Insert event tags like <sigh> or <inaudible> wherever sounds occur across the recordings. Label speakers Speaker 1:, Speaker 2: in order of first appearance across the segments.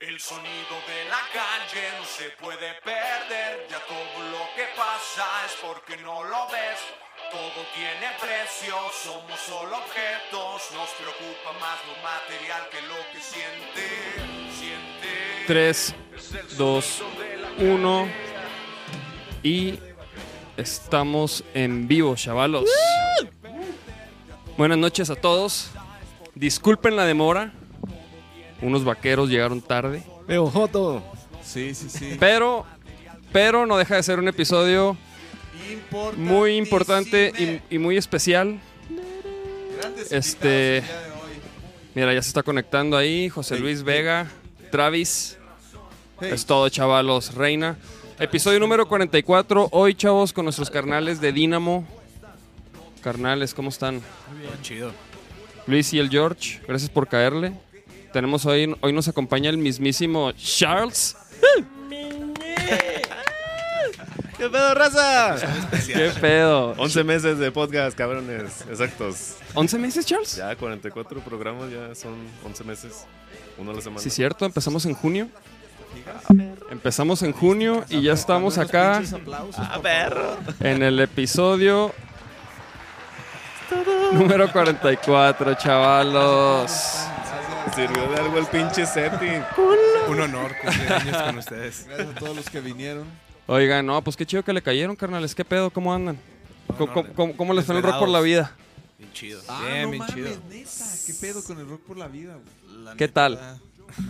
Speaker 1: El sonido de la calle no se puede perder, ya todo lo que pasa es porque no lo ves. Todo tiene precio, somos solo objetos, nos preocupa más lo material que lo que siente. Siente.
Speaker 2: 3, 2, 1 y estamos en vivo, chavalos. Buenas noches a todos. Disculpen la demora. Unos vaqueros llegaron tarde,
Speaker 3: Veo Joto. Sí, sí, sí.
Speaker 2: pero pero no deja de ser un episodio muy importante y, y muy especial.
Speaker 3: Grandes
Speaker 2: Este-
Speaker 3: invitados el día de hoy.
Speaker 2: Mira, ya se está conectando ahí José Luis
Speaker 3: hey.
Speaker 2: Vega, Travis.
Speaker 3: Hey,
Speaker 2: Es todo, chavalos. Reina. Episodio número 44. Hoy, chavos, con nuestros carnales de Dínamo. Carnales, ¿cómo están?
Speaker 3: chido.
Speaker 2: Luis y el George, gracias por caerle. Tenemos hoy, hoy nos acompaña el mismísimo Charles. <laughs>
Speaker 3: ¿Qué pedo, raza?
Speaker 2: ¿Qué pedo?
Speaker 3: 11 meses de podcast, cabrones. Exactos.
Speaker 2: ¿11 meses, Charles?
Speaker 3: Ya 44 programas, ya son 11 meses. Uno a la semana.
Speaker 2: Sí, cierto, empezamos en junio. Empezamos en junio y ya estamos acá en el episodio número 44, chavalos. <laughs>
Speaker 3: Sirvió de algo el pinche setting.
Speaker 4: Un honor cumplir años con ustedes.
Speaker 5: Gracias a todos los que vinieron.
Speaker 2: Oigan, no, pues qué chido que le cayeron, carnales. ¿Qué pedo? ¿Cómo andan? ¿Cómo,
Speaker 4: no,
Speaker 2: cómo- cómo- cómo les fue el rock por la vida?
Speaker 4: Bien chido.
Speaker 5: Ah,
Speaker 4: bien,
Speaker 5: no
Speaker 4: bien
Speaker 5: mames,
Speaker 4: chido.
Speaker 5: neta. ¿Qué pedo con el rock por la vida, güey?
Speaker 6: La
Speaker 2: ¿Qué
Speaker 6: neta,
Speaker 2: tal?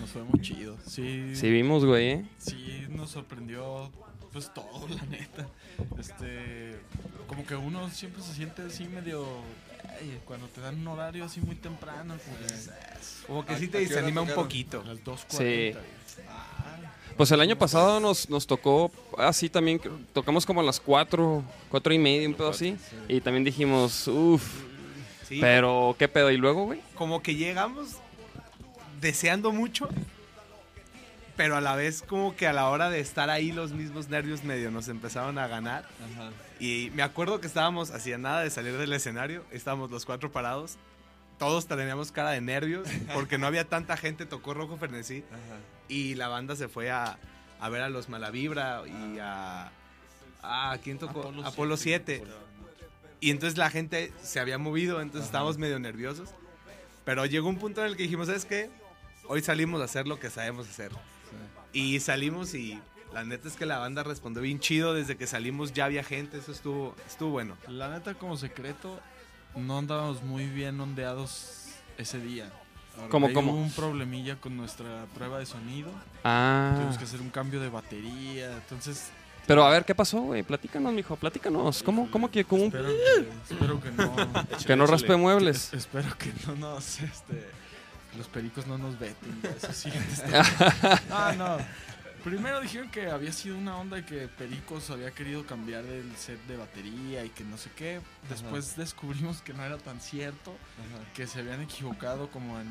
Speaker 6: Nos fue muy chido. Sí,
Speaker 2: Sí, vimos, güey. ¿eh?
Speaker 6: sí, nos sorprendió pues todo, la neta. Este, como que uno siempre se siente así medio ay, cuando te dan un horario así muy temprano, pues
Speaker 4: Como que
Speaker 5: ¿A-
Speaker 4: sí te desanima un poquito.
Speaker 6: a las 2.40.
Speaker 2: Sí. Pues el año pasado nos, nos tocó así también, tocamos como a las 4, 4 y media, un pedo así. Y también dijimos, uff,
Speaker 4: Sí,
Speaker 2: pero qué pedo. Y luego, güey.
Speaker 4: como que llegamos deseando mucho, pero a la vez como que a la hora de estar ahí los mismos nervios medio nos empezaron a ganar.
Speaker 5: Ajá.
Speaker 4: Y me acuerdo que estábamos hacía nada de salir del escenario, estábamos los cuatro parados. Todos teníamos cara de nervios <laughs> porque no había tanta gente, tocó Rojo Fernesí
Speaker 5: Ajá.
Speaker 4: y la banda se fue a, a ver a los Malavibra y a... ¿A quién tocó?
Speaker 6: Apolo
Speaker 4: Apolo 7. Y entonces la gente se había movido, entonces estábamos medio nerviosos. Pero llegó un punto en el que dijimos, ¿sabes qué? Hoy salimos a hacer lo que sabemos hacer. Y salimos y la neta es que la banda respondió bien chido. Desde que salimos ya había gente, eso estuvo, estuvo bueno.
Speaker 6: La neta como secreto no andábamos muy bien ondeados ese día.
Speaker 2: ¿Cómo,
Speaker 6: Ahí
Speaker 2: cómo?
Speaker 6: Hubo un problemilla con nuestra prueba de sonido.
Speaker 2: Ah.
Speaker 6: Tuvimos que hacer un cambio de batería, entonces
Speaker 2: Pero a ver, ¿qué pasó, güey? Platícanos, mijo, platícanos. ¿Cómo, cómo que, cómo,
Speaker 6: espero que, espero que no <laughs>
Speaker 2: que no raspe muebles?
Speaker 6: Es- <laughs> espero que no nos, este, los pericos no nos veten. Eso sí. Ah, <laughs> no. Primero dijeron que había sido una onda de que Pericos había querido cambiar el set de batería y que no sé qué. Después descubrimos que no era tan cierto,
Speaker 5: Ajá.
Speaker 6: que se habían equivocado como en,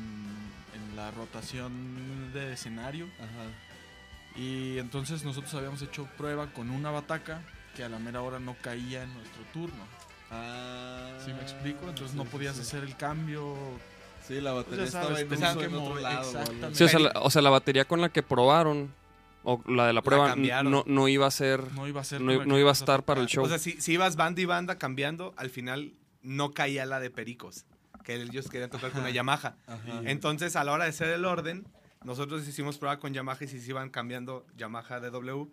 Speaker 6: en la rotación de escenario.
Speaker 5: Ajá.
Speaker 6: Y entonces nosotros habíamos hecho prueba con una bataca que a la mera hora no caía en nuestro turno.
Speaker 5: Ah.
Speaker 6: ¿Sí me explico? Entonces no podías
Speaker 5: sí.
Speaker 6: hacer el cambio.
Speaker 5: Sí, la batería
Speaker 6: Ya sabes,
Speaker 5: estaba en uso
Speaker 6: que
Speaker 5: en otro lado. o algo.
Speaker 6: exactamente.
Speaker 2: Sí, o sea, la, o sea, la batería con la que probaron, o la de la prueba,
Speaker 4: cambiaron.
Speaker 2: no, no iba a ser,
Speaker 6: No iba a ser.
Speaker 2: no, iba a estar para el show.
Speaker 4: O sea, si, si ibas banda y banda cambiando, al final no caía la de Pericos. Que ellos querían tocar con una Yamaha.
Speaker 5: Ajá.
Speaker 4: Entonces, a la hora de hacer el orden, nosotros hicimos prueba con Yamaha y si se iban cambiando Yamaha DW,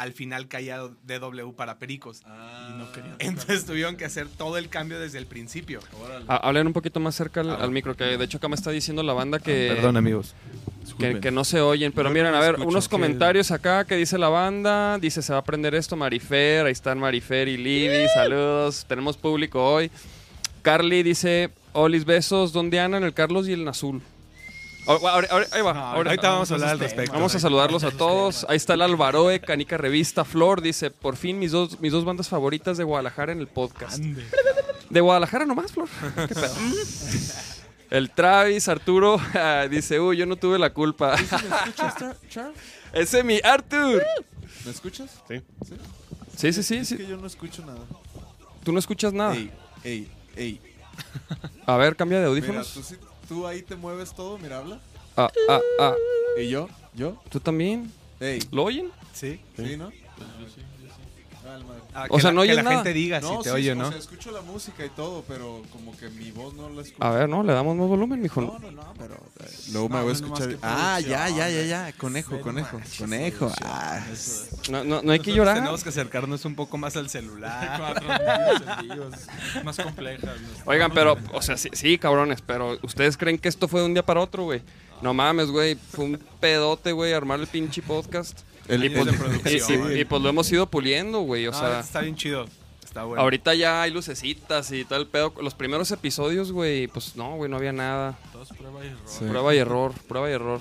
Speaker 4: al final caía DW para Pericos.
Speaker 5: Ah.
Speaker 6: Y no querían.
Speaker 4: Entonces tuvieron que hacer todo el cambio desde el principio.
Speaker 2: Hablen un poquito más cerca al, al micro, que de hecho acá me está diciendo la banda que,
Speaker 4: amigos.
Speaker 2: que, que no se oyen. Pero miren, a ver,
Speaker 6: escucho,
Speaker 2: unos
Speaker 6: ¿qué?
Speaker 2: comentarios acá que dice la banda. Dice, se va a aprender esto Marifer. Ahí están Marifer y Lili. Saludos. Tenemos público hoy. Carly dice, Olis, besos. ¿Dónde andan el Carlos y el Nazul? Ahora- ahora- ahí va. ahora-
Speaker 4: ahorita vamos a hablar al respecto.
Speaker 2: Vamos a saludarlos a todos. Ahí está el Alvaroe, Canica Revista, Flor. Dice, por fin mis dos, mis dos bandas favoritas de Guadalajara en el podcast.
Speaker 6: Ande.
Speaker 2: De Guadalajara nomás, Flor. <laughs> ¿Qué pedo? El Travis, Arturo, <laughs> dice, uy, yo no tuve la culpa.
Speaker 5: ¿Sí me escuchas, Char- Charles? <laughs>
Speaker 2: Ese es mi Artur.
Speaker 5: ¿Me escuchas?
Speaker 3: Sí.
Speaker 5: ¿Sí?
Speaker 2: Sí, sí, sí,
Speaker 5: Es
Speaker 2: sí.
Speaker 5: que yo no escucho nada.
Speaker 2: Tú no escuchas nada.
Speaker 5: Ey, ey, ey.
Speaker 2: A ver, cambia de
Speaker 5: Mira,
Speaker 2: audífonos.
Speaker 5: tú, sí- tú ahí te mueves todo, mira, habla.
Speaker 2: Ah, ah, ah.
Speaker 5: Y yo, ¿Yo?
Speaker 2: ¿Tú también?
Speaker 5: Ey.
Speaker 2: ¿Lo oyen?
Speaker 4: Sí.
Speaker 5: ¿Sí, no? Ah, madre.
Speaker 4: Ah,
Speaker 2: O sea,
Speaker 4: la,
Speaker 2: no
Speaker 4: que la
Speaker 2: nada.
Speaker 4: gente diga si te
Speaker 5: sí,
Speaker 4: oye,
Speaker 5: o
Speaker 4: ¿no?
Speaker 5: sea, escucho la música y todo, pero como que mi voz no la escucho.
Speaker 2: A ver, ¿no? Le damos más volumen, mijo.
Speaker 5: No, no, no, pero eh, luego me
Speaker 6: No,
Speaker 5: voy a escuchar. Ah, ya, ya, ya, ya. Conejo,
Speaker 6: Ve, no
Speaker 5: conejo,
Speaker 6: manches,
Speaker 5: conejo. Ah.
Speaker 2: No, no, no hay que llorar.
Speaker 4: Tenemos que acercarnos un poco más al celular. <laughs>
Speaker 6: Más complejas. ¿no?
Speaker 2: Oigan, pero, o sea, sí, sí, cabrones, pero ¿ustedes creen que esto fue de un día para otro, güey? No mames, güey, fue un pedote, güey, armar el pinche podcast.
Speaker 5: El-
Speaker 2: y,
Speaker 4: años
Speaker 2: pues,
Speaker 4: de producción.
Speaker 2: y- y- y, pues lo hemos ido puliendo, güey, o
Speaker 4: No,
Speaker 2: sea...
Speaker 4: está bien chido. Está bueno.
Speaker 2: Ahorita ya hay lucecitas y todo el pedo. Los primeros episodios, güey, pues no, güey, no había nada.
Speaker 6: Todo es prueba y error.
Speaker 5: Sí.
Speaker 2: Prueba y error, prueba y error.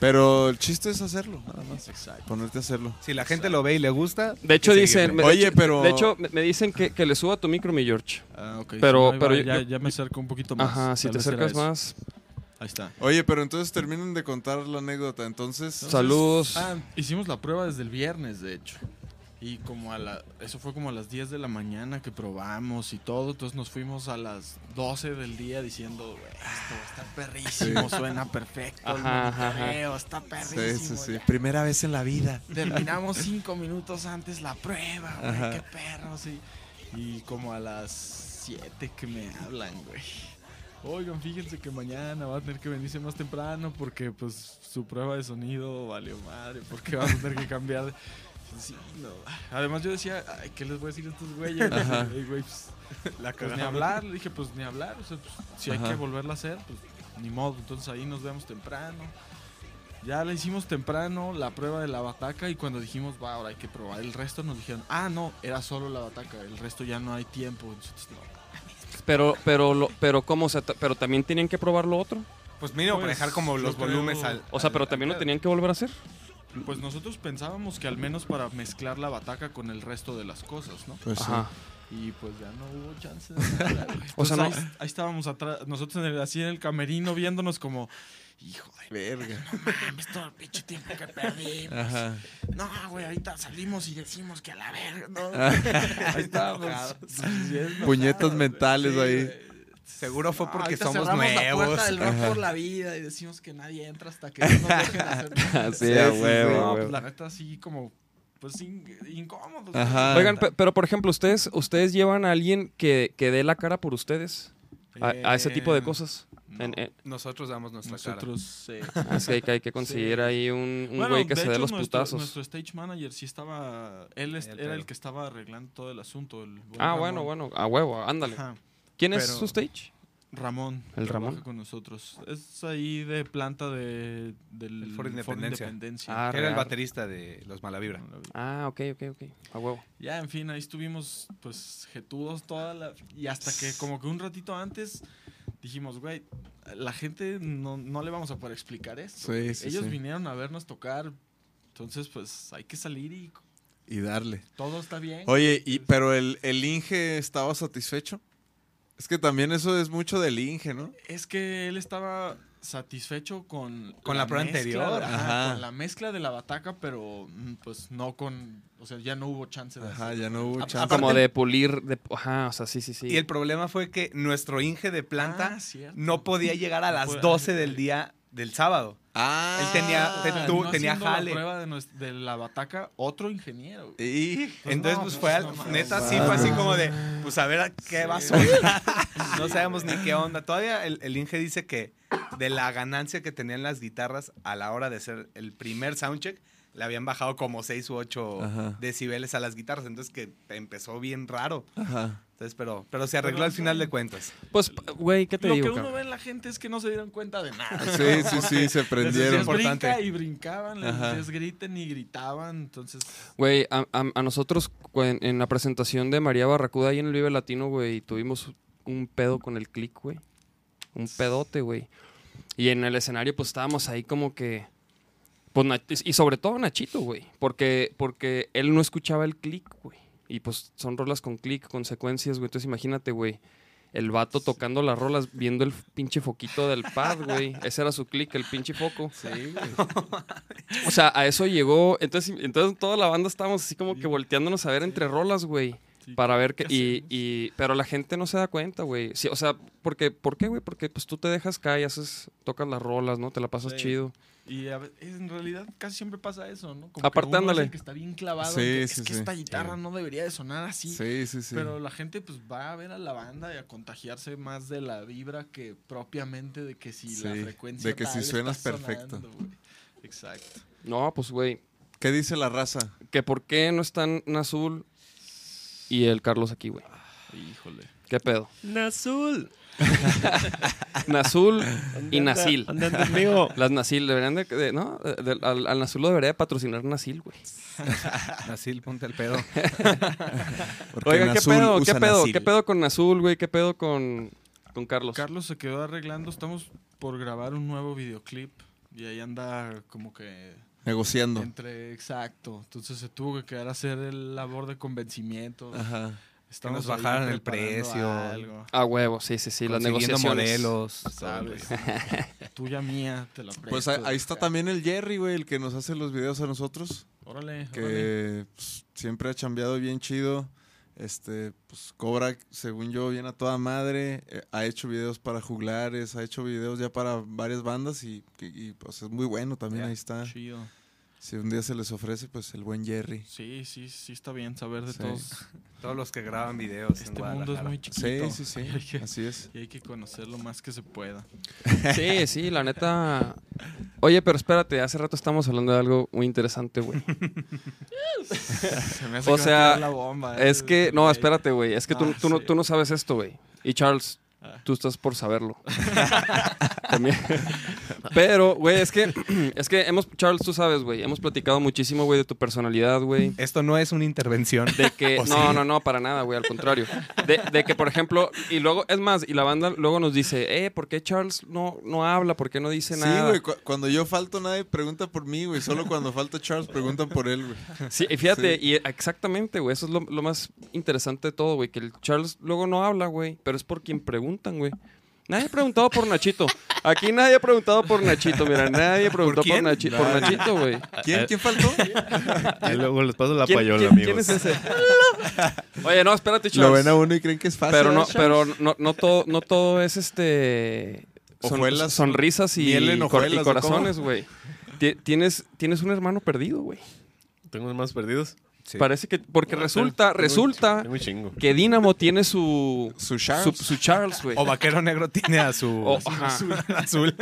Speaker 5: Pero el chiste es hacerlo, nada más.
Speaker 6: Exacto.
Speaker 5: Ponerte a hacerlo.
Speaker 4: Si la gente lo ve y le gusta.
Speaker 2: De hecho, dicen. de
Speaker 5: Oye, pero-
Speaker 2: De hecho, me- me dicen que, que le suba tu micro, mi George.
Speaker 6: Ah, ok.
Speaker 2: Pero- pero
Speaker 6: va,
Speaker 2: yo-
Speaker 6: ya, me acerco un poquito más.
Speaker 2: Ajá, si
Speaker 6: Tal
Speaker 2: te acercas
Speaker 6: eso. Ahí está.
Speaker 5: Oye, pero entonces terminen de contar la anécdota. Entonces,
Speaker 2: Saludos.
Speaker 6: Ah, hicimos la prueba desde el viernes, de hecho. Y como a la, eso fue como a las 10 de la mañana que probamos y todo. Entonces nos fuimos a las 12 del día diciendo, "Güey, esto está perrísimo, suena perfecto. el
Speaker 2: Ajá, ajá, ajá.
Speaker 6: monitoreo Está
Speaker 5: sí,
Speaker 6: perrísimo.
Speaker 5: sí, sí.
Speaker 6: ya".
Speaker 5: Primera vez en la vida.
Speaker 6: Terminamos cinco minutos antes la prueba, güey, qué perro, sí. Y como a las 7 que me hablan, güey. Oigan, fíjense que mañana va a tener que venirse más temprano porque pues su prueba de sonido valió madre, porque vamos a tener que cambiar. de- Sí, no. Además yo decía, ay, ¿qué les voy a decir a estos güeyes? <laughs> Güey, pues,
Speaker 4: La
Speaker 6: pues, ni hablar, le dije, pues ni hablar, o sea, pues, si hay
Speaker 5: Ajá.
Speaker 6: que volverla a hacer, pues ni modo, entonces ahí nos vemos temprano. Ya la hicimos temprano, la prueba de la bataca, y cuando dijimos, va, ahora hay que probar el resto, nos dijeron, ah, no, era solo la bataca, el resto ya no hay tiempo. Nosotros, no.
Speaker 2: Pero, pero, lo, pero, ¿cómo? se pero también tenían que probar lo otro.
Speaker 4: Pues mínimo para
Speaker 6: Pues,
Speaker 4: dejar como los volúmenes al.
Speaker 2: O sea, pero
Speaker 4: al
Speaker 2: también lo tenían que volver a hacer.
Speaker 6: Pues nosotros pensábamos que al menos para mezclar la bataca con el resto de las cosas, ¿no?
Speaker 5: Pues sí.
Speaker 2: Ajá.
Speaker 6: Y pues ya no hubo chance de <laughs> nada.
Speaker 2: O sea, no-
Speaker 6: ahí, ahí estábamos atrás, nosotros en el- así en el camerino viéndonos como, hijo de
Speaker 5: Verga.
Speaker 6: mames, todo el pinche tiempo que perdimos.
Speaker 5: Ajá.
Speaker 6: No, güey, ahorita salimos y decimos que a la verga, ¿no? <laughs>
Speaker 5: Ah.
Speaker 6: Ahí estábamos. bien
Speaker 5: Puñetas mentales ahí.
Speaker 6: Güey.
Speaker 4: Seguro fue
Speaker 6: No,
Speaker 4: porque somos
Speaker 6: cerramos la
Speaker 4: nuevos.
Speaker 6: puerta del rock por la vida y decimos que nadie entra hasta que no nos dejen hacer <laughs> nada.
Speaker 2: Sí,
Speaker 5: a huevo.
Speaker 6: No, pues la neta así como, pues in- incómodos.
Speaker 5: Ajá.
Speaker 2: Oigan, pe- pero por ejemplo, ¿ustedes, ustedes llevan a alguien que, que dé la cara por ustedes? A, a ese tipo de
Speaker 6: Eh,
Speaker 2: cosas.
Speaker 6: no.
Speaker 2: En- en-
Speaker 4: Nosotros damos nuestra
Speaker 6: Nosotros, eh,
Speaker 2: así que hay que conseguir <laughs>
Speaker 6: Sí.
Speaker 2: ahí un, un
Speaker 6: Bueno,
Speaker 2: güey que
Speaker 6: de
Speaker 2: se dé los
Speaker 6: nuestro,
Speaker 2: putazos.
Speaker 6: Nuestro stage manager sí estaba. Él es-
Speaker 4: El
Speaker 6: era el que estaba arreglando todo el asunto. El
Speaker 2: Ah,
Speaker 6: Ramón.
Speaker 2: bueno, bueno. A huevo, ándale.
Speaker 6: Ajá.
Speaker 2: ¿Quién es
Speaker 6: Pero-
Speaker 2: su stage?
Speaker 6: Ramón.
Speaker 2: ¿El
Speaker 6: trabaja
Speaker 2: Ramón?
Speaker 6: con nosotros. Es ahí de planta de, del
Speaker 4: El Foro Independencia.
Speaker 6: Independencia.
Speaker 2: Ah,
Speaker 4: cara. Era el baterista de Los Malavibra.
Speaker 2: Ah, ok, ok, ok. A huevo.
Speaker 6: Ya, en fin, ahí estuvimos, pues, jetudos toda la... Y hasta que como que un ratito antes dijimos, güey, la gente no, no le vamos a poder explicar esto.
Speaker 5: Sí, sí,
Speaker 6: Ellos
Speaker 5: sí.
Speaker 6: vinieron a vernos tocar, entonces, pues, hay que salir y
Speaker 5: Y darle.
Speaker 6: todo está bien.
Speaker 5: Oye, y, pero el, el Inge estaba satisfecho. Es que también eso es mucho del Inge, ¿no?
Speaker 6: Es que él estaba satisfecho con...
Speaker 4: Con la prueba
Speaker 6: mezcla,
Speaker 4: anterior.
Speaker 6: ajá,
Speaker 5: Ajá.
Speaker 6: Con la mezcla de la bataca, pero mm, pues no con... O sea, ya no hubo chance de
Speaker 5: Ajá,
Speaker 6: hacer-
Speaker 5: ya no hubo chance.
Speaker 4: aparte-
Speaker 2: Como de pulir, de, ajá, o sea, sí, sí, sí.
Speaker 4: Y el problema fue que nuestro Inge de planta
Speaker 6: Ah,
Speaker 4: no podía llegar a las
Speaker 6: puede-
Speaker 4: 12 del día del sábado.
Speaker 5: Ah,
Speaker 4: Él tenía- te- tú- tenía
Speaker 6: haciendo
Speaker 4: jale.
Speaker 6: La prueba de, de la bataca, otro ingeniero. güey.
Speaker 5: Y...
Speaker 6: Pues
Speaker 4: Entonces,
Speaker 6: no,
Speaker 4: pues
Speaker 6: pues
Speaker 4: fue, al-
Speaker 6: no mames.
Speaker 4: neta, sí fue así como de, pues a ver a qué va a sonar. <laughs> no sabemos ni qué onda. Todavía el, el Inge dice que de la ganancia que tenían las guitarras a la hora de hacer el primer soundcheck, le habían bajado como 6 u 8
Speaker 5: Ajá.
Speaker 4: decibeles a las guitarras. Entonces que empezó bien raro.
Speaker 5: Ajá.
Speaker 4: Entonces, pero, pero se arregló
Speaker 6: Pero,
Speaker 4: al final de cuentas.
Speaker 2: Pues, güey, ¿qué te
Speaker 6: Lo
Speaker 2: digo,
Speaker 6: que uno
Speaker 2: cabrón?
Speaker 6: ve en la gente es que no se dieron cuenta de nada.
Speaker 5: Sí, sí, sí, se
Speaker 6: Les
Speaker 5: prendieron.
Speaker 6: decías
Speaker 4: Importante.
Speaker 6: brinca y brincaban, les decías griten y gritaban, entonces...
Speaker 2: Güey, a, a- a nosotros en, en la presentación de María Barracuda ahí en el Vive Latino, güey, tuvimos un pedo con el click, güey. Un pedote, güey. Y en el escenario, pues estábamos ahí como que. Pues, y sobre todo Nachito, güey. Porque, porque él no escuchaba el click, güey. Y pues son rolas con click, con secuencias, güey. Entonces imagínate, güey. El vato tocando las rolas, viendo el pinche foquito del pad, güey. Ese era su click, el pinche foco.
Speaker 5: Sí, güey. <laughs>
Speaker 2: O sea, a eso llegó. Entonces, entonces toda la banda estábamos así como que volteándonos a ver entre rolas, güey.
Speaker 6: Sí,
Speaker 2: para ver que...
Speaker 6: ¿qué
Speaker 2: Y, y, pero la gente no se da cuenta, güey. Sí, o sea, porque, ¿por qué, güey? Porque pues tú te dejas caer, haces, tocas las rolas, ¿no? Te la pasas
Speaker 6: Sí.
Speaker 2: chido.
Speaker 6: Y a en realidad casi siempre pasa eso, ¿no? Como
Speaker 2: Aparte,
Speaker 6: que uno es que está bien clavado.
Speaker 5: Sí,
Speaker 6: en que,
Speaker 5: sí,
Speaker 6: es que
Speaker 5: sí.
Speaker 6: esta guitarra no debería de sonar así.
Speaker 5: Sí, sí, sí.
Speaker 6: Pero la gente pues va a ver a la banda y a contagiarse más de la vibra que propiamente de que si la frecuencia
Speaker 5: de que si suenas
Speaker 6: está
Speaker 5: perfecto.
Speaker 6: sonando. Exacto.
Speaker 2: No, pues, güey.
Speaker 5: ¿Qué dice la raza?
Speaker 2: Que por qué no están Nazul y el Carlos aquí, güey.
Speaker 6: Híjole.
Speaker 2: ¿Qué pedo?
Speaker 3: Nazul. <laughs>
Speaker 2: Nazul y Nasil.
Speaker 3: ¿Dónde andas, amigo? <laughs>
Speaker 2: Las Nasil deberían de, de- ¿no? De- de- al, al Nazul lo debería de patrocinar Nasil, güey. <laughs>
Speaker 4: Nasil, ponte el pedo.
Speaker 2: Oigan, ¿qué pedo? ¿Qué pedo?
Speaker 5: Nasil.
Speaker 2: ¿Qué pedo con Nazul, güey? ¿Qué pedo con, con Carlos?
Speaker 6: Carlos se quedó arreglando. Estamos por grabar un nuevo videoclip. Y ahí anda como que
Speaker 5: Negociando.
Speaker 6: entre exacto. Entonces se tuvo que quedar a hacer el labor de convencimiento.
Speaker 5: Ajá.
Speaker 6: Estamos
Speaker 4: nos
Speaker 6: ahí
Speaker 4: bajaran el precio.
Speaker 6: algo.
Speaker 2: A huevo, sí, sí, sí. Las negociaciones.
Speaker 4: modelos.
Speaker 6: ¿Sabes? <laughs> Tuya mía, te la presto.
Speaker 5: Pues ahí, ahí está también el Jerry, güey, el que nos hace los videos a nosotros.
Speaker 6: Órale, órale.
Speaker 5: Que pues, siempre ha chambeado bien chido. Este, pues cobra, según yo, bien a toda madre. Eh, ha hecho videos para juglares, ha hecho videos ya para varias bandas y, y- y, pues es muy bueno también. Ahí está.
Speaker 6: Chido.
Speaker 5: Si un día se les ofrece, pues el buen Jerry.
Speaker 6: Sí, sí, sí está bien saber de
Speaker 5: Sí.
Speaker 6: todos. <laughs>
Speaker 4: Todos los que graban videos. en
Speaker 6: Este mundo es muy chiquito.
Speaker 5: Sí, sí, sí.
Speaker 6: Y <laughs> hay, que,
Speaker 5: Así es.
Speaker 6: y hay que conocer lo más que se pueda. <laughs>
Speaker 2: Sí, sí, la neta. Oye, pero espérate, hace rato estamos hablando de algo muy interesante, güey.
Speaker 6: Se me
Speaker 2: O
Speaker 6: va a
Speaker 2: sea,
Speaker 6: la bomba, eh,
Speaker 2: Es que, no, espérate, güey. Es que tú,
Speaker 6: Ah,
Speaker 2: tú, no,
Speaker 6: sí.
Speaker 2: tú no sabes esto, güey. Y Charles. Tú estás por saberlo. <laughs> También. Pero, güey, es que, <clears throat> es que hemos, Charles, tú sabes, güey, hemos platicado muchísimo, güey, de tu personalidad, güey.
Speaker 4: Esto no es una intervención.
Speaker 2: De que, <laughs>
Speaker 4: ¿O
Speaker 2: no,
Speaker 4: sí?
Speaker 2: no, no, para nada, güey, al contrario. De, de que, por ejemplo, y luego, es más, y la banda luego nos dice, eh, ¿por qué Charles no, no habla? ¿Por qué no dice
Speaker 5: Sí,
Speaker 2: nada?
Speaker 5: güey, cu- cuando yo falto nadie pregunta por mí, güey. Solo cuando falta Charles preguntan por él, güey.
Speaker 2: Sí, y fíjate,
Speaker 5: Sí.
Speaker 2: y exactamente, güey, eso es lo, lo más interesante de todo, güey, que el Charles luego no habla, güey, pero es por quien preguntan, güey. Nadie ha preguntado por Nachito. Aquí nadie ha preguntado por Nachito, mira, nadie preguntó por? Nachi- por Nachito, güey.
Speaker 5: ¿Quién, ¿Quién faltó?
Speaker 3: Y luego les paso la
Speaker 2: ¿Quién,
Speaker 3: payola,
Speaker 2: quién-
Speaker 3: amigos.
Speaker 2: quién es ese? Oye, no, espérate,
Speaker 5: Lo
Speaker 2: Charles.
Speaker 5: ven a uno y creen que es fácil.
Speaker 2: pero no,
Speaker 5: ¿eh,
Speaker 2: pero no, no todo, no todo es este son- sonrisas y,
Speaker 5: en
Speaker 2: y corazones, güey. Ti- Tienes, tienes un hermano perdido, güey.
Speaker 3: Tengo más perdidos.
Speaker 4: Sí.
Speaker 2: Parece que porque
Speaker 3: No,
Speaker 2: resulta,
Speaker 3: tengo
Speaker 2: resulta
Speaker 3: Tengo chingo.
Speaker 2: que Dynamo tiene su <laughs>
Speaker 5: Su Charles.
Speaker 2: su, su Charles, güey.
Speaker 4: O Vaquero Negro tiene a su
Speaker 2: O- <laughs>
Speaker 4: azul.
Speaker 2: ajá.
Speaker 4: azul.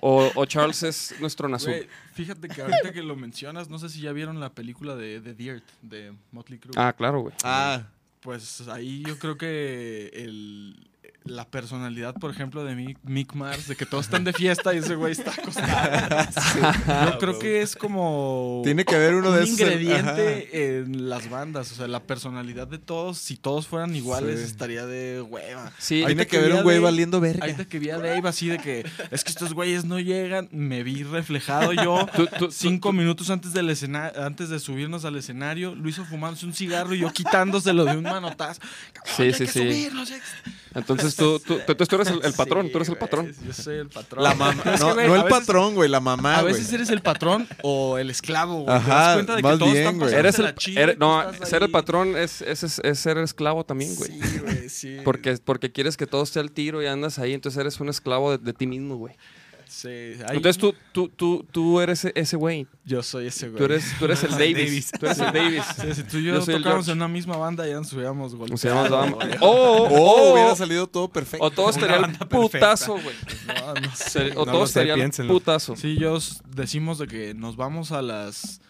Speaker 2: O, o Charles es nuestro Nazul.
Speaker 6: Fíjate que ahorita que lo mencionas, no sé si ya vieron la película de The Dirt de Motley Crue.
Speaker 2: Ah, claro, güey.
Speaker 5: Ah,
Speaker 6: Pues ahí yo creo que el, la personalidad, por ejemplo, de Mick, Mick Mars, de que todos están de fiesta y ese güey está acostado. Yo creo que es como
Speaker 5: tiene que haber uno
Speaker 6: un
Speaker 5: de esos.
Speaker 6: ingrediente en las bandas. O sea, la personalidad de todos, si todos fueran iguales,
Speaker 5: Sí.
Speaker 6: estaría de hueva.
Speaker 2: Sí,
Speaker 5: Tiene que
Speaker 6: a
Speaker 5: un güey valiendo verga.
Speaker 6: Ahorita que vi a Dave así de que es que estos güeyes no llegan, me vi reflejado yo. <laughs>
Speaker 2: Tú- tú-
Speaker 6: Cinco minutos antes del escena- antes de subirnos al escenario, lo hizo fumándose un cigarro y yo quitándoselo de un manotazo.
Speaker 2: Sí,
Speaker 6: hay
Speaker 2: sí,
Speaker 6: que
Speaker 2: sí. Entonces tú, tú, tú, tú eres el, el <laughs> patrón,
Speaker 6: Sí,
Speaker 2: tú eres el
Speaker 6: güey,
Speaker 2: patrón.
Speaker 6: Yo soy el patrón.
Speaker 5: La mamá.
Speaker 6: Es que,
Speaker 5: No,
Speaker 6: güey,
Speaker 5: no
Speaker 6: a
Speaker 5: el
Speaker 6: veces-
Speaker 5: patrón, güey, la mamá,
Speaker 6: A
Speaker 5: güey.
Speaker 6: veces eres el patrón o el esclavo, güey. Te
Speaker 5: Ajá,
Speaker 6: das cuenta de que
Speaker 5: más
Speaker 6: todos
Speaker 5: bien,
Speaker 6: están
Speaker 5: güey.
Speaker 6: pasando
Speaker 2: Eres el,
Speaker 6: y tú
Speaker 2: no,
Speaker 6: estás
Speaker 2: ser el patrón es, es, es- es ser esclavo también, güey.
Speaker 6: Sí, güey, sí. <laughs>
Speaker 2: Porque, porque quieres que todo esté al tiro y andas ahí, entonces eres un esclavo de, de ti mismo, güey.
Speaker 6: Sí, hay-
Speaker 2: Entonces tú, tú, tú, tú eres e- ese güey.
Speaker 6: Yo soy ese güey.
Speaker 2: Tú eres, tú eres el <laughs> Davis.
Speaker 4: Davis.
Speaker 2: Tú eres el Davis.
Speaker 6: Sí, si tú y yo,
Speaker 2: Yo
Speaker 6: en una misma banda, ya nos hubiéramos
Speaker 2: O
Speaker 6: golpeado.
Speaker 2: sea, vamos, vamos.
Speaker 6: güey.
Speaker 2: O,
Speaker 5: Oh,
Speaker 2: o-
Speaker 5: hubiera salido todo perfecto.
Speaker 2: o todo estaría el
Speaker 4: banda perfecta.
Speaker 2: putazo, güey. <laughs>
Speaker 6: No, no sé.
Speaker 2: Se- O
Speaker 4: No
Speaker 2: todo
Speaker 4: lo sé,
Speaker 2: estaría el
Speaker 4: piénsenlo.
Speaker 2: putazo.
Speaker 6: Sí, yo s- decimos de que nos vamos a las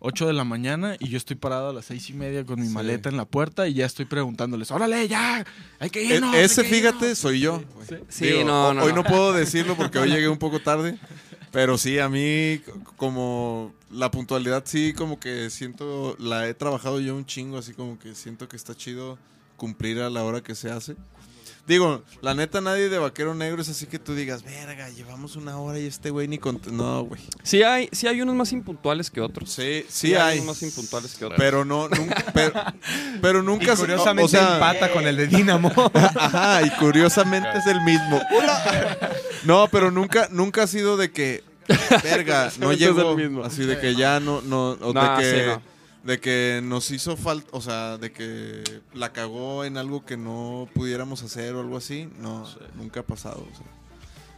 Speaker 6: 8 de la mañana y yo estoy parado a las seis y media con mi
Speaker 5: Sí.
Speaker 6: maleta en la puerta y ya estoy preguntándoles, órale, ya, hay que
Speaker 5: E-
Speaker 6: irnos.
Speaker 5: ese,
Speaker 6: que
Speaker 5: fíjate,
Speaker 6: irnos".
Speaker 5: soy yo.
Speaker 6: Sí.
Speaker 2: Sí,
Speaker 5: Digo,
Speaker 2: no, no.
Speaker 5: Hoy
Speaker 2: no.
Speaker 5: no puedo decirlo porque hoy <laughs> llegué un poco tarde. Pero sí, a mí como la puntualidad sí como que siento, la he trabajado yo un chingo, así como que siento que está chido cumplir a la hora que se hace. Digo, la neta nadie de Vaquero Negro es así que tú digas, verga, llevamos una hora y este güey ni cont No, güey.
Speaker 2: Sí hay, sí hay unos más impuntuales que otros.
Speaker 5: Sí, sí hay.
Speaker 2: unos más impuntuales que otros.
Speaker 5: Pero no, nunca, pero, pero
Speaker 4: Y
Speaker 5: nunca se-
Speaker 4: curiosamente
Speaker 5: o sea,
Speaker 4: empata con el de Dinamo. <laughs>
Speaker 5: Ajá, y curiosamente es el mismo. No, pero nunca, nunca ha sido de que, verga, <laughs> no llego.
Speaker 2: mismo.
Speaker 5: Así de que ya no, no, o de que
Speaker 2: sí, no.
Speaker 5: De que nos hizo falta, o sea, de que la cagó en algo que no pudiéramos hacer o algo así. No, nunca ha pasado. o sea.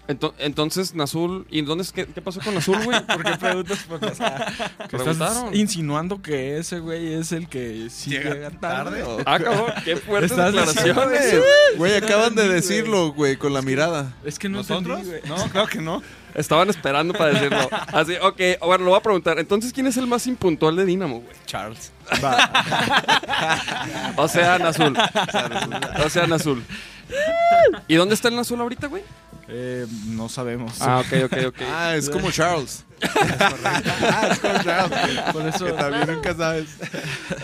Speaker 2: Ento- entonces, Nazul, ¿y dónde es que, qué pasó con Nazul, güey? <laughs>
Speaker 6: ¿Por qué preguntas por o sea, que estás
Speaker 2: Preguntaron.
Speaker 6: insinuando que ese güey es el que sí
Speaker 4: Llega
Speaker 6: llega, tarde?
Speaker 4: tarde.
Speaker 6: o-
Speaker 2: Ah, cabrón, qué fuertes
Speaker 6: Estás
Speaker 2: declaraciones.
Speaker 5: Güey, acaban de decirlo, güey, con la mirada.
Speaker 6: Es que no
Speaker 4: ¿Nosotros?
Speaker 6: entendí, güey.
Speaker 4: No, <laughs> claro que no.
Speaker 2: Estaban esperando para decirlo. Así, ok, bueno, lo voy a preguntar. Entonces, ¿quién es el más impuntual de Dinamo, güey?
Speaker 4: Charles. <laughs>
Speaker 2: O sea, Nazul. O sea, Nazul. ¿Y dónde está el Nazul ahorita, güey?
Speaker 6: Eh, no sabemos.
Speaker 2: Ah, ok, ok, ok. <laughs>
Speaker 5: Ah, es como Charles. <laughs>
Speaker 4: Ah, es con Charles.
Speaker 6: por eso.
Speaker 5: Que también nunca sabes.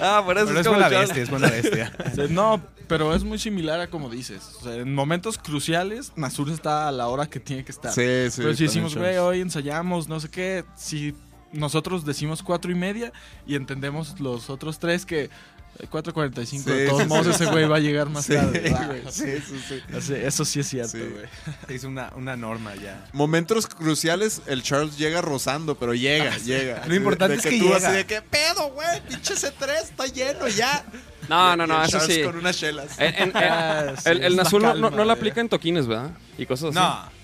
Speaker 2: Ah, por eso
Speaker 4: Pero es
Speaker 2: como
Speaker 4: buena
Speaker 2: Charles.
Speaker 4: bestia, es buena bestia. <laughs>
Speaker 6: O sea, No, pero es muy similar a como dices. O sea, en momentos cruciales, Nasur está a la hora que tiene que estar.
Speaker 5: Sí, sí.
Speaker 6: pero si decimos, güey, hoy ensayamos, no sé qué, si nosotros decimos cuatro y media y entendemos los otros tres que 4.45,
Speaker 5: Sí,
Speaker 6: de todos
Speaker 5: sí,
Speaker 6: modos
Speaker 5: sí.
Speaker 6: ese güey va a llegar más
Speaker 5: Sí,
Speaker 6: tarde. Ah,
Speaker 5: güey, sí. <laughs>
Speaker 6: Así- Eso sí es cierto, güey. <laughs>
Speaker 4: Hizo una, una norma ya.
Speaker 5: Momentos cruciales, el Charles llega rozando, pero llega, llega.
Speaker 4: Lo importante es que
Speaker 5: tú
Speaker 4: llega.
Speaker 5: así de que pedo, güey, pinche C3 está lleno ya.
Speaker 2: No, no,
Speaker 5: Y
Speaker 2: no,
Speaker 5: el
Speaker 2: eso
Speaker 5: Charles
Speaker 2: sí.
Speaker 5: con unas chelas.
Speaker 2: En- en- en-
Speaker 6: Ah, sí,
Speaker 2: el el
Speaker 6: es
Speaker 2: Nazul no, no, no la
Speaker 6: güey.
Speaker 2: aplica en toquines, ¿verdad? Y cosas así.
Speaker 4: No.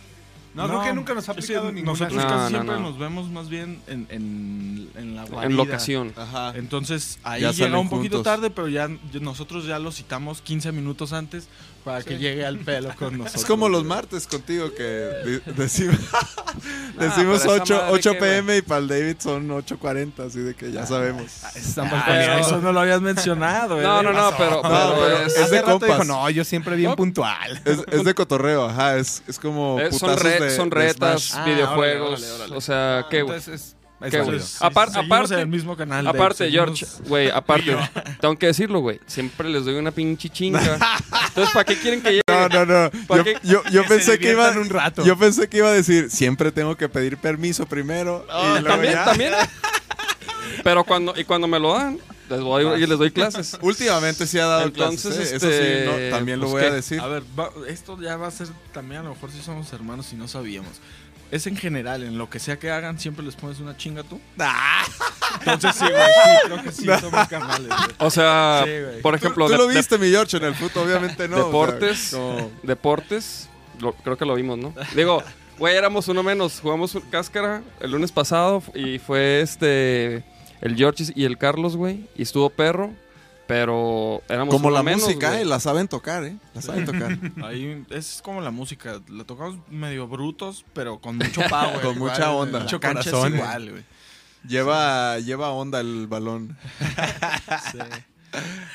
Speaker 4: No, creo que nunca nos ha aplicado ninguna.
Speaker 6: Nosotros
Speaker 2: No,
Speaker 6: casi
Speaker 2: no,
Speaker 6: siempre
Speaker 2: no.
Speaker 6: nos vemos más bien en, en, en la guarida.
Speaker 2: En locación.
Speaker 5: Ajá.
Speaker 6: Entonces ahí
Speaker 5: Ya
Speaker 6: llega un poquito
Speaker 5: juntos.
Speaker 6: tarde, pero ya ya nosotros ya lo citamos 15 minutos antes para que llegue al pelo con nosotros.
Speaker 5: Es como los martes contigo que de- decimos, <laughs> <laughs> decimos
Speaker 2: pero esa
Speaker 5: 8,
Speaker 2: madre
Speaker 5: 8
Speaker 2: que,
Speaker 5: pm y para el David son 8.40, así de que ya sabemos.
Speaker 4: Están
Speaker 6: Ah,
Speaker 4: balconeando.
Speaker 6: eso no lo habías mencionado,
Speaker 2: No,
Speaker 6: ¿eh?
Speaker 2: no, no, pero,
Speaker 5: No,
Speaker 2: pero
Speaker 5: pero
Speaker 2: es,
Speaker 5: es de
Speaker 4: rato
Speaker 5: compas.
Speaker 4: dijo, no, yo siempre bien
Speaker 2: No.
Speaker 4: puntual.
Speaker 5: Es, es de cotorreo, ajá, es, es como
Speaker 2: es- son, re-
Speaker 5: de-
Speaker 2: son
Speaker 5: de
Speaker 2: retas.
Speaker 6: Ah,
Speaker 2: videojuegos.
Speaker 6: órale, órale, órale.
Speaker 2: O sea,
Speaker 4: es
Speaker 2: Qué bueno.
Speaker 6: Sí,
Speaker 2: aparte-
Speaker 6: en el mismo canal. Dave,
Speaker 2: Aparte,
Speaker 6: seguimos-
Speaker 2: George, güey, aparte, <laughs> tengo que decirlo, güey. Siempre les doy una pinche chinga. Entonces, ¿para qué quieren que llegue?
Speaker 5: No, no, no.
Speaker 2: ¿Para
Speaker 5: Yo, yo, yo
Speaker 4: Que se
Speaker 5: pensé que iba
Speaker 4: un rato.
Speaker 5: Yo pensé que iba a decir, siempre tengo que pedir permiso primero.
Speaker 2: Ah,
Speaker 5: y luego
Speaker 2: también,
Speaker 5: ya.
Speaker 2: también. Pero cuando, y cuando me lo dan, les voy y les doy clases. <laughs>
Speaker 5: Últimamente sí ha dado
Speaker 2: Entonces,
Speaker 5: clases, ¿eh?
Speaker 2: este,
Speaker 5: Eso sí, no, también lo
Speaker 2: pues,
Speaker 5: voy
Speaker 2: ¿qué?
Speaker 5: a decir.
Speaker 6: A ver, va- esto ya va a ser también, a lo mejor si somos hermanos y no sabíamos. Es en general, en lo que sea que hagan, siempre les pones una chinga tú. Entonces sí, güey, sí, creo que sí somos carnales. güey.
Speaker 2: O sea,
Speaker 6: Sí, güey.
Speaker 2: por ejemplo,
Speaker 5: tú
Speaker 2: de-
Speaker 5: lo
Speaker 2: de-
Speaker 5: viste, mi George, en el fútbol, obviamente no. o sea,
Speaker 2: deportes,
Speaker 5: como-
Speaker 2: deportes, lo- creo que lo vimos, ¿no? Digo, güey, éramos uno menos, jugamos un cáscara el lunes pasado y fue este el George y el Carlos, güey, y estuvo perro, pero éramos
Speaker 5: como la
Speaker 2: menos,
Speaker 5: música,
Speaker 2: güey.
Speaker 5: eh, la saben tocar, ¿eh? La saben tocar. <laughs>
Speaker 6: Ahí es como la música, la tocamos medio brutos, pero con <laughs> mucho power.
Speaker 5: Con
Speaker 6: igual,
Speaker 5: mucha onda.
Speaker 4: Mucho
Speaker 6: es
Speaker 4: corazón.
Speaker 6: igual, güey.
Speaker 5: lleva, lleva onda el balón. <laughs>
Speaker 6: Sí.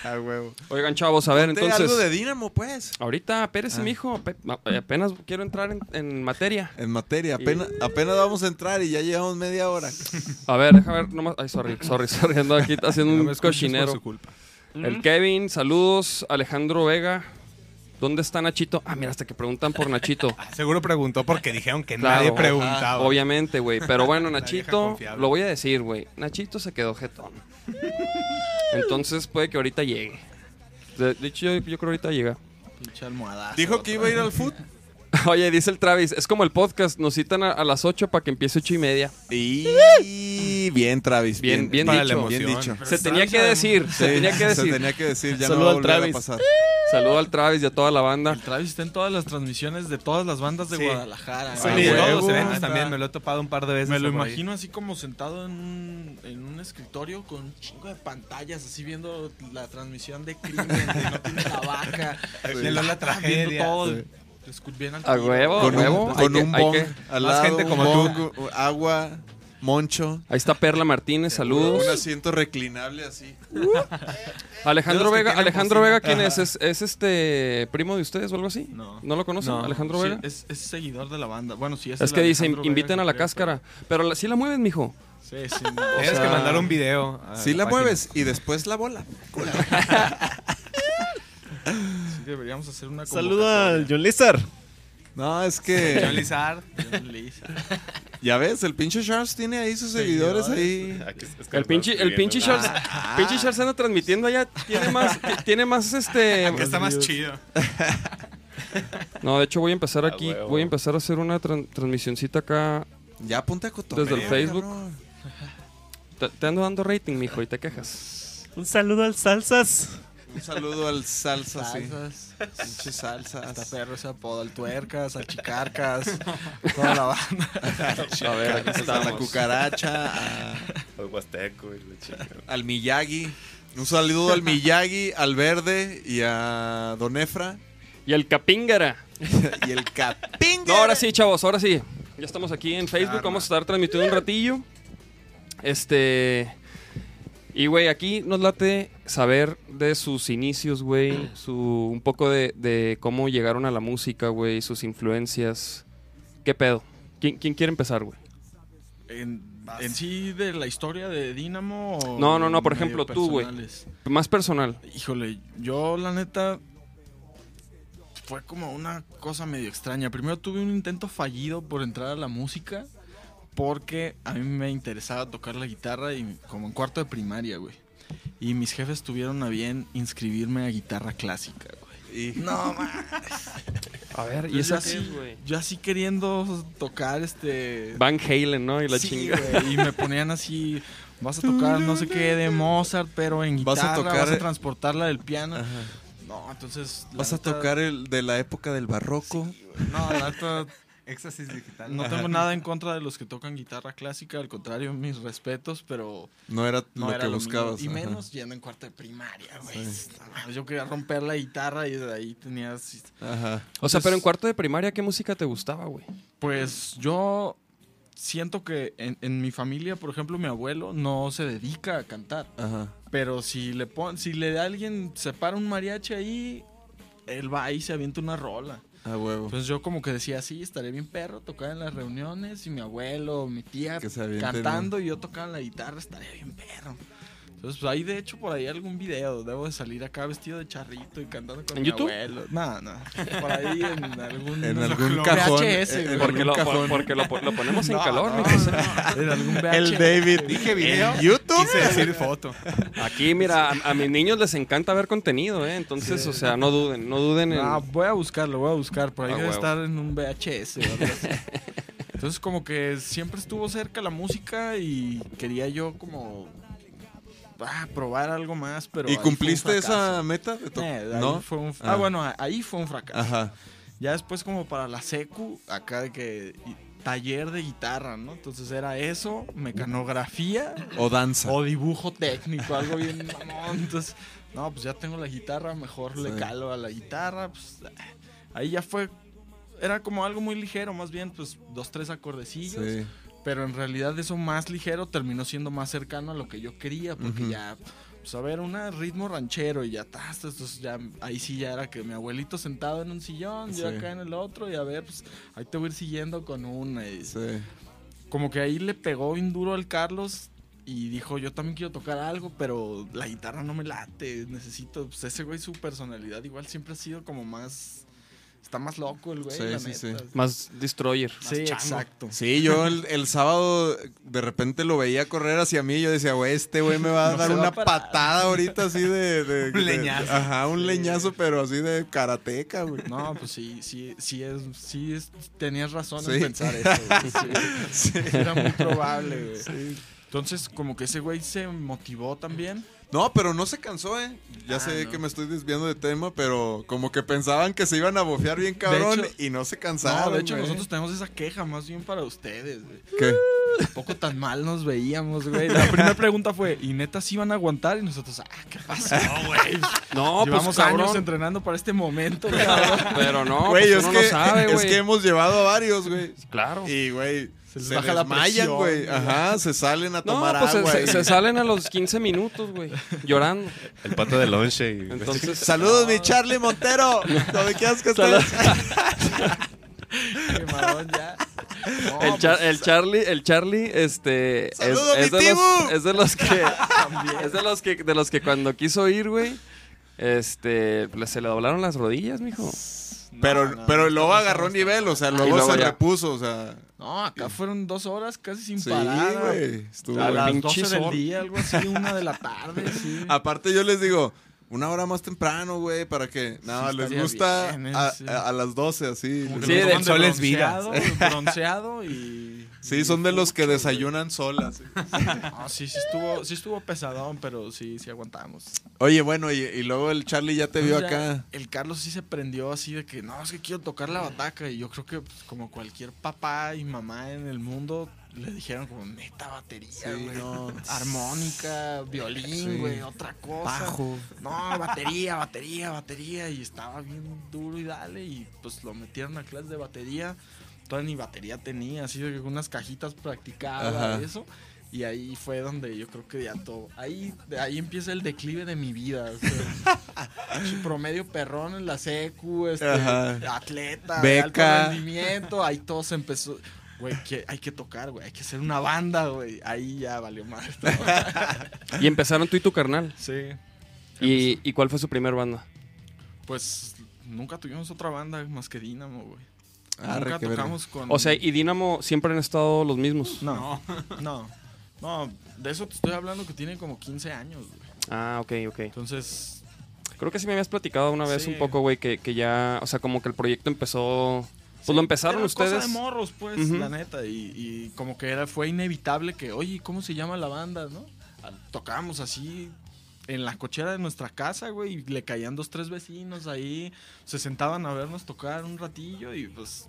Speaker 5: A huevo.
Speaker 2: Oigan, chavos, a ver,
Speaker 5: Ponte
Speaker 2: entonces
Speaker 5: algo de Dínamo, pues.
Speaker 2: ahorita Pérez,
Speaker 5: Ah.
Speaker 2: mijo, eh, apenas quiero entrar en, en materia.
Speaker 5: En materia,
Speaker 2: Y-
Speaker 5: apenas, apenas vamos a entrar y ya llevamos media hora.
Speaker 2: A ver, deja ver nomás, ay, sorry, sorry, sorry, ando aquí haciendo
Speaker 4: No
Speaker 2: un
Speaker 4: escuches por
Speaker 2: cochinero.
Speaker 4: su culpa.
Speaker 2: El Kevin, saludos. Alejandro Vega. ¿Dónde está Nachito? Ah, mira, hasta que preguntan por Nachito. <laughs>
Speaker 4: Seguro preguntó porque dijeron que
Speaker 2: Claro,
Speaker 4: nadie
Speaker 2: ajá,
Speaker 4: preguntaba.
Speaker 2: Obviamente, güey. Pero bueno, <laughs> Nachito, lo voy a decir, güey. Nachito se quedó jetón. Entonces puede que ahorita llegue. De, hecho, yo, yo creo que ahorita llega.
Speaker 6: Pinche almohadazo.
Speaker 5: Dijo que iba a ir al fútbol. <laughs> <laughs>
Speaker 2: Oye, dice el Travis, es como el podcast, nos citan a, a las 8 para que empiece ocho y media.
Speaker 5: Y bien, Travis.
Speaker 2: Bien, bien
Speaker 4: la
Speaker 2: dicho.
Speaker 5: Bien dicho.
Speaker 2: Se tenía que decir, se tenía que
Speaker 5: Se
Speaker 2: decir.
Speaker 5: tenía que decir, ya
Speaker 6: Saludo
Speaker 5: no va a
Speaker 6: al
Speaker 5: volver a
Speaker 6: Travis.
Speaker 5: pasar.
Speaker 2: Saludo al Travis y a toda la banda.
Speaker 6: El Travis está en todas las transmisiones de todas las bandas de
Speaker 4: Sí.
Speaker 6: Guadalajara.
Speaker 4: Sí, todos los eventos también me lo he topado un par de veces.
Speaker 6: Me lo
Speaker 4: ahí.
Speaker 6: imagino así como sentado en un, en un escritorio con un chingo de pantallas, así viendo la transmisión de crimen, de <laughs> no tiene la vaca,
Speaker 4: De la
Speaker 6: viendo
Speaker 4: tragedia.
Speaker 6: todo. Bien al
Speaker 2: A huevo,
Speaker 5: Con
Speaker 2: a huevo.
Speaker 5: un, con
Speaker 2: que-
Speaker 5: un bong
Speaker 2: que-
Speaker 5: al
Speaker 4: Más
Speaker 5: lado,
Speaker 4: gente como
Speaker 5: bong, agua, moncho.
Speaker 2: Ahí está Perla Martínez, saludos.
Speaker 5: Un asiento reclinable así. <laughs>
Speaker 2: Alejandro Vega, Alejandro. Vega, ¿quién es? es? es este primo de ustedes o algo así?
Speaker 6: No.
Speaker 2: ¿No lo conocen?
Speaker 4: No.
Speaker 2: Alejandro
Speaker 6: Sí,
Speaker 2: Vega.
Speaker 6: es, es seguidor de la banda. Bueno, sí, es
Speaker 2: Es que dice,
Speaker 6: Alejandro Vega
Speaker 2: inviten a la cáscara. Pero la- sí la mueven, mijo.
Speaker 6: Sí, sí. <laughs>
Speaker 4: Tienes
Speaker 2: sea,
Speaker 4: que mandar un video. a
Speaker 5: Sí la
Speaker 4: página.
Speaker 5: mueves y después la bola. <laughs>
Speaker 6: deberíamos hacer una
Speaker 3: Saludo al. John Lizar.
Speaker 5: No, es <laughs>
Speaker 4: John
Speaker 5: que.
Speaker 4: Lizard.
Speaker 6: John Lisa. <laughs>
Speaker 5: Ya ves, el pinche Charles tiene ahí sus seguidores ahí.
Speaker 3: Aquí es- es que
Speaker 2: El pinche, el pinche. Charles, pinche Charles anda transmitiendo allá. Tiene más, ti- <laughs> tiene más este.
Speaker 4: Acá está más chido.
Speaker 2: No, de hecho voy a empezar aquí, voy a empezar a hacer una tran- transmisioncita acá.
Speaker 5: Ya ponte a cotorreo.
Speaker 2: Desde el Facebook. te ando dando rating, mijo, y te quejas.
Speaker 3: Un saludo al Salsas.
Speaker 5: Un saludo al salsa, sí.
Speaker 6: Salsas.
Speaker 5: Pinches
Speaker 6: Está
Speaker 5: salsas.
Speaker 6: perro ese apodo, el tuercas, al chicarcas, <laughs> toda la banda.
Speaker 2: A ver, aquí
Speaker 5: A la cucaracha, a-
Speaker 3: Al Huasteco y la chica.
Speaker 5: al Miyagi. Un saludo al Miyagi, al Verde y a Don Efra.
Speaker 2: Y el Capíngara. <laughs>
Speaker 5: y el Capinga.
Speaker 2: No, ahora sí, chavos, ahora sí. Ya estamos aquí en Facebook, vamos a estar transmitiendo un ratillo. Este. Y, güey, aquí nos late saber de sus inicios, güey. Su, un poco de, de cómo llegaron a la música, güey. Sus influencias. ¿Qué pedo? ¿Quién, quién quiere empezar, güey?
Speaker 6: En, en sí de la historia de Dynamo. o
Speaker 2: No, no, no, por
Speaker 6: medio
Speaker 2: ejemplo, tú, güey.
Speaker 6: personales?
Speaker 2: Más personal.
Speaker 6: Híjole, yo la neta fue como una cosa medio extraña. Primero tuve un intento fallido por entrar a la música porque a mí me interesaba tocar la guitarra y como en cuarto de primaria, güey. Y mis jefes tuvieron a bien inscribirme a guitarra clásica, güey.
Speaker 5: Y-
Speaker 6: No, man.
Speaker 2: A ver,
Speaker 6: Y yo así, yo así queriendo tocar este
Speaker 2: Van Halen, ¿no? Y la
Speaker 6: Sí,
Speaker 2: chinga.
Speaker 6: güey, y me ponían así, vas a tocar no sé qué de Mozart, pero en
Speaker 5: Vas
Speaker 6: guitarra,
Speaker 5: a
Speaker 6: vas a,
Speaker 5: tocar-
Speaker 6: transportarla del piano.
Speaker 5: Ajá.
Speaker 6: No, entonces...
Speaker 5: Vas a
Speaker 6: neta,
Speaker 5: tocar el de la época del barroco.
Speaker 6: No, la neta,
Speaker 4: Éxtasis digital.
Speaker 6: no tengo nada en contra de los que tocan guitarra clásica, al contrario, mis respetos, pero
Speaker 5: No era
Speaker 6: no
Speaker 5: lo
Speaker 6: era
Speaker 5: que
Speaker 6: lo
Speaker 5: buscabas.
Speaker 6: mío. Y
Speaker 5: ajá.
Speaker 6: menos yendo en cuarto de primaria, güey. Yo quería romper la guitarra y de ahí tenías...
Speaker 5: Ajá.
Speaker 2: O sea, pero en cuarto de primaria, ¿qué música te gustaba, güey?
Speaker 6: Pues yo siento que en, en mi familia, por ejemplo, mi abuelo no se dedica a cantar.
Speaker 5: Ajá.
Speaker 6: Pero si le pon, si le alguien se para un mariachi ahí, él va ahí y se avienta una rola.
Speaker 5: A huevo.
Speaker 6: Entonces yo como que decía, sí, estaré bien perro, tocar en las reuniones y mi abuelo, mi tía cantando y yo tocaba la guitarra, estaría bien perro. Entonces, pues ahí de hecho por ahí algún video, debo de salir acá vestido de charrito y cantando con
Speaker 2: ¿En
Speaker 6: mi
Speaker 2: YouTube?
Speaker 6: abuelo. No, no, por ahí en <laughs> algún,
Speaker 5: En algún cajón. en
Speaker 2: Porque,
Speaker 5: algún
Speaker 2: lo,
Speaker 5: cajón.
Speaker 2: porque lo, lo ponemos en
Speaker 6: No,
Speaker 2: calor,
Speaker 6: no, no, en algún VHS.
Speaker 5: El David.
Speaker 4: Dije video.
Speaker 5: ¿En YouTube?
Speaker 4: Quise decir foto.
Speaker 2: Aquí, mira, a, a mis niños les encanta ver contenido, ¿eh? Entonces, o sea, no duden, no duden en...
Speaker 6: No, voy a buscarlo, voy a buscar. Por ahí
Speaker 2: Ah,
Speaker 6: debe
Speaker 2: huevo.
Speaker 6: estar en un VHS así. Entonces, como que siempre estuvo cerca la música y quería yo como ah, probar algo más, pero.
Speaker 5: ¿Y cumpliste esa meta? de to-
Speaker 6: Eh,
Speaker 5: ¿No?
Speaker 6: fue un-
Speaker 5: Ah.
Speaker 6: ah, bueno, ahí fue un fracaso.
Speaker 5: Ajá.
Speaker 6: Ya después, como para la secu, acá de que. Taller de guitarra, ¿no? Entonces era eso, mecanografía
Speaker 5: O danza.
Speaker 6: o dibujo técnico, algo bien mamón. Entonces, no, pues ya tengo la guitarra, mejor le
Speaker 5: Sí.
Speaker 6: calo a la guitarra. Pues, ahí ya fue. Era como algo muy ligero, más bien, pues dos, tres acordecillos.
Speaker 5: Sí.
Speaker 6: Pero en realidad eso más ligero terminó siendo más cercano a lo que yo quería, porque ya, pues a ver, un ritmo ranchero y ya, tas, tas, ya, ahí sí ya era que mi abuelito sentado en un sillón, yo acá en el otro, y a ver, pues ahí te voy a ir siguiendo con una. y-
Speaker 5: Sí.
Speaker 6: como que ahí le pegó bien duro al Carlos y dijo, yo también quiero tocar algo, pero la guitarra no me late, necesito, pues ese güey su personalidad igual siempre ha sido como más, está más loco el güey,
Speaker 5: Sí,
Speaker 6: la
Speaker 5: sí,
Speaker 6: neta.
Speaker 5: sí.
Speaker 2: Más destroyer.
Speaker 6: Sí, exacto. <laughs>
Speaker 5: Sí, yo el, el sábado de repente lo veía correr hacia mí y yo decía, güey, este güey me va a
Speaker 6: No
Speaker 5: dar una patada ahorita así de... de-
Speaker 4: Un
Speaker 5: de-
Speaker 4: leñazo.
Speaker 5: Ajá, un leñazo, pero así de karateca, güey.
Speaker 6: No, pues sí, sí, sí es, sí es, tenías razón
Speaker 5: Sí.
Speaker 6: en pensar eso. güey, <laughs> sí. Era muy probable, güey. Entonces, como que ese güey se motivó también.
Speaker 5: No, pero no se cansó, ¿eh? Ya
Speaker 6: Ah,
Speaker 5: sé
Speaker 6: no.
Speaker 5: que me estoy desviando de tema, pero como que pensaban que se iban a bofear bien cabrón
Speaker 6: hecho-
Speaker 5: y no se cansaron,
Speaker 6: No, de hecho,
Speaker 5: güey.
Speaker 6: nosotros tenemos esa queja más bien para ustedes, güey.
Speaker 5: ¿Qué?
Speaker 6: Tampoco tan mal nos veíamos, güey. La primera pregunta fue, ¿y neta sí van a aguantar? Y nosotros, ah, ¿qué pasó, güey?
Speaker 2: No,
Speaker 6: Llevamos
Speaker 2: pues
Speaker 6: años entrenando para este momento, <laughs> cabrón.
Speaker 2: Pero no,
Speaker 5: Güey,
Speaker 2: pues
Speaker 5: es,
Speaker 2: uno
Speaker 5: que,
Speaker 2: no sabe,
Speaker 5: es
Speaker 2: güey.
Speaker 5: que hemos llevado a varios, güey.
Speaker 2: Claro.
Speaker 5: Y, güey,
Speaker 6: Se
Speaker 5: se,
Speaker 6: les baja la
Speaker 5: desmayan,
Speaker 6: presión,
Speaker 5: güey. Ajá, se salen a
Speaker 2: No,
Speaker 5: tomar
Speaker 2: pues
Speaker 5: agua.
Speaker 2: se,
Speaker 5: y-
Speaker 2: se salen a los 15 minutos, güey, <laughs> llorando.
Speaker 3: El pato de lonche. y-
Speaker 2: Entonces, <laughs>
Speaker 5: Saludos, mi Charlie Montero. <laughs> ¿Dónde quieras que estés?
Speaker 6: Ya. No,
Speaker 2: el, Char-
Speaker 6: pues,
Speaker 2: el Charlie, el Charlie, este, es,
Speaker 5: ¡Saludos,
Speaker 2: es
Speaker 5: mi
Speaker 2: de los, es de los que, es de los que, de los que cuando quiso ir, güey, este, se le doblaron las rodillas, mijo.
Speaker 5: Pero,
Speaker 6: no,
Speaker 5: pero
Speaker 6: no,
Speaker 5: luego
Speaker 6: no,
Speaker 5: agarró
Speaker 6: no,
Speaker 5: nivel, o sea, luego,
Speaker 2: luego
Speaker 5: se
Speaker 2: ya.
Speaker 5: repuso, o sea.
Speaker 6: No, acá fueron dos horas casi sin
Speaker 5: Sí,
Speaker 6: parar.
Speaker 5: güey. Estuvo
Speaker 6: A las
Speaker 2: pinche
Speaker 6: 12 del día, algo así, una de la tarde, sí. <laughs>
Speaker 5: Aparte yo les digo, una hora más temprano, güey, para que. No,
Speaker 6: Sí,
Speaker 5: les gusta
Speaker 6: bien,
Speaker 5: a,
Speaker 6: eh, sí.
Speaker 5: a- a las 12, así.
Speaker 6: Como
Speaker 2: Sí, del
Speaker 4: sol es vida.
Speaker 6: bronceado, <laughs> Bronceado y...
Speaker 5: Sí, son de los que desayunan solas. <laughs>
Speaker 6: No, sí, sí estuvo, sí estuvo pesadón, pero sí, sí aguantamos.
Speaker 5: Oye, bueno, y, y luego el Charlie ya te vio
Speaker 6: Entonces ya
Speaker 5: acá.
Speaker 6: El Carlos sí se prendió así de que, no, es que quiero tocar la bataca. Y yo creo que pues, como cualquier papá y mamá en el mundo, le dijeron como, neta, batería,
Speaker 5: Sí,
Speaker 6: güey.
Speaker 5: no.
Speaker 6: Armónica, violín,
Speaker 5: Sí.
Speaker 6: güey, otra cosa.
Speaker 5: Bajo.
Speaker 6: No, batería, batería, batería. Y estaba bien duro y dale. Y pues lo metieron a clase de batería. Toda ni batería tenía, así de unas cajitas practicaba,
Speaker 5: Ajá.
Speaker 6: eso. Y ahí fue donde yo creo que ya todo. Ahí, ahí empieza el declive de mi vida. o sea, <laughs> su promedio perrón en la secu, este, atleta,
Speaker 5: Beca.
Speaker 6: alto rendimiento. Ahí todo se empezó. Güey, que hay que tocar, güey. Hay que hacer una banda, güey. Ahí ya valió más. <laughs>
Speaker 2: Y empezaron tú y tu carnal.
Speaker 6: sí.
Speaker 2: ¿Y, ¿Y cuál fue su primer banda?
Speaker 6: Pues nunca tuvimos otra banda más que Dynamo, güey.
Speaker 5: Arre,
Speaker 6: nunca
Speaker 5: verga.
Speaker 6: tocamos con.
Speaker 2: O sea, y Dynamo siempre han estado los mismos.
Speaker 6: No, no, <laughs> no. De eso te estoy hablando que tiene como 15 años, güey.
Speaker 2: Ah, ok, ok.
Speaker 6: Entonces,
Speaker 2: Creo que sí me habías platicado una vez
Speaker 6: Sí.
Speaker 2: un poco, güey, que, que ya, o sea, como que el proyecto empezó... Pues
Speaker 6: Sí,
Speaker 2: lo empezaron
Speaker 6: era
Speaker 2: ustedes.
Speaker 6: Cosa de morros, pues, la neta. Y, y como que era, fue inevitable que, oye, ¿cómo se llama la banda, no? Ah, Tocábamos así en la cochera de nuestra casa, güey, y le caían dos, tres vecinos ahí. Se sentaban a vernos tocar un ratillo y pues.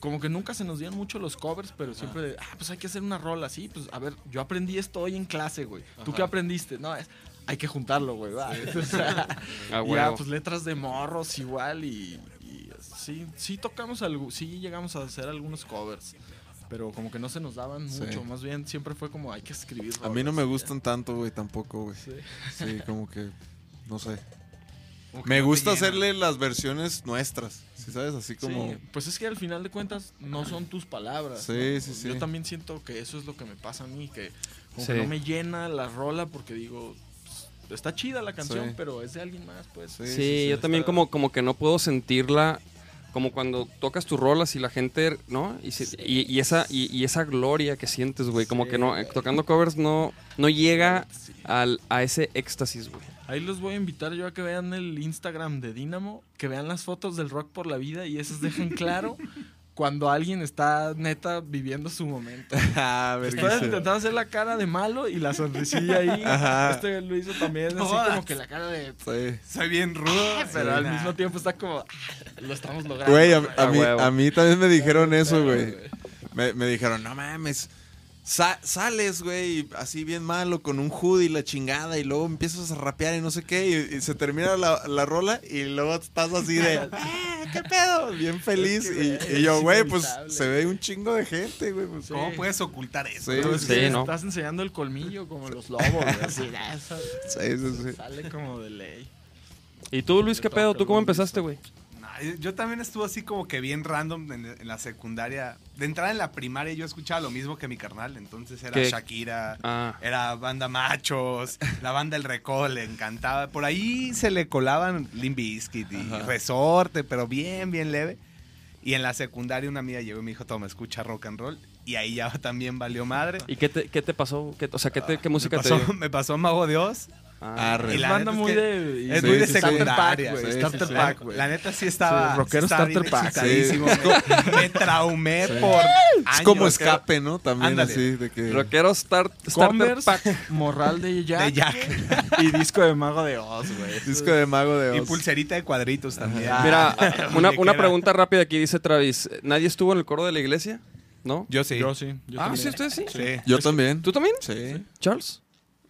Speaker 6: Como que nunca se nos dieron mucho los covers, pero siempre, de, ah, pues hay que hacer una rola así. Pues a ver, yo aprendí esto hoy en clase, güey. ¿Tú qué aprendiste? No, es, hay que juntarlo, güey. va. <laughs> O sea, <laughs>
Speaker 2: Ah,
Speaker 6: ya,
Speaker 2: huevo.
Speaker 6: pues letras de morros igual y sí, sí tocamos algo, sí llegamos a hacer algunos covers, pero como que no se nos daban
Speaker 5: Sí.
Speaker 6: mucho, más bien siempre fue como hay que escribir.
Speaker 5: A mí no me
Speaker 6: ya.
Speaker 5: gustan tanto, güey, tampoco, güey.
Speaker 6: Sí.
Speaker 5: Sí, como que. No sé. Me gusta hacerle las versiones nuestras. ¿Sí sabes? Así como.
Speaker 6: Sí, pues es que al final de cuentas no son tus palabras.
Speaker 5: Sí,
Speaker 6: ¿no?
Speaker 5: sí, sí.
Speaker 6: Yo también siento que eso es lo que me pasa a mí, que como
Speaker 2: Sí.
Speaker 6: que no me llena la rola porque digo, pues, está chida la canción,
Speaker 5: Sí.
Speaker 6: pero es de alguien más, pues.
Speaker 5: Sí,
Speaker 2: Sí,
Speaker 5: sí, sí,
Speaker 2: yo también
Speaker 6: está-
Speaker 2: como, como que no puedo sentirla como cuando tocas tus rolas y la gente, ¿no? Y, si- y, y esa, y, y esa gloria que sientes, güey. Como
Speaker 6: Sí,
Speaker 2: que no, eh,
Speaker 6: güey.
Speaker 2: tocando covers no, no llega
Speaker 6: Sí.
Speaker 2: al, a ese éxtasis, güey.
Speaker 6: Ahí los voy a invitar yo a que vean el Instagram de Dynamo, que vean las fotos del rock por la vida y esas dejan claro <laughs> cuando alguien está neta viviendo su momento. <laughs>
Speaker 5: Ah,
Speaker 6: Estoy
Speaker 5: verguísima.
Speaker 6: intentando hacer la cara de malo y la sonrisilla ahí. <laughs>
Speaker 5: Ajá.
Speaker 6: Este lo hizo también, así
Speaker 4: Jodas.
Speaker 6: como <laughs> que la cara de...
Speaker 5: Sí.
Speaker 4: Soy bien rudo.
Speaker 6: Pero
Speaker 4: Sí,
Speaker 6: al
Speaker 4: nah.
Speaker 6: mismo tiempo está como... "Ah, Lo estamos logrando.
Speaker 5: Güey, a,
Speaker 6: güey".
Speaker 5: a mí, a mí también me dijeron eso,
Speaker 6: Pero,
Speaker 5: güey. Me, me dijeron, no mames. Sa- sales, güey, así bien malo, con un hoodie y la chingada, y luego empiezas a rapear y no sé qué, y, y se termina la, la rola, y luego estás así de, <laughs> "Eh, ¿qué pedo? Bien feliz.
Speaker 6: Es que,
Speaker 5: y, yo, güey, pues se ve un chingo de gente, güey. pues,
Speaker 4: ¿Cómo puedes ocultar eso?
Speaker 5: Sí,
Speaker 6: estás enseñando el colmillo como los <laughs> lobos. güey, así, eso
Speaker 5: Sí, sí, sí.
Speaker 6: sale como de ley.
Speaker 2: ¿Y tú, Luis, qué pedo? ¿Tú cómo empezaste, güey?
Speaker 4: Yo- también estuve así como que bien random en, en la secundaria. De entrada en la primaria yo escuchaba lo mismo que mi carnal. Entonces era
Speaker 2: ¿Qué?
Speaker 4: Shakira,
Speaker 2: Ah,
Speaker 4: era banda machos, la banda El Recol, le encantaba. Por ahí se le colaban Limp Bizkit y
Speaker 5: Ajá.
Speaker 4: Resorte, pero bien, bien leve. Y en la secundaria una amiga llegó y me dijo, toma, escucha rock and roll. Y ahí ya <laughs> también valió madre.
Speaker 2: ¿y qué te, qué te pasó? ¿Qué- o sea, ¿qué, te- qué música
Speaker 4: me
Speaker 2: te
Speaker 4: pasó,
Speaker 2: dio? <laughs>
Speaker 4: me pasó Mago Dios.
Speaker 2: Ah,
Speaker 5: Arre.
Speaker 4: Y
Speaker 6: Es
Speaker 4: la
Speaker 6: banda muy de...
Speaker 4: Es
Speaker 5: Sí,
Speaker 4: muy de
Speaker 5: sí, sí.
Speaker 4: secundaria.
Speaker 6: güey.
Speaker 5: Sí,
Speaker 6: Starter pack, güey.
Speaker 4: La neta sí estaba.
Speaker 6: Sí, rockero
Speaker 4: estaba
Speaker 6: starter pack.
Speaker 4: Me, traumé por.
Speaker 5: Es
Speaker 4: años.
Speaker 5: como escape, ¿no? También
Speaker 4: Ándale.
Speaker 5: así, de que...
Speaker 2: Rockero Star, Starter
Speaker 6: Converse,
Speaker 2: Pack.
Speaker 6: morral de Jack,
Speaker 4: De Jack. <laughs>
Speaker 6: y disco de Mago de Oz, güey. <laughs>
Speaker 5: Disco de Mago de
Speaker 4: Y
Speaker 5: Oz.
Speaker 4: pulserita de cuadritos también.
Speaker 2: Mira, una, <laughs> una
Speaker 4: Muñequera.
Speaker 2: pregunta rápida aquí dice Travis. ¿Nadie estuvo en el coro de la iglesia? ¿No?
Speaker 4: Yo sí.
Speaker 6: Yo sí. Yo
Speaker 2: ah,
Speaker 6: también.
Speaker 2: sí, ustedes sí.
Speaker 4: Sí.
Speaker 5: Yo también.
Speaker 2: ¿Tú también?
Speaker 5: Sí.
Speaker 2: ¿Charles?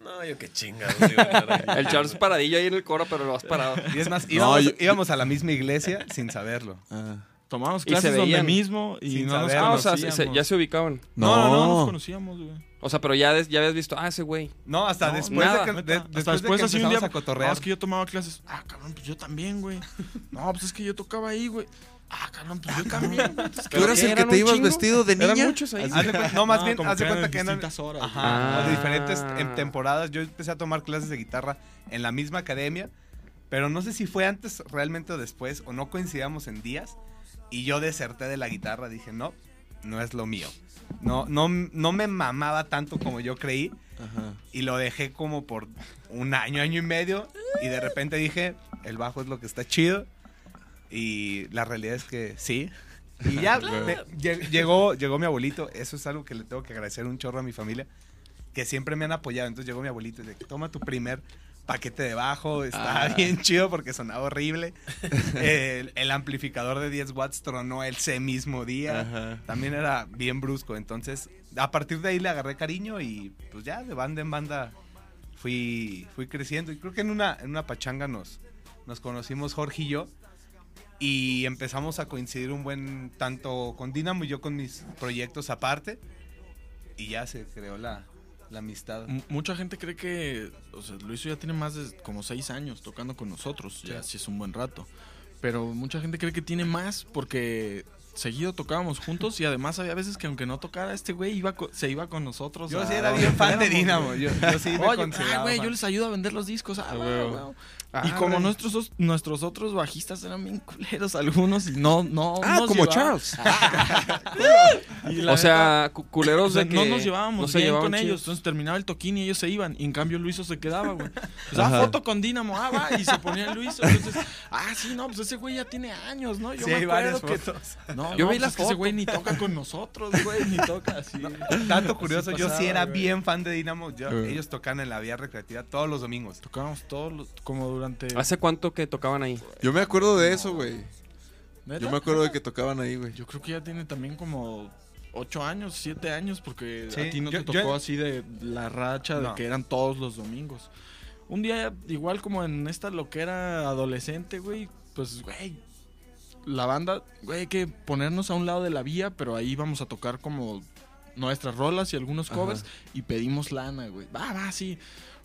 Speaker 3: No, yo qué chingados. iba a estar ahí.
Speaker 2: El Charles paradillo ahí en el coro, pero lo has parado.
Speaker 4: Y es más, íbamos,
Speaker 5: yo-
Speaker 4: íbamos a la misma iglesia sin saberlo.
Speaker 5: Ah.
Speaker 6: Tomamos
Speaker 2: Y
Speaker 6: clases
Speaker 2: se
Speaker 6: donde mismo y
Speaker 4: Sin
Speaker 6: no nos.
Speaker 2: Ah, o sea, se-
Speaker 6: conocíamos.
Speaker 2: se- ya se ubicaban.
Speaker 6: No, no, no,
Speaker 5: No.
Speaker 6: nos conocíamos, güey.
Speaker 2: O sea, pero ya, des- ya habías visto, ah, ese güey.
Speaker 4: No, hasta
Speaker 6: No,
Speaker 4: después
Speaker 2: nada,
Speaker 4: de que,
Speaker 6: Neta,
Speaker 4: de-
Speaker 6: hasta
Speaker 4: después de
Speaker 6: después
Speaker 4: que
Speaker 6: así un día
Speaker 4: a cotorrear.
Speaker 6: No, es que yo tomaba clases. Ah, cabrón, pues yo también, güey. <laughs> No, pues es que yo tocaba ahí, güey. Ah, cabrón, pues yo también.
Speaker 5: ¿Tú eras el que
Speaker 2: ¿Eran
Speaker 5: te ibas
Speaker 2: chingo?
Speaker 5: vestido de
Speaker 2: Eran
Speaker 5: niña?
Speaker 2: muchos ahí.
Speaker 4: De <laughs> no, más bien, haz de cuenta que eran.
Speaker 6: distintas horas.
Speaker 4: Ajá,
Speaker 2: Ah.
Speaker 4: o diferentes en temporadas. Yo empecé a tomar clases de guitarra en la misma academia, pero no sé si fue antes realmente o después, o no coincidíamos en días, y yo deserté de la guitarra. Dije, no, no es lo mío. No, no, no me mamaba tanto como yo creí.
Speaker 5: Ajá.
Speaker 4: Y lo dejé como por un año, año y medio. Y de repente dije, el bajo es lo que está chido. Y la realidad es que sí. Y ya <laughs> me- llegó, llegó mi abuelito. Eso es algo que le tengo que agradecer un chorro a mi familia. Que siempre me han apoyado. Entonces llegó mi abuelito y dice, toma tu primer paquete de bajo. Está bien chido porque sonaba horrible. <laughs> el, el amplificador de 10 watts tronó ese mismo día.
Speaker 5: Ajá.
Speaker 4: También era bien brusco. Entonces, a partir de ahí le agarré cariño y pues ya de banda en banda fui, fui creciendo. Y creo que en una, en una pachanga nos, nos conocimos Jorge y yo. Y empezamos a coincidir un buen tanto con Dinamo y yo con mis proyectos aparte. Y ya se creó la, la amistad.
Speaker 6: M- Mucha gente cree que, o sea, Luiso ya tiene más de como seis años tocando con nosotros, ya sí es un buen rato. Pero mucha gente cree que tiene más porque seguido tocábamos juntos y además había veces que aunque no tocara este güey iba se iba con nosotros.
Speaker 4: Yo
Speaker 6: a
Speaker 4: sí era bien fan de Dinamo. Yo, yo sí me
Speaker 6: Oye, ah, güey, yo les ayudo a vender los discos. Ah,
Speaker 5: Ah,
Speaker 6: güey.
Speaker 2: Ah,
Speaker 6: y como
Speaker 2: güey.
Speaker 6: nuestros, os- nuestros otros bajistas eran bien culeros algunos y no, no
Speaker 2: Ah,
Speaker 6: nos
Speaker 2: como
Speaker 6: llevaban-
Speaker 2: Charles. <laughs>
Speaker 6: Y la
Speaker 2: O sea, cu- culeros
Speaker 6: o sea,
Speaker 2: de que
Speaker 6: no nos llevábamos
Speaker 2: no se
Speaker 6: bien
Speaker 2: llevaban
Speaker 6: con ellos. Entonces terminaba el toquín y ellos se iban. Y en cambio Luiso se quedaba, güey. <laughs> Pues, ah, foto con Dinamo. Ah, va. Y se ponía Luiso. Entonces, ah, sí, no, pues ese güey ya tiene años, ¿no? Yo
Speaker 4: Sí,
Speaker 6: me
Speaker 4: hay varias
Speaker 6: acuerdo que.
Speaker 4: fotos.
Speaker 6: No,
Speaker 2: Yo
Speaker 6: no,
Speaker 2: vi
Speaker 6: pues
Speaker 2: la
Speaker 6: es que ese güey ni toca con nosotros, güey. Ni toca <laughs> así.
Speaker 4: Dato curioso, yo sí era
Speaker 6: güey.
Speaker 4: bien fan de Dinamo. Yo-
Speaker 5: Eh.
Speaker 4: ellos tocan en la vía recreativa todos los domingos.
Speaker 6: Tocábamos todos los, como durante.
Speaker 2: ¿Hace cuánto que tocaban ahí?
Speaker 5: Yo me acuerdo de eso, güey.
Speaker 6: ¿Neta?
Speaker 5: Yo me acuerdo de que tocaban ahí, güey.
Speaker 6: Yo creo que ya tiene también como ocho años, siete años, porque
Speaker 4: Sí,
Speaker 6: a ti no
Speaker 4: yo-
Speaker 6: te tocó
Speaker 4: yo-
Speaker 6: así de la racha de que eran todos los domingos. Un día, igual como en esta loquera adolescente, güey, pues, güey, la banda, güey, hay que ponernos a un lado de la vía, pero ahí vamos a tocar como nuestras rolas y algunos covers y pedimos lana, güey. Va, va, sí.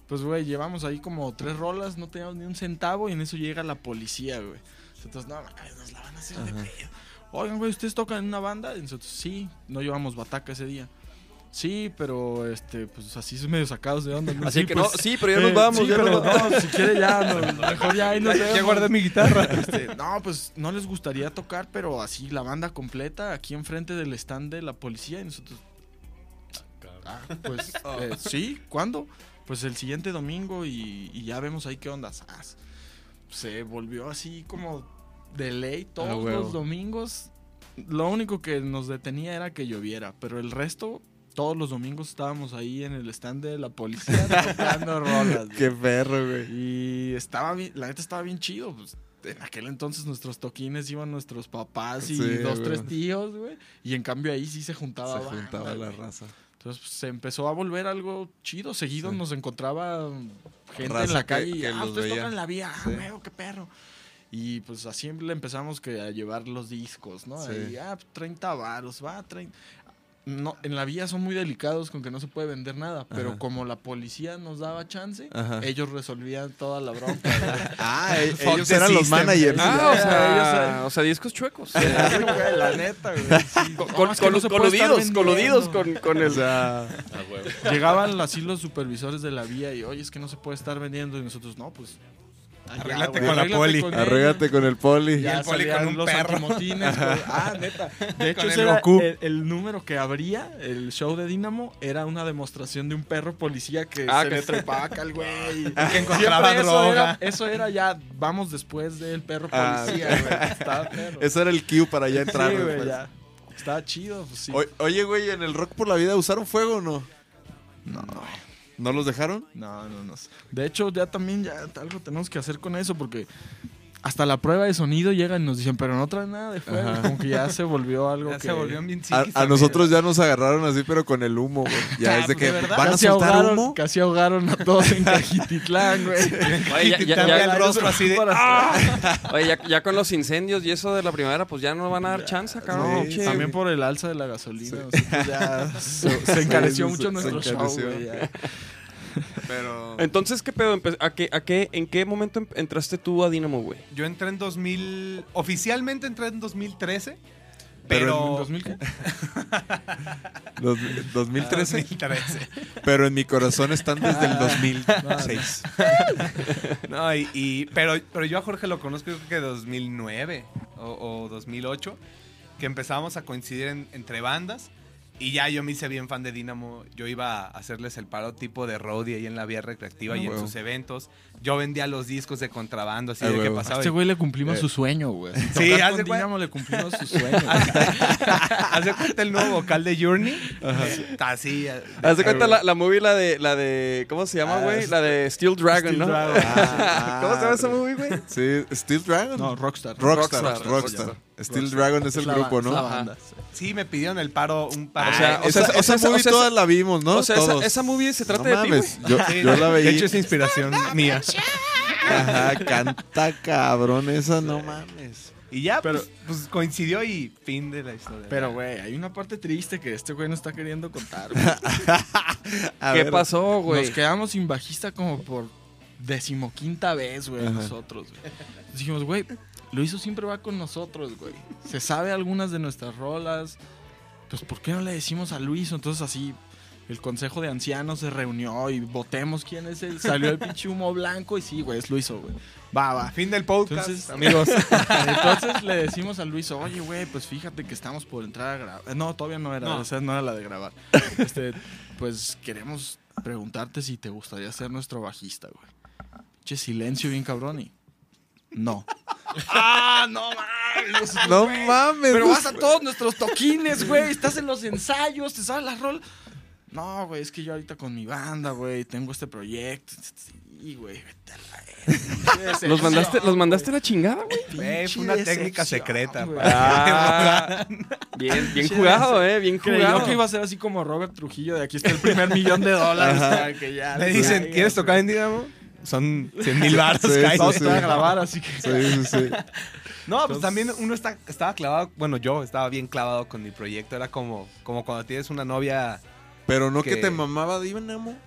Speaker 6: Pues, güey, llevamos ahí como tres rolas, no teníamos ni un centavo y en eso llega la policía, güey. Entonces, no, nos la van a hacer de pedo. Oigan, güey, ¿ustedes tocan en una banda? Nosotros, sí, no llevamos bataca ese día. Sí, pero este, pues así es medio sacados de onda. ¿no?
Speaker 2: Así
Speaker 6: Sí,
Speaker 2: que
Speaker 6: pues,
Speaker 2: no, sí, pero ya nos vamos,
Speaker 6: Sí,
Speaker 2: ya
Speaker 6: pero
Speaker 2: nos vamos.
Speaker 6: no, si quiere ya, no, mejor ya ahí nos <laughs>
Speaker 4: Ya
Speaker 6: vemos.
Speaker 4: guardé mi guitarra. <laughs>
Speaker 6: Este, no, pues no les gustaría tocar, pero así la banda completa aquí enfrente del stand de la policía y nosotros. Ah, pues <laughs> eh, sí, ¿cuándo? Pues el siguiente domingo y, y ya vemos ahí qué onda. Sas. Se volvió así como de ley todos
Speaker 5: Ah,
Speaker 6: los domingos. Lo único que nos detenía era que lloviera, pero el resto, todos los domingos estábamos ahí en el stand de la policía tocando <laughs> rolas. güey.
Speaker 5: Qué perro, güey.
Speaker 6: Y estaba bien, la neta estaba bien chido. Pues, en aquel entonces nuestros toquines iban nuestros papás y
Speaker 5: Sí,
Speaker 6: dos,
Speaker 5: güey.
Speaker 6: tres tíos, güey. Y en cambio ahí sí se juntaba.
Speaker 5: Se
Speaker 6: banda,
Speaker 5: juntaba la
Speaker 6: güey.
Speaker 5: raza.
Speaker 6: Entonces pues, se empezó a volver algo chido. Seguido
Speaker 5: Sí.
Speaker 6: nos encontraba gente
Speaker 5: Raza
Speaker 6: en la
Speaker 5: que-
Speaker 6: calle y
Speaker 5: que
Speaker 6: ah, ustedes
Speaker 5: veía".
Speaker 6: tocan en la vía, ah,
Speaker 5: Sí.
Speaker 6: huevo, qué perro. Y pues así le empezamos que a llevar los discos, ¿no?
Speaker 5: Sí.
Speaker 6: Ahí, ah, 30 varos, va, 30. No, en la vía son muy delicados con que no se puede vender nada, pero
Speaker 5: Ajá.
Speaker 6: como la policía nos daba chance,
Speaker 5: Ajá.
Speaker 6: ellos resolvían toda la bronca. <laughs>
Speaker 5: Ah, e-
Speaker 4: Fuck
Speaker 5: ellos eran los managers.
Speaker 2: Ah, o sea, o sea, discos chuecos. <laughs>
Speaker 6: Sí, güey, la neta, güey. <laughs> sí.
Speaker 2: Con,
Speaker 6: No, no
Speaker 2: coludidos, coludidos con, con el...
Speaker 5: O sea,
Speaker 6: Llegaban así los supervisores de la vía y, oye, es que no se puede estar vendiendo. Y nosotros, no, pues. Allá,
Speaker 4: Arréglate
Speaker 6: güey,
Speaker 4: con la poli.
Speaker 6: con
Speaker 5: con el poli.
Speaker 6: Ya
Speaker 4: el poli con un
Speaker 6: los
Speaker 4: perro.
Speaker 6: antimotines, <laughs> güey. Ah, neta. De hecho, ese
Speaker 4: el
Speaker 6: era
Speaker 4: Goku.
Speaker 6: el, el número que abría el show de Dynamo era una demostración de un perro policía que
Speaker 2: Ah,
Speaker 6: se
Speaker 2: que-
Speaker 6: le trepaba acá al güey. <laughs>
Speaker 4: Que encontraba
Speaker 6: eso
Speaker 4: droga.
Speaker 6: Era, eso era ya, vamos después del perro
Speaker 5: Ah,
Speaker 6: policía, güey. Perro.
Speaker 5: Ese era el cue para ya entrar.
Speaker 6: Sí, güey, ya. Estaba chido, pues sí.
Speaker 5: O- Oye, güey, ¿en el Rock por la Vida usaron fuego o no?
Speaker 6: No,
Speaker 5: ¿No los dejaron?
Speaker 6: no, no, no. De hecho, ya también ya algo tenemos que hacer con eso porque hasta la prueba de sonido llegan y nos dicen, pero no traen nada de fuego.
Speaker 5: Ajá.
Speaker 6: Como que ya se volvió algo
Speaker 4: Ya
Speaker 6: que...
Speaker 4: se volvió bien
Speaker 5: A, a nosotros ya nos agarraron así, pero con el humo, güey. Ya es de que
Speaker 4: ¿de
Speaker 5: van a
Speaker 6: Casi
Speaker 5: soltar
Speaker 6: ahogaron,
Speaker 5: humo.
Speaker 6: casi ahogaron a todos en <laughs> Cajititlán, güey.
Speaker 2: Oye, ya, ya-
Speaker 4: el rostro así de... <laughs>
Speaker 2: oye, ya- ya con los incendios y eso de la primavera, pues ya no van a dar chance, cabrón.
Speaker 5: Sí,
Speaker 2: Che,
Speaker 6: También por el alza de la gasolina. nosotros ya <laughs> se, se encareció
Speaker 5: Sí,
Speaker 6: mucho
Speaker 5: se-
Speaker 6: nuestro
Speaker 5: se
Speaker 6: show, güey.
Speaker 5: Pero.
Speaker 2: Entonces, ¿qué pedo? ¿A qué, a qué, ¿En qué momento em- entraste tú a Dynamo, güey?
Speaker 4: Yo entré en 2000... Oficialmente entré en 2013.
Speaker 5: Pero
Speaker 4: Pero...
Speaker 6: ¿En 2000 qué? <laughs>
Speaker 5: Dos- 2013.
Speaker 4: 2013.
Speaker 5: Pero en mi corazón están desde el 2006.
Speaker 4: No, y, y- pero, pero yo a Jorge lo conozco yo creo que 2009 o, o 2008, que empezábamos a coincidir en- entre bandas Y ya yo me hice bien fan de Dynamo. Yo iba a hacerles el paro tipo de roadie ahí en la vía recreativa y en sus eventos. Yo vendía los discos de contrabando, así
Speaker 5: Ah,
Speaker 4: de que
Speaker 5: huevo.
Speaker 6: A
Speaker 4: pasaba.
Speaker 6: este güey le cumplimos
Speaker 5: Eh.
Speaker 6: su sueño, güey.
Speaker 4: Sí, de cuenta-
Speaker 6: le cumplimos su <laughs> sueño.
Speaker 4: Hace cuenta el nuevo vocal de Journey. Está así. eh,
Speaker 2: Haz de cuenta la, la movie, la de, la de. ¿Cómo se llama,
Speaker 5: Ah,
Speaker 2: güey?
Speaker 5: es-
Speaker 2: La de Steel Dragon,
Speaker 6: Steel
Speaker 2: ¿no?
Speaker 6: Dragon. <laughs>
Speaker 2: ¿Cómo se llama esa movie, güey?
Speaker 5: Sí, Steel Dragon.
Speaker 6: No, Rockstar.
Speaker 5: Rockstar,
Speaker 2: Rockstar,
Speaker 5: Rockstar.
Speaker 2: Rockstar.
Speaker 5: Steel Dragon es el
Speaker 6: la
Speaker 5: grupo, ¿no?
Speaker 6: la banda, sí.
Speaker 4: Sí, me pidieron el paro, un paro.
Speaker 2: O sea,
Speaker 5: Ah,
Speaker 2: o sea,
Speaker 5: esa,
Speaker 2: o sea,
Speaker 5: esa movie
Speaker 2: o sea,
Speaker 5: todas la vimos, ¿no?
Speaker 2: O sea, esa,
Speaker 5: Todos.
Speaker 2: esa movie se trata
Speaker 5: no
Speaker 2: de ti,
Speaker 5: mames, yo,
Speaker 4: Sí,
Speaker 5: yo la
Speaker 4: De
Speaker 5: veía.
Speaker 4: hecho, es inspiración <laughs> mía.
Speaker 5: Ajá, <laughs> canta cabrón esa, no mames.
Speaker 4: Y ya,
Speaker 6: Pero-
Speaker 4: pues, pues, coincidió y fin de la historia.
Speaker 6: Pero, güey, hay una parte triste que este güey no está queriendo contar. <laughs>
Speaker 5: A
Speaker 2: ¿Qué
Speaker 5: ver,
Speaker 2: pasó, güey?
Speaker 6: Nos quedamos sin bajista como por decimoquinta vez, güey, nosotros. dijimos, güey, Luiso siempre va con nosotros, güey. Se sabe algunas de nuestras rolas. Pues, ¿por qué no le decimos a Luiso? Entonces, así, el consejo de ancianos se reunió y votemos quién es el. Salió el pinche humo blanco y sí, güey, es Luiso, güey. Va, va.
Speaker 4: Fin del podcast,
Speaker 6: Entonces-
Speaker 4: amigos. <laughs>
Speaker 6: Entonces le decimos a Luis, oye, güey, pues fíjate que estamos por entrar a grabar. No, todavía no era,
Speaker 4: No.
Speaker 6: esa no era la de grabar. Este, pues queremos preguntarte si te gustaría ser nuestro bajista, güey. Che, silencio bien cabrón y... No. ¡Ah, no mames!
Speaker 5: No mames.
Speaker 6: Pero vas a todos nuestros toquines, güey. Estás en los ensayos, te sabes las rolas. No, güey, es que yo ahorita con mi banda, güey, tengo este proyecto. Sí, güey, vete a la. <laughs>
Speaker 2: ¿Los mandaste, ¿Los mandaste la chingada, güey?
Speaker 4: Fue una técnica secreta.
Speaker 6: güey.
Speaker 2: Ah, bien, bien jugado, eh, bien jugado.
Speaker 6: que iba a ser así como Robert Trujillo de aquí está el primer millón de dólares. para que ya
Speaker 4: Le dicen, ¿quieres tocar en Dynamo? Son <laughs> 100 mil baros.
Speaker 5: Sí, sí,
Speaker 6: a grabar, así que.
Speaker 5: Sí, sí, sí.
Speaker 4: No, pues también uno está, estaba clavado, bueno, yo estaba bien clavado con mi proyecto. Era como, como cuando tienes una novia,
Speaker 5: Pero no que,
Speaker 4: Que-
Speaker 5: te mamaba güey.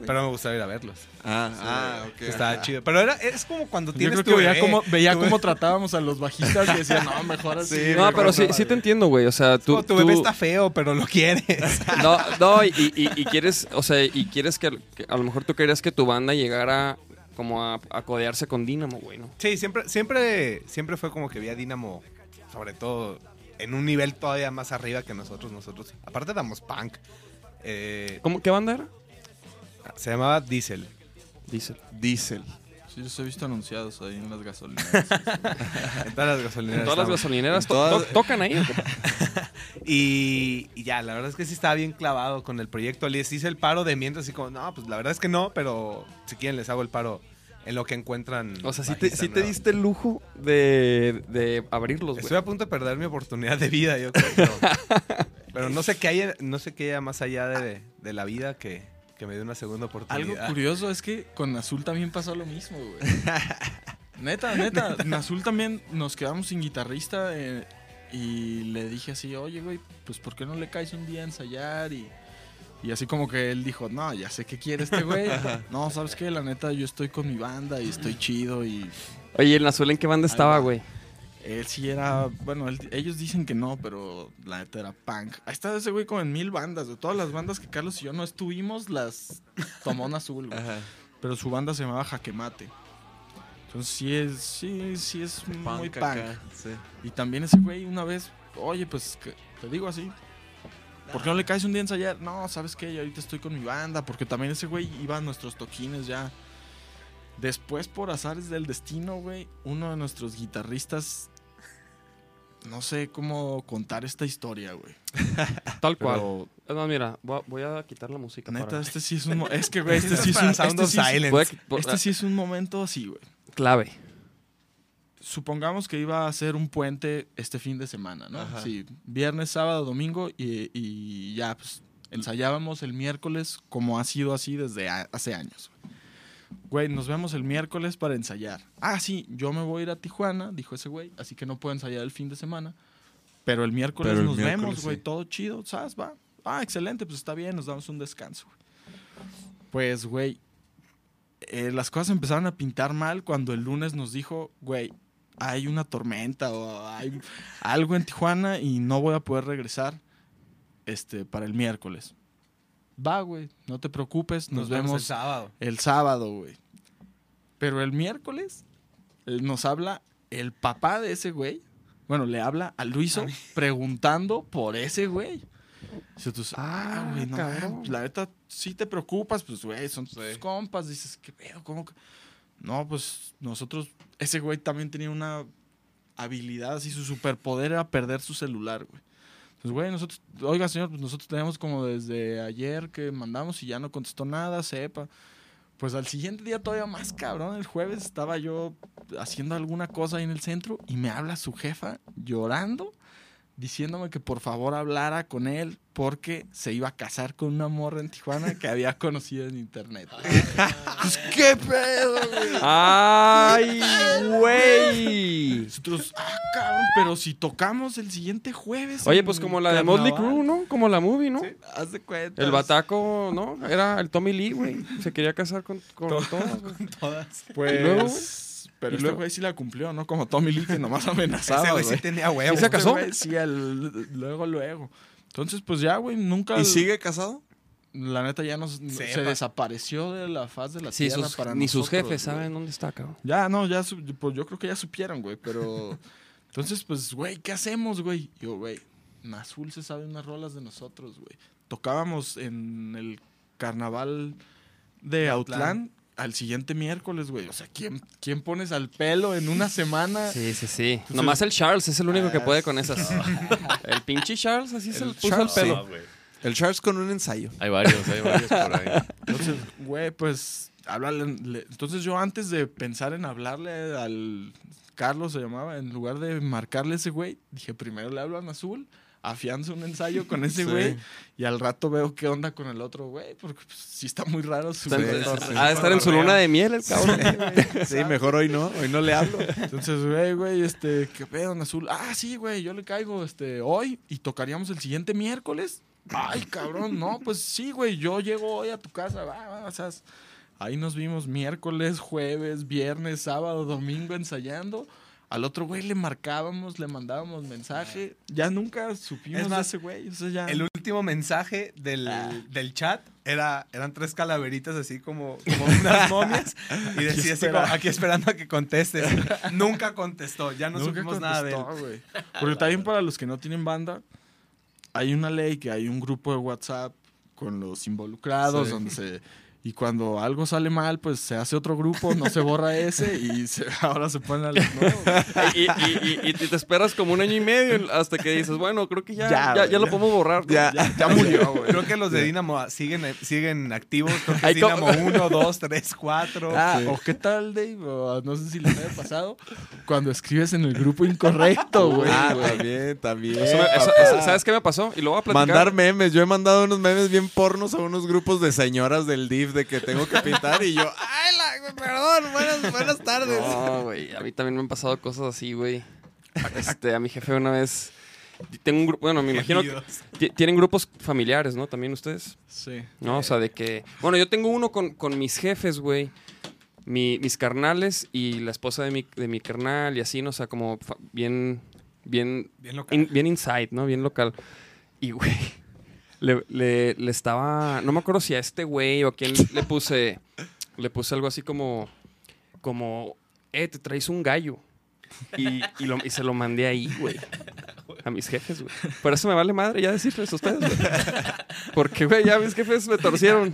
Speaker 4: pero me gustaba ir a verlos.
Speaker 5: Ah, ah, ok.
Speaker 4: Estaba
Speaker 5: ajá.
Speaker 4: chido. Pero era, es como cuando
Speaker 6: Yo
Speaker 4: tienes
Speaker 6: creo
Speaker 4: tu
Speaker 6: que veía
Speaker 4: bebé,
Speaker 6: cómo, veía
Speaker 4: tu
Speaker 6: cómo tratábamos a los bajistas y decía, no, mejor así.
Speaker 5: Sí,
Speaker 2: No,
Speaker 5: mejor
Speaker 2: pero sí, sí te entiendo, güey. O sea, tú.
Speaker 4: como tu bebé
Speaker 2: tú-
Speaker 4: está feo, pero lo quieres. <laughs>
Speaker 2: No, no, y, y- y quieres, o sea, y quieres que, que a lo mejor tú querías que tu banda llegara como a, a codearse con Dynamo, güey, ¿no?
Speaker 4: Sí, siempre, siempre, siempre fue como que vi a Dynamo, sobre todo en un nivel todavía más arriba que nosotros. Nosotros, aparte damos punk. Eh,
Speaker 2: ¿Cómo, ¿Qué banda era?
Speaker 4: se llamaba Diesel.
Speaker 2: Dice.
Speaker 5: Diesel.
Speaker 6: Sí, los he visto anunciados ahí en las gasolineras. <laughs>
Speaker 4: En todas las gasolineras.
Speaker 2: Todas las gasolineras
Speaker 5: En
Speaker 2: to-
Speaker 5: todas-
Speaker 2: to- tocan ahí. <laughs>
Speaker 4: Y, y ya, la verdad es que sí estaba bien clavado con el proyecto. Les hice el paro de mientras, así como, no, pues la verdad es que no, pero si quieren les hago el paro en lo que encuentran.
Speaker 2: O sea, sí te, sí diste el lujo de, de abrirlos, güey.
Speaker 4: Estoy a punto de perder mi oportunidad de vida, yo creo. <laughs> Pero, no sé qué haya, no sé qué haya más allá de, de la vida que, que me dé una segunda
Speaker 6: Algo
Speaker 4: oportunidad.
Speaker 6: curioso es que con Azul también pasó lo mismo, güey. <laughs> Neta, neta. En Azul también nos quedamos sin guitarrista eh, y le dije así, oye, güey, pues ¿por qué no le caes un día a ensayar? Y, y así como que él dijo, no, ya sé qué quiere este güey. <laughs> No, ¿sabes qué? La neta, yo estoy con mi banda y estoy chido y
Speaker 2: Oye, ¿el Azul en qué banda estaba, güey?
Speaker 6: Él sí era, bueno, él- ellos dicen que no, pero la neta era punk. Ahí está ese güey como en mil bandas, de todas las bandas que Carlos y yo no estuvimos, las tomó en azul, güey.
Speaker 5: Ajá.
Speaker 6: Pero su banda se llamaba Jaquemate. Entonces sí es, sí, sí es muy
Speaker 5: Punk
Speaker 6: punk.
Speaker 5: acá, sí.
Speaker 6: Y también ese güey una vez, oye, pues que- te digo así. ¿Por qué no le caes un día a ensayar? No, ¿sabes qué? Yo ahorita estoy con mi banda. Porque también ese güey iba a nuestros toquines ya. Después, por azares del destino, güey, uno de nuestros guitarristas. No sé cómo contar esta historia, güey. <laughs>
Speaker 2: Tal cual.
Speaker 6: Pero,
Speaker 2: Es más, mira, voy a, quitar la música.
Speaker 6: neta,
Speaker 2: para-
Speaker 6: este sí es un. <laughs> Es que, güey, este sí es un. Este
Speaker 4: of
Speaker 6: sí es- este sí es un momento así, güey.
Speaker 2: Clave.
Speaker 6: supongamos que iba a ser un puente este fin de semana, ¿no?
Speaker 5: Ajá.
Speaker 6: Sí, viernes, sábado, domingo y, y ya, pues ensayábamos el miércoles como ha sido así desde hace años. Güey, nos vemos el miércoles para ensayar. Ah, sí, yo me voy a ir a Tijuana, dijo ese güey, así que no puedo ensayar el fin de semana. Pero el miércoles
Speaker 5: Pero el
Speaker 6: nos
Speaker 5: miércoles,
Speaker 6: vemos, güey,
Speaker 5: sí.
Speaker 6: todo chido, ¿sabes? Va. Ah, excelente, pues está bien, nos damos un descanso. güey. Pues, güey, eh, las cosas empezaron a pintar mal cuando el lunes nos dijo, güey, hay una tormenta o hay algo en Tijuana y no voy a poder regresar este, para el miércoles. Va, güey, no te preocupes, nos, vemos
Speaker 4: sábado.
Speaker 6: el sábado, güey. Pero el miércoles eh, nos habla el papá de ese güey. Bueno, le habla a Luiso <laughs> preguntando por ese güey. Dice, tú,
Speaker 2: Ah,
Speaker 6: ah, güey, no,
Speaker 2: cabrón.
Speaker 6: pues, la neta, sí te preocupas, pues, güey, son tus
Speaker 3: Sí.
Speaker 6: compas. Dices, ¿qué pedo? ¿Cómo que? No, pues, nosotros, ese güey también tenía una habilidad, así, su superpoder era perder su celular, güey. Entonces, güey, nosotros, oiga, señor, pues nosotros tenemos como desde ayer que mandamos y ya no contestó nada, sepa. Pues al siguiente día todavía más cabrón, el jueves estaba yo haciendo alguna cosa ahí en el centro y me habla su jefa llorando, diciéndome que por favor hablara con él porque se iba a casar con una morra en Tijuana que había <laughs> conocido en internet. pues qué pedo, güey.
Speaker 2: ¡Ay, güey!
Speaker 6: Nosotros, ah, cabrón, pero si tocamos el siguiente jueves.
Speaker 2: Oye, pues como la de Motley Crue, ¿no? Como la movie, ¿no?
Speaker 6: Haz de cuenta.
Speaker 2: El bataco, ¿no? Era el Tommy Lee, güey. Se quería casar con, con <laughs> todas, güey.
Speaker 4: Todas.
Speaker 6: Pues.
Speaker 2: ¿Y luego, güey?
Speaker 6: Pero
Speaker 2: ¿Y
Speaker 6: este güey sí la cumplió, ¿no? Como Tommy Lee, que nomás <laughs> amenazaba.
Speaker 4: Ese güey sí
Speaker 6: güey.
Speaker 4: tenía huevos.
Speaker 2: ¿Sí se casó?
Speaker 6: Este Sí, el- luego, luego. Entonces, pues ya, güey, nunca.
Speaker 5: ¿Y sigue casado?
Speaker 6: La neta ya nos, se desapareció de la faz de la
Speaker 2: Sí,
Speaker 6: tierra
Speaker 2: sus-
Speaker 6: para
Speaker 2: ni sus jefes saben dónde está, cabrón.
Speaker 6: Ya, no, ya, pues yo creo que ya supieron, güey, pero... <laughs> Entonces, pues, güey, ¿qué hacemos, güey? Yo, güey, Nazul se sabe unas rolas de nosotros, güey. Tocábamos en el carnaval de
Speaker 4: Autlán.
Speaker 6: Al siguiente miércoles, güey. O sea, ¿quién, ¿quién pones al pelo en una semana?
Speaker 2: Sí, sí, sí.
Speaker 6: Entonces-
Speaker 2: Nomás el Charles es el único que
Speaker 6: Ah,
Speaker 2: puede con esas. <laughs> el pinche Charles así se
Speaker 6: El
Speaker 2: le puso
Speaker 6: Charles,
Speaker 2: el pelo.
Speaker 5: El Charles con un ensayo.
Speaker 3: Hay varios, hay varios por ahí.
Speaker 6: Entonces, güey, pues, háblale. le- Entonces yo antes de pensar en hablarle al Carlos, se llamaba, en lugar de marcarle a ese güey, dije, primero le hablo a Azul, afianzo un ensayo con ese
Speaker 5: Sí.
Speaker 6: güey, y al rato veo qué onda con el otro güey, porque pues, sí está muy raro su
Speaker 2: en-
Speaker 5: Sí, sí, sí.
Speaker 2: Ha de estar en su luna de miel el cabrón.
Speaker 5: Sí, mejor hoy no. Hoy no le hablo.
Speaker 6: Entonces, güey, güey, este, ¿qué pedo, Azul? Ah, sí, güey, yo le caigo este, hoy y tocaríamos el siguiente miércoles. Ay, cabrón, no, pues sí, güey, yo llego hoy a tu casa, va, va, o sea, ahí nos vimos miércoles, jueves, viernes, sábado, domingo ensayando. Al otro güey le marcábamos, le mandábamos mensaje. Ya nunca supimos
Speaker 4: Es más,
Speaker 6: de ese güey. O sea, ya.
Speaker 4: El último mensaje del,
Speaker 6: Ah.
Speaker 4: del chat era, eran tres calaveritas así como, como unas <laughs> momias y decía así como, aquí esperando a que contestes. <laughs> Nunca contestó, ya no
Speaker 6: Nunca
Speaker 4: supimos nada de él. <laughs>
Speaker 6: Porque también para los que no tienen banda, hay una ley que hay un grupo de WhatsApp con los involucrados
Speaker 5: Sí.
Speaker 6: donde se y cuando algo sale mal, pues se hace otro grupo, no se borra ese y se- <laughs> ahora se ponen a los nuevos. <laughs>
Speaker 2: y, y- y- y- te esperas como un año y medio hasta que dices, bueno, creo que ya,
Speaker 6: Ya,
Speaker 2: ya, ya lo
Speaker 6: ya.
Speaker 2: podemos borrar. ¿no?
Speaker 5: Ya.
Speaker 6: Ya, murió, güey.
Speaker 4: Creo que los de Dinamo siguen, siguen activos. Creo que Dinamo 1, 2, 3, 4.
Speaker 6: Ah,
Speaker 5: Sí.
Speaker 6: o qué tal, Dave, o no sé si les haya pasado, cuando escribes en el grupo incorrecto, güey.
Speaker 5: Ah,
Speaker 6: güey.
Speaker 5: también, también.
Speaker 2: Eso me- eso- eso- ¿Sabes qué me pasó? Y lo voy a platicar.
Speaker 5: Mandar memes. Yo he mandado unos memes bien pornos a unos grupos de señoras del De que tengo que pintar y yo, ¡ay, la, perdón! Buenas, buenas tardes.
Speaker 2: No, güey. A mí también me han pasado cosas así, güey. <laughs> Este, a mi jefe una vez. Tengo un grupo. Bueno, me imagino que ti- tienen grupos familiares, ¿no? También ustedes.
Speaker 6: Sí.
Speaker 2: ¿No? O sea, de que. Bueno, yo tengo uno con, con mis jefes, güey. Mi- mis carnales y la esposa de mi, de mi carnal y así, ¿no? O sea, como bien. Bien.
Speaker 4: Bien local.
Speaker 2: in- bien inside, ¿no? Bien local. Y, güey. Le, le- le estaba. No me acuerdo si a este güey o a quién le puse. Le puse algo así como. Como. Eh, te traes un gallo. Y, y lo- y se lo mandé ahí, güey. A mis jefes, güey. Por eso me vale madre ya decirles a ustedes, güey. Porque, güey, ya mis jefes me torcieron.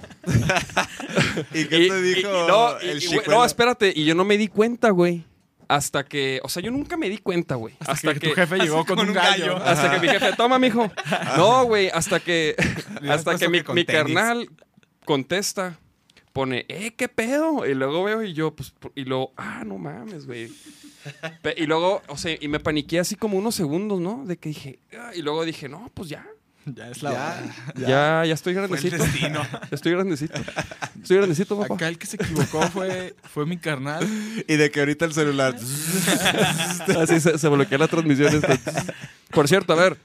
Speaker 5: ¿Y qué te dijo
Speaker 2: no,
Speaker 5: el
Speaker 2: no, espérate. Y yo no me di cuenta, güey. Hasta que. O sea, yo nunca me di cuenta, güey. Hasta,
Speaker 6: que,
Speaker 2: que.
Speaker 6: tu jefe <laughs> llegó con,
Speaker 4: con
Speaker 6: un gallo.
Speaker 4: gallo.
Speaker 2: Hasta que mi jefe, toma, mijo. <laughs> No, güey, hasta que. <laughs> hasta que mi, carnal contesta. Pone, eh, qué pedo. Y luego veo y yo, pues, y luego, ah, no mames, güey. Y luego, o sea, y me paniqué así como unos segundos, ¿no? De que dije, ah, y luego dije, no, pues ya. <laughs>
Speaker 6: Ya es la
Speaker 5: Ya.
Speaker 6: hora.
Speaker 2: Ya, ya, estoy
Speaker 4: Fue el
Speaker 2: grandecito. <laughs> estoy grandecito. Estoy grandecito, papá.
Speaker 6: Acá el que se equivocó fue, fue mi carnal.
Speaker 5: Y de que ahorita el celular. <laughs>
Speaker 2: Así se, se bloquea la transmisión. esta. Por cierto, a ver,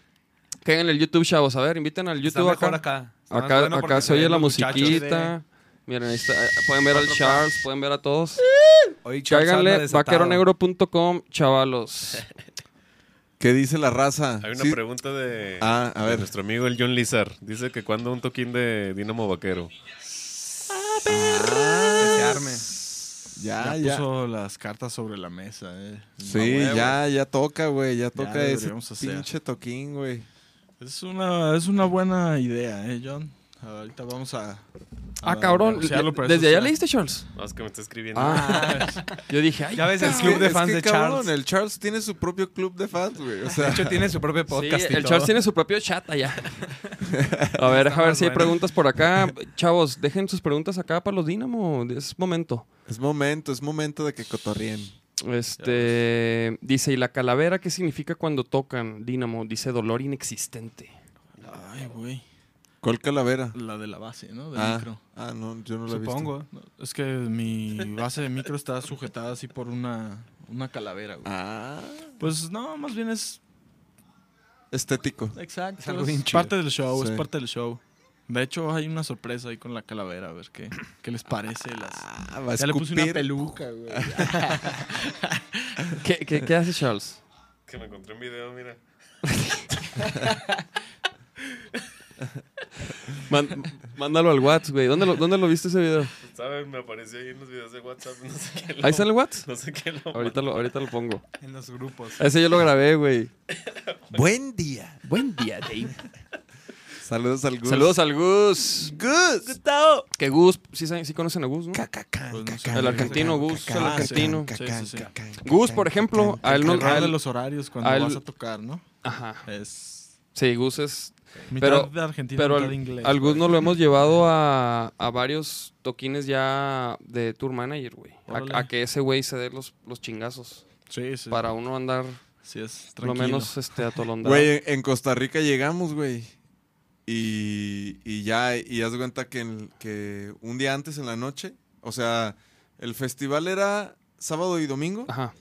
Speaker 2: caigan en el YouTube, chavos. A ver, inviten al
Speaker 4: Está
Speaker 2: YouTube
Speaker 4: mejor
Speaker 2: acá.
Speaker 4: acá.
Speaker 2: Acá,
Speaker 4: bueno
Speaker 2: acá
Speaker 4: porque
Speaker 2: se oye la musiquita. Miren, ahí está. Pueden ver al Charles, pueden ver a todos. Cáiganle vaqueronegro.com, chavalos.
Speaker 5: ¿Qué dice la raza?
Speaker 3: Hay una
Speaker 5: Sí.
Speaker 3: pregunta de,
Speaker 5: Ah, a
Speaker 3: de
Speaker 5: ver.
Speaker 3: nuestro amigo el John Lizar. Dice que cuando un toquín de Dinamo Vaquero.
Speaker 4: Que se arme.
Speaker 5: Ya,
Speaker 6: Ya,
Speaker 5: ya.
Speaker 6: puso las cartas sobre la mesa, eh.
Speaker 5: Sí, ya, ya toca, güey. Ya toca ese
Speaker 6: deberíamos hacer.
Speaker 5: pinche toquín, güey.
Speaker 6: Es una, es una buena idea, ¿eh, John? Ahorita vamos a... a
Speaker 2: Ah, cabrón. ¿Desde allá leíste, Charles?
Speaker 3: No, es que me está escribiendo.
Speaker 2: Ah, <laughs> yo dije, ay,
Speaker 4: Ya ves el
Speaker 5: Es
Speaker 4: club de
Speaker 5: es
Speaker 4: fans
Speaker 5: que,
Speaker 4: de
Speaker 5: cabrón,
Speaker 4: Charles.
Speaker 5: El Charles tiene su propio club de fans, güey. O sea,
Speaker 4: De hecho, tiene su propio
Speaker 2: Sí,
Speaker 4: podcast. y
Speaker 2: el
Speaker 4: todo.
Speaker 2: Charles tiene su propio chat allá. <laughs> A ver, a ver si hay
Speaker 4: bueno.
Speaker 2: preguntas por acá. Chavos, dejen sus preguntas acá para los Dínamo. Es momento.
Speaker 5: es momento, es momento de que cotorrien.
Speaker 2: Este dice, ¿y la calavera qué significa cuando tocan Dínamo? Dice dolor inexistente.
Speaker 6: Ay, güey.
Speaker 5: ¿Cuál calavera?
Speaker 6: La de la base, ¿no? Del
Speaker 5: Ah,
Speaker 6: micro.
Speaker 5: ah, no, yo no la he visto.
Speaker 4: Supongo.
Speaker 6: Es que mi base de micro está sujetada así por una, una calavera, güey.
Speaker 5: Ah,
Speaker 6: Pues no, más bien es
Speaker 5: estético.
Speaker 6: Exacto.
Speaker 4: Es algo
Speaker 6: es parte del show,
Speaker 5: Sí.
Speaker 6: es parte del show. De hecho, hay una sorpresa ahí con la calavera, a ver qué, qué les parece. Las...
Speaker 5: Ah, va a
Speaker 6: Ya le puse una peluca, güey. <laughs>
Speaker 2: ¿Qué, qué, qué hace Charles?
Speaker 3: Que me encontré un video, mira. <laughs> <laughs>
Speaker 2: Man- mándalo al WhatsApp, güey. ¿Dónde lo, ¿Dónde lo viste ese video?
Speaker 3: ¿Sabes? Me apareció ahí en los videos de WhatsApp. No sé qué.
Speaker 2: ¿Ahí está en el WhatsApp?
Speaker 3: No sé qué lo.
Speaker 2: Ahorita lo, ahorita lo pongo.
Speaker 4: En los grupos.
Speaker 2: Ese yo lo grabé, güey. <laughs>
Speaker 5: Buen día.
Speaker 2: Buen día, Dave.
Speaker 5: Saludos al Gus.
Speaker 2: Saludos al Gus.
Speaker 5: Gus.
Speaker 2: Gustavo. Que Gus, sí, saben- sí conocen a Gus, ¿no?
Speaker 5: Cacacán,
Speaker 6: Pues
Speaker 5: cacán,
Speaker 2: El argentino,
Speaker 5: cacán,
Speaker 2: Gus, el argentino.
Speaker 5: cacán,
Speaker 6: Sí, sí, sí.
Speaker 5: cacán,
Speaker 2: Gus, por ejemplo,
Speaker 5: cacán,
Speaker 2: a él
Speaker 6: El
Speaker 2: no... él-
Speaker 6: de los horarios cuando
Speaker 2: a él-
Speaker 6: vas a tocar, ¿no?
Speaker 2: Ajá.
Speaker 6: Es
Speaker 2: Sí, Gus es...
Speaker 6: mitad
Speaker 2: Pero-
Speaker 6: de Argentina,
Speaker 2: Pero
Speaker 6: mitad
Speaker 2: al,
Speaker 6: inglés.
Speaker 2: al Gus
Speaker 6: güey.
Speaker 2: nos lo hemos llevado a, a varios toquines ya de tour manager, güey. A, a que ese güey se dé los, los chingazos.
Speaker 6: Sí, sí.
Speaker 2: Para uno andar
Speaker 6: Sí, es
Speaker 2: por lo
Speaker 6: tranquilo.
Speaker 2: menos este, atolondado.
Speaker 5: Güey, en Costa Rica llegamos, güey. Y, y ya, y haz de cuenta que, en- que un día antes en la noche, o sea, el festival era sábado y domingo.
Speaker 2: Ajá.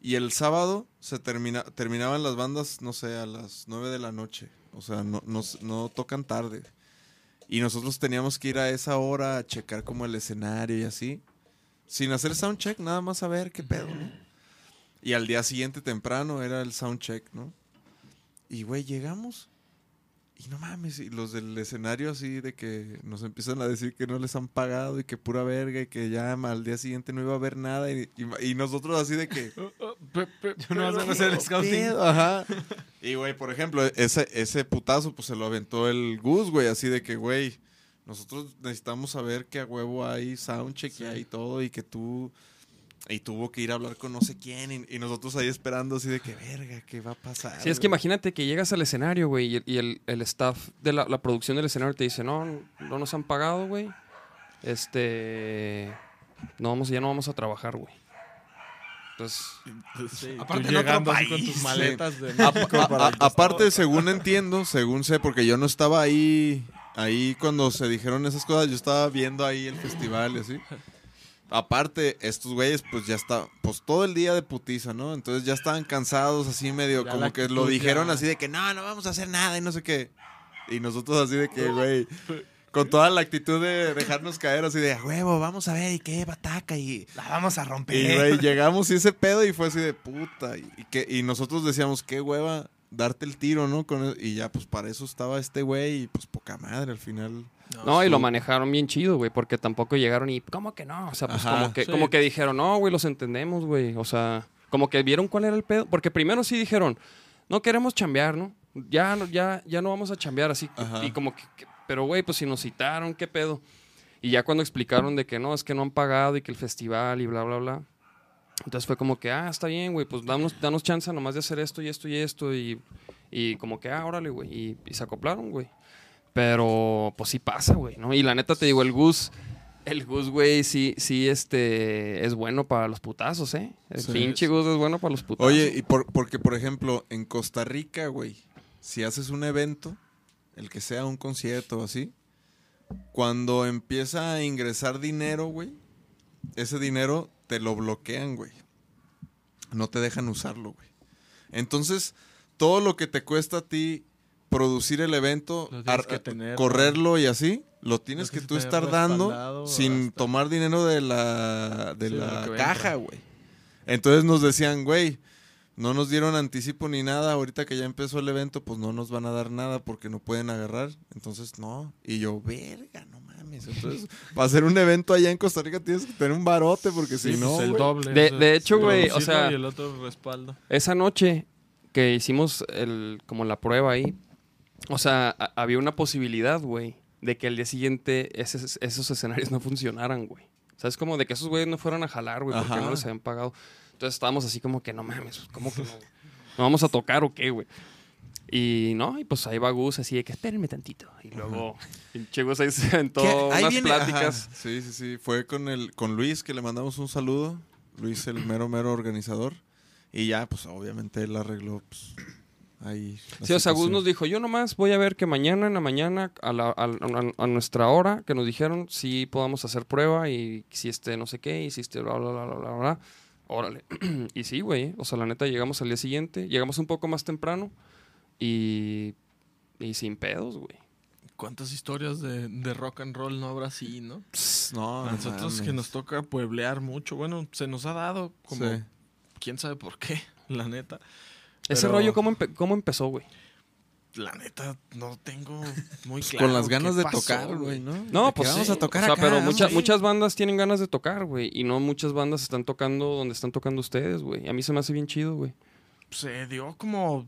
Speaker 5: Y el sábado se termina, terminaban las bandas, no sé, a las 9 de la noche. O sea, no, no, tocan tarde. Y nosotros teníamos que ir a esa hora a checar como el escenario y así. Sin hacer soundcheck, nada más a ver qué pedo, ¿no? Y al día siguiente temprano era el soundcheck, ¿no? Y, güey, llegamos. Y no mames, y los del escenario así de que nos empiezan a decir que no les han pagado y que pura verga y que ya al día siguiente no iba a haber nada. Y, y- y nosotros así de que... <laughs> <laughs>
Speaker 4: Yo no vas a hacer el scouting.
Speaker 5: Ajá. Y, güey, por ejemplo, ese, ese putazo, pues se lo aventó el Gus, güey, así de que, güey, nosotros necesitamos saber que a huevo hay soundcheck y hay todo y que tú. Y tuvo que ir a hablar con no sé quién y, y nosotros ahí esperando así de que, verga, ¿qué va a pasar?
Speaker 2: Sí, es que
Speaker 5: güey?"
Speaker 2: imagínate que llegas al escenario, güey, y, el- y el, el staff de la, la producción del escenario te dice, no, no nos han pagado, güey. Este... No vamos, ya no vamos a trabajar, güey. Entonces...
Speaker 6: Sí,
Speaker 4: Aparte
Speaker 6: llegando con tus maletas de
Speaker 5: A-
Speaker 6: México
Speaker 5: a-
Speaker 6: para
Speaker 5: a-
Speaker 6: el
Speaker 5: aparte, según entiendo, según sé, porque yo no estaba ahí, ahí cuando se dijeron esas cosas, yo estaba viendo ahí el festival y así. Aparte, estos güeyes, pues ya está, pues todo el día de putiza, ¿no? Entonces ya estaban cansados, así medio,
Speaker 6: Ya
Speaker 5: como que lo dijeron así de que no, no vamos a hacer nada y no sé qué. Y nosotros así de que, güey, con toda la actitud de dejarnos caer, así de, "A huevo, vamos a ver, y qué, bataca, y...
Speaker 4: La vamos a romper.
Speaker 5: Y, güey, <laughs> llegamos y ese pedo y fue así de puta. Y, y que, y nosotros decíamos, qué hueva darte el tiro, ¿no? Con el- y ya, pues para eso estaba este güey y pues poca madre al final.
Speaker 2: No, y lo manejaron bien chido, güey, porque tampoco llegaron y, ¿cómo que no? O sea, pues
Speaker 5: Ajá,
Speaker 2: como, que,
Speaker 6: sí.
Speaker 2: como que dijeron, no, güey, los entendemos, güey. O sea, como que vieron cuál era el pedo. Porque primero sí dijeron, no queremos chambear, ¿no? Ya, no- ya, ya no vamos a chambear así.
Speaker 5: Ajá.
Speaker 2: Y como que, que- pero, güey, pues si nos citaron, ¿qué pedo? Y ya cuando explicaron de que no, es que no han pagado y que el festival y bla, bla, bla. Entonces fue como que, ah, está bien, güey, pues danos, danos chance nomás de hacer esto y esto y esto. Y, y como que, ah, órale, güey. Y, y se acoplaron, güey. Pero, pues sí pasa, güey, ¿no? Y la neta te digo, el Gus, el Gus, güey, sí, sí, este, es bueno para los putazos, ¿eh? El
Speaker 5: Sí.
Speaker 2: pinche Gus es bueno para los putazos.
Speaker 5: Oye, y por, porque por ejemplo, en Costa Rica, güey, si haces un evento, el que sea un concierto o así, cuando empieza a ingresar dinero, güey, ese dinero te lo bloquean, güey. No te dejan usarlo, güey. Entonces, todo lo que te cuesta a ti producir el evento,
Speaker 6: que tener,
Speaker 5: correrlo y así, lo tienes que tú estar dando sin
Speaker 6: hasta-
Speaker 5: tomar dinero de la, de
Speaker 6: Sí,
Speaker 5: la caja, güey. Entonces nos decían, güey, no nos dieron anticipo ni nada. Ahorita que ya empezó el evento, pues no nos van a dar nada porque no pueden agarrar. Entonces, no. Y yo, verga, no mames. Entonces, <laughs> para hacer un evento allá en Costa Rica tienes que tener un barote porque si
Speaker 6: Sí,
Speaker 5: no.
Speaker 6: pues el doble.
Speaker 2: De-
Speaker 6: o sea,
Speaker 2: de hecho, güey, o sea-
Speaker 6: Y el otro respaldo.
Speaker 2: Esa noche que hicimos el, como la prueba ahí, O sea, a- había una posibilidad, güey, de que al día siguiente ese- esos escenarios no funcionaran, güey. O sea, es como de que esos güeyes no fueran a jalar, güey, porque
Speaker 5: Ajá.
Speaker 2: no les habían pagado. Entonces estábamos así como que no mames, ¿cómo que no? ¿No vamos a tocar o qué, güey? Y no, y pues ahí va Gus así de que espérenme tantito. Y luego, pinche Gus ahí se aventó unas
Speaker 5: viene-
Speaker 2: pláticas.
Speaker 5: ajá. Sí, sí, sí. Fue con el con Luis que le mandamos un saludo. Luis, el mero, mero organizador. Y ya, pues obviamente él arregló pues, ahí.
Speaker 2: Sí, o sea, Gus nos dijo, yo nomás voy a ver que mañana en la mañana, a, la- a- a- a nuestra hora, que nos dijeron si podamos hacer prueba y si este no sé qué, y si este bla, bla, bla, bla, bla, bla. Órale. <clears throat> y sí, güey. O sea, la neta, llegamos al día siguiente, llegamos un poco más temprano y, y sin pedos, güey.
Speaker 6: ¿Cuántas historias de, de rock and roll no habrá así, no?
Speaker 5: Pss, no,
Speaker 6: nosotros que nos toca pueblear mucho, bueno, se nos ha dado como
Speaker 5: Sí.
Speaker 6: quién sabe por qué, <laughs> la neta.
Speaker 2: Ese rollo, ¿cómo, empe- cómo empezó, güey?
Speaker 6: La neta no tengo muy
Speaker 5: Pues
Speaker 6: claro.
Speaker 5: con las ganas de
Speaker 6: pasó,
Speaker 5: tocar, güey, ¿no?
Speaker 2: No,
Speaker 5: De
Speaker 2: pues
Speaker 5: vamos
Speaker 2: sí.
Speaker 5: a tocar
Speaker 2: o sea,
Speaker 5: acá,
Speaker 2: pero muchas muchas bandas tienen ganas de tocar, güey. Y no muchas bandas están tocando donde están tocando ustedes, güey. A mí se me hace bien chido, güey.
Speaker 6: Se dio como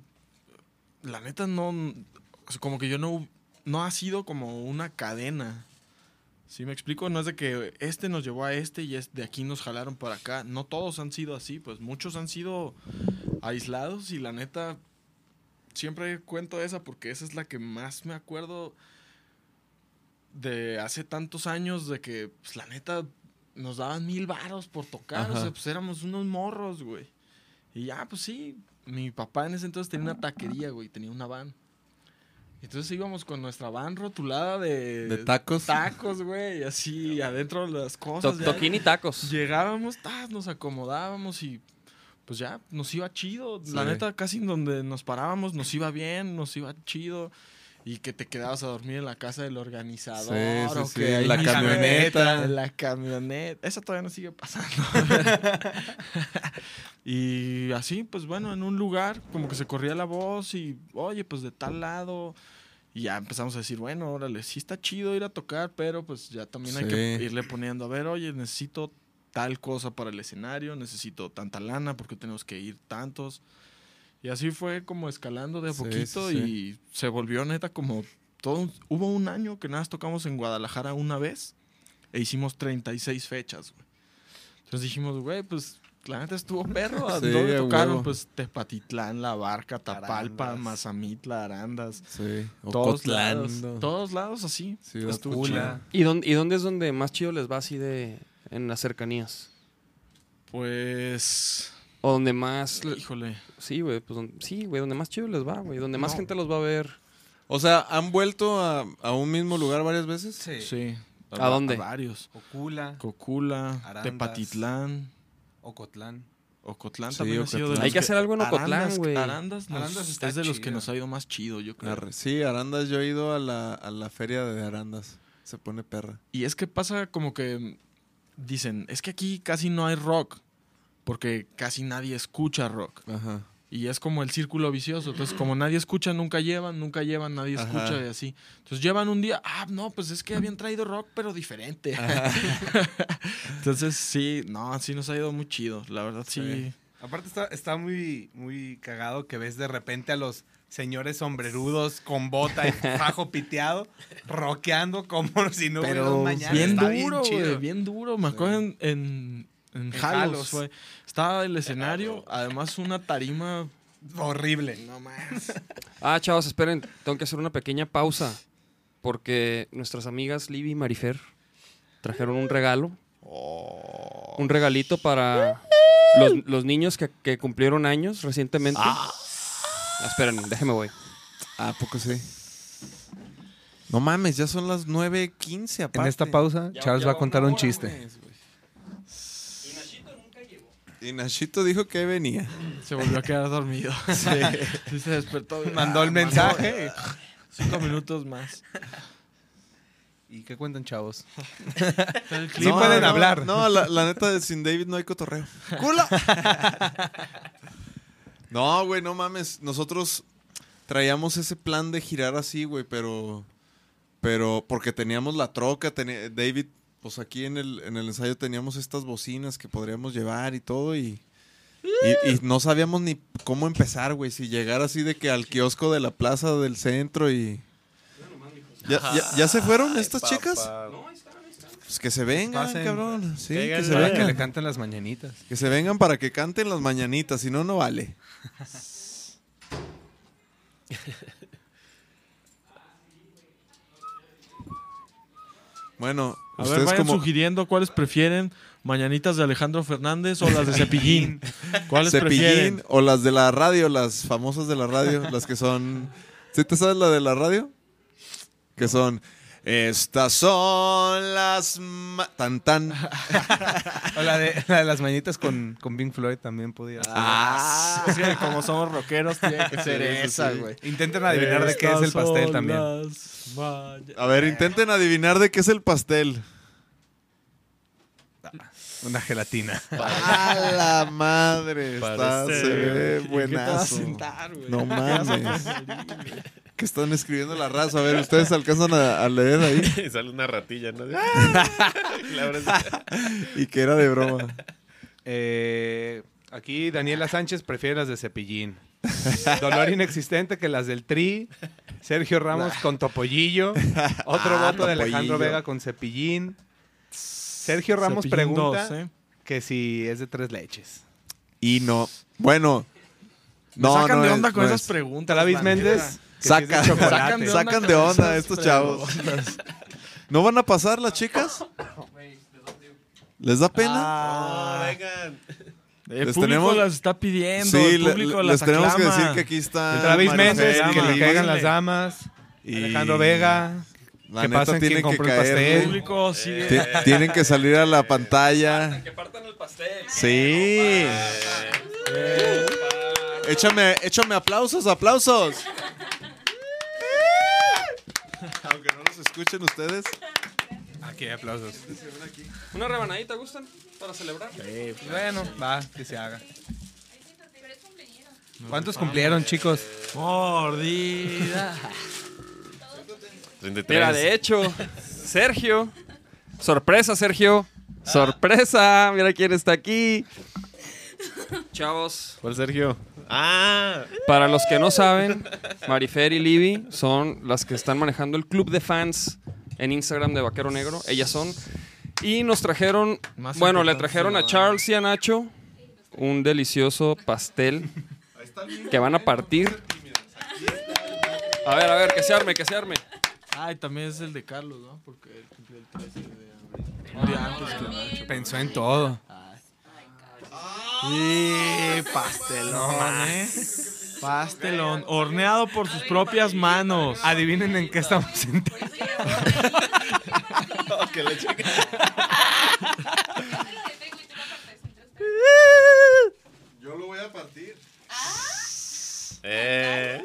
Speaker 6: la neta no o sea, como que yo no no ha sido como una cadena. ¿Sí me explico? No es de que este nos llevó a este y es de aquí nos jalaron para acá. No todos han sido así, pues muchos han sido aislados y la neta siempre cuento esa porque esa es la que más me acuerdo de hace tantos años de que pues, la neta nos daban mil varos por tocar, o sea, pues éramos unos morros, güey. Y ya, pues sí, mi papá en ese entonces tenía una taquería, güey, tenía una van. Entonces íbamos con nuestra van rotulada de...
Speaker 5: De tacos.
Speaker 6: Tacos, güey, así adentro las
Speaker 2: To-
Speaker 6: cosas. ya.
Speaker 2: toquín y tacos.
Speaker 6: Llegábamos, tas, nos acomodábamos y pues ya nos iba chido. La neta, casi en donde nos parábamos nos iba bien, nos iba chido. Y que te quedabas a dormir en la casa del organizador.
Speaker 5: Sí, sí,
Speaker 6: o que
Speaker 5: la camioneta.
Speaker 6: La camioneta. Eso todavía no sigue pasando. <laughs> y así, pues bueno, en un lugar como que se corría la voz y, oye, pues de tal lado. Y ya empezamos a decir, bueno, órale, sí está chido ir a tocar, pero pues ya también hay que irle poniendo, a ver, oye, necesito tal cosa para el escenario, necesito tanta lana porque tenemos que ir tantos. Y así fue como escalando de a
Speaker 5: Sí,
Speaker 6: poquito
Speaker 5: sí,
Speaker 6: y se volvió neta como todo. un- Hubo un año que nada más tocamos en Guadalajara una vez e hicimos 36 fechas, güey. Entonces dijimos, güey, pues la neta estuvo perro. ¿A
Speaker 5: Sí,
Speaker 6: dónde
Speaker 5: a
Speaker 6: tocaron?
Speaker 5: huevo.
Speaker 6: Pues Tepatitlán, La Barca, Tapalpa,
Speaker 4: Arandas.
Speaker 6: Mazamitla, Arandas.
Speaker 5: Sí.
Speaker 6: Todos lados, todos lados así. Estuvo
Speaker 4: Cula.
Speaker 2: ¿Y dónde, ¿Y dónde es donde más chido les va así de en las cercanías?
Speaker 6: Pues.
Speaker 2: O donde más... le-
Speaker 6: Híjole.
Speaker 2: Sí, güey, pues sí, güey, donde más chido les va, güey. Donde más
Speaker 6: No.
Speaker 2: gente los va a ver.
Speaker 5: O sea, ¿han vuelto a, a un mismo lugar varias veces?
Speaker 4: Sí.
Speaker 6: Sí.
Speaker 2: ¿A dónde?
Speaker 6: varios.
Speaker 4: Ocula,
Speaker 6: Cocula,
Speaker 4: Arandas.
Speaker 6: Tepatitlán,
Speaker 4: Ocotlán.
Speaker 6: Ocotlán
Speaker 5: Sí,
Speaker 6: también ha sido de
Speaker 5: Ocotlán.
Speaker 6: los
Speaker 2: Hay que hacer algo en Ocotlán,
Speaker 6: Arandas-
Speaker 2: güey.
Speaker 6: Arandas,
Speaker 4: Arandas está
Speaker 6: es de los que nos ha ido más chido, yo creo.
Speaker 5: Arre- Sí, Arandas, yo he ido a la, a la feria de Arandas. Se pone perra.
Speaker 6: Y es que pasa como que dicen, es que aquí casi no hay rock, porque casi nadie escucha rock.
Speaker 5: Ajá.
Speaker 6: Y es como el círculo vicioso. Entonces, como nadie escucha, nunca llevan, nunca llevan, nadie
Speaker 5: Ajá.
Speaker 6: escucha y así. Entonces llevan un día, ah, no, pues es que habían traído rock, pero diferente. <laughs> Entonces, sí, no, sí nos ha ido muy chido. La verdad, sí.
Speaker 4: Sí. Aparte está, está muy, muy cagado que ves de repente a los señores sombrerudos con bota y <laughs> fajo piteado, rockeando como <laughs> si no hubiera
Speaker 6: Pero
Speaker 4: un mañana.
Speaker 6: bien
Speaker 4: Está
Speaker 6: duro,
Speaker 4: chido.
Speaker 6: güey, bien duro. Me acuerdo en, en, en Jalos fue. Estaba el escenario, además una tarima.
Speaker 4: Horrible.
Speaker 6: No más. <laughs>
Speaker 2: Ah, chavos, esperen, tengo que hacer una pequeña pausa. Porque nuestras amigas Libby y Marifer trajeron un regalo. Un regalito para los, los niños que, que cumplieron años recientemente. Ah, esperen, déjeme voy.
Speaker 5: ¿A poco sí? No mames, ya son las 9.15 aparte.
Speaker 4: En esta pausa,
Speaker 2: Ya-
Speaker 4: Charles
Speaker 2: ya
Speaker 4: va a contar
Speaker 5: No
Speaker 4: un chiste.
Speaker 5: mames, güey. Y Nachito dijo que venía.
Speaker 6: Se volvió a quedar dormido. <laughs> Sí. se despertó.
Speaker 4: Mandó el
Speaker 6: Ah,
Speaker 4: mensaje.
Speaker 6: Cinco minutos más.
Speaker 4: ¿Y qué cuentan, chavos?
Speaker 6: El
Speaker 4: Sí pueden hablar.
Speaker 5: No, la, la neta, sin David no hay cotorreo. ¡Culo! <laughs> no, güey, no mames. Nosotros traíamos ese plan de girar así, güey, pero... Pero porque teníamos la troca, teni- David, pues aquí en el, en el ensayo teníamos estas bocinas que podríamos llevar y todo y... Y, y no sabíamos ni cómo empezar, güey. Si llegar así de que al kiosco de la plaza del centro y. ¿Ya, ya- ya se fueron estas chicas? Pues que se vengan,
Speaker 4: Pasen.
Speaker 5: cabrón. Sí,
Speaker 3: Que
Speaker 5: que se
Speaker 4: Para que le
Speaker 5: vengan.
Speaker 4: canten las mañanitas.
Speaker 5: Que se vengan para que canten las mañanitas, si no, no vale. Bueno,
Speaker 6: A ver,
Speaker 5: ustedes
Speaker 6: vayan
Speaker 5: como
Speaker 6: sugiriendo cuáles prefieren. Mañanitas de Alejandro Fernández o las de <laughs> Cepillín. ¿Cuáles
Speaker 5: Cepillín
Speaker 6: prefieren?
Speaker 5: o las de la radio, las famosas de la radio, las que son... ¿Sí te sabes la de la radio? Que son... Estas son las... ma- Tan tan. <laughs>
Speaker 4: O la de, la de las mañanitas con, con Pink Floyd también podía.
Speaker 6: Ah, que como somos rockeros, tiene que ser esa,
Speaker 5: sí.
Speaker 6: güey.
Speaker 4: Intenten adivinar de qué es el
Speaker 6: Estas
Speaker 4: pastel
Speaker 6: son
Speaker 4: también.
Speaker 6: las
Speaker 5: A ver, intenten adivinar de qué es el pastel.
Speaker 4: Una gelatina.
Speaker 5: ¡A la madre! Está, se ve
Speaker 6: ¿En qué te vas a
Speaker 5: buenazo.
Speaker 6: sentar?
Speaker 5: No mames. ¿Qué están escribiendo la raza? A ver, ¿ustedes alcanzan a, a leer ahí? <laughs>
Speaker 3: Y sale una ratilla, ¿no? <laughs> <laughs> Y
Speaker 5: que era de broma.
Speaker 4: Eh, aquí Daniela Sánchez prefiere las de Cepillín. Dolor inexistente que las del Tri. Sergio Ramos con Topollillo. Otro
Speaker 5: Ah,
Speaker 4: voto de Alejandro
Speaker 5: Topollillo.
Speaker 4: Vega con Cepillín. Sergio Ramos
Speaker 6: Cepillín
Speaker 4: pregunta
Speaker 6: dos, ¿eh?
Speaker 4: que si es de tres leches.
Speaker 5: Y no. Bueno.
Speaker 6: Me
Speaker 5: No,
Speaker 6: sacan
Speaker 5: no
Speaker 6: de
Speaker 5: es-
Speaker 6: onda con
Speaker 5: no
Speaker 6: esas
Speaker 5: es.
Speaker 6: preguntas.
Speaker 4: Travis
Speaker 6: la
Speaker 4: Méndez.
Speaker 5: Saca-.
Speaker 6: Sacan de onda,
Speaker 5: Sacan de onda estos chavos. <laughs> ¿No van a pasar las chicas? <laughs> ¿Les da pena?
Speaker 6: Ah,
Speaker 3: vengan.
Speaker 6: el
Speaker 5: Les
Speaker 6: público
Speaker 5: tenemos-
Speaker 6: las está pidiendo.
Speaker 5: sí,
Speaker 6: el público
Speaker 5: le-
Speaker 6: las
Speaker 5: les tenemos que
Speaker 6: aclama.
Speaker 5: decir que aquí está
Speaker 4: Travis Méndez, que le caigan las damas.
Speaker 5: Y
Speaker 4: Alejandro Vega.
Speaker 5: La
Speaker 4: que
Speaker 5: neta
Speaker 4: pasen
Speaker 5: tienen que caer.
Speaker 6: El público sigue.
Speaker 5: Ti- Tienen que salir a la <laughs> pantalla.
Speaker 2: Que partan el pastel.
Speaker 5: Sí. Échame, échame aplausos, aplausos. <laughs> Aunque no los escuchen ustedes.
Speaker 4: Aquí, aplausos.
Speaker 2: ¿Una rebanadita gustan? Para celebrar.
Speaker 4: Bueno, va, que se haga. ¿Cuántos cumplieron, chicos?
Speaker 6: Mordida.
Speaker 3: 33.
Speaker 2: Mira, de hecho, Sergio. Sorpresa, Sergio. Sorpresa. Mira quién está aquí. Chavos,
Speaker 3: ¿Cuál Sergio? Ah,
Speaker 2: para los que no saben, Marifer y Libby son las que están manejando el club de fans en Instagram de Vaquero Negro. Ellas son. Y nos trajeron,
Speaker 6: Más
Speaker 2: bueno, le trajeron a. Charles y a Nacho un delicioso pastel que van a partir. A ver, a ver, que se arme, que se arme.
Speaker 6: Ay, también es el de Carlos, ¿no? Porque él cumplió el 13 de abril. Un día antes que Nacho.
Speaker 4: Pensó en todo.
Speaker 6: Y pastelón, ¿eh? Pastelón. Horneado por sus propias manos.
Speaker 4: Adivinen en qué estamos sentados. <laughs>
Speaker 5: Yo lo voy a partir.
Speaker 3: eh.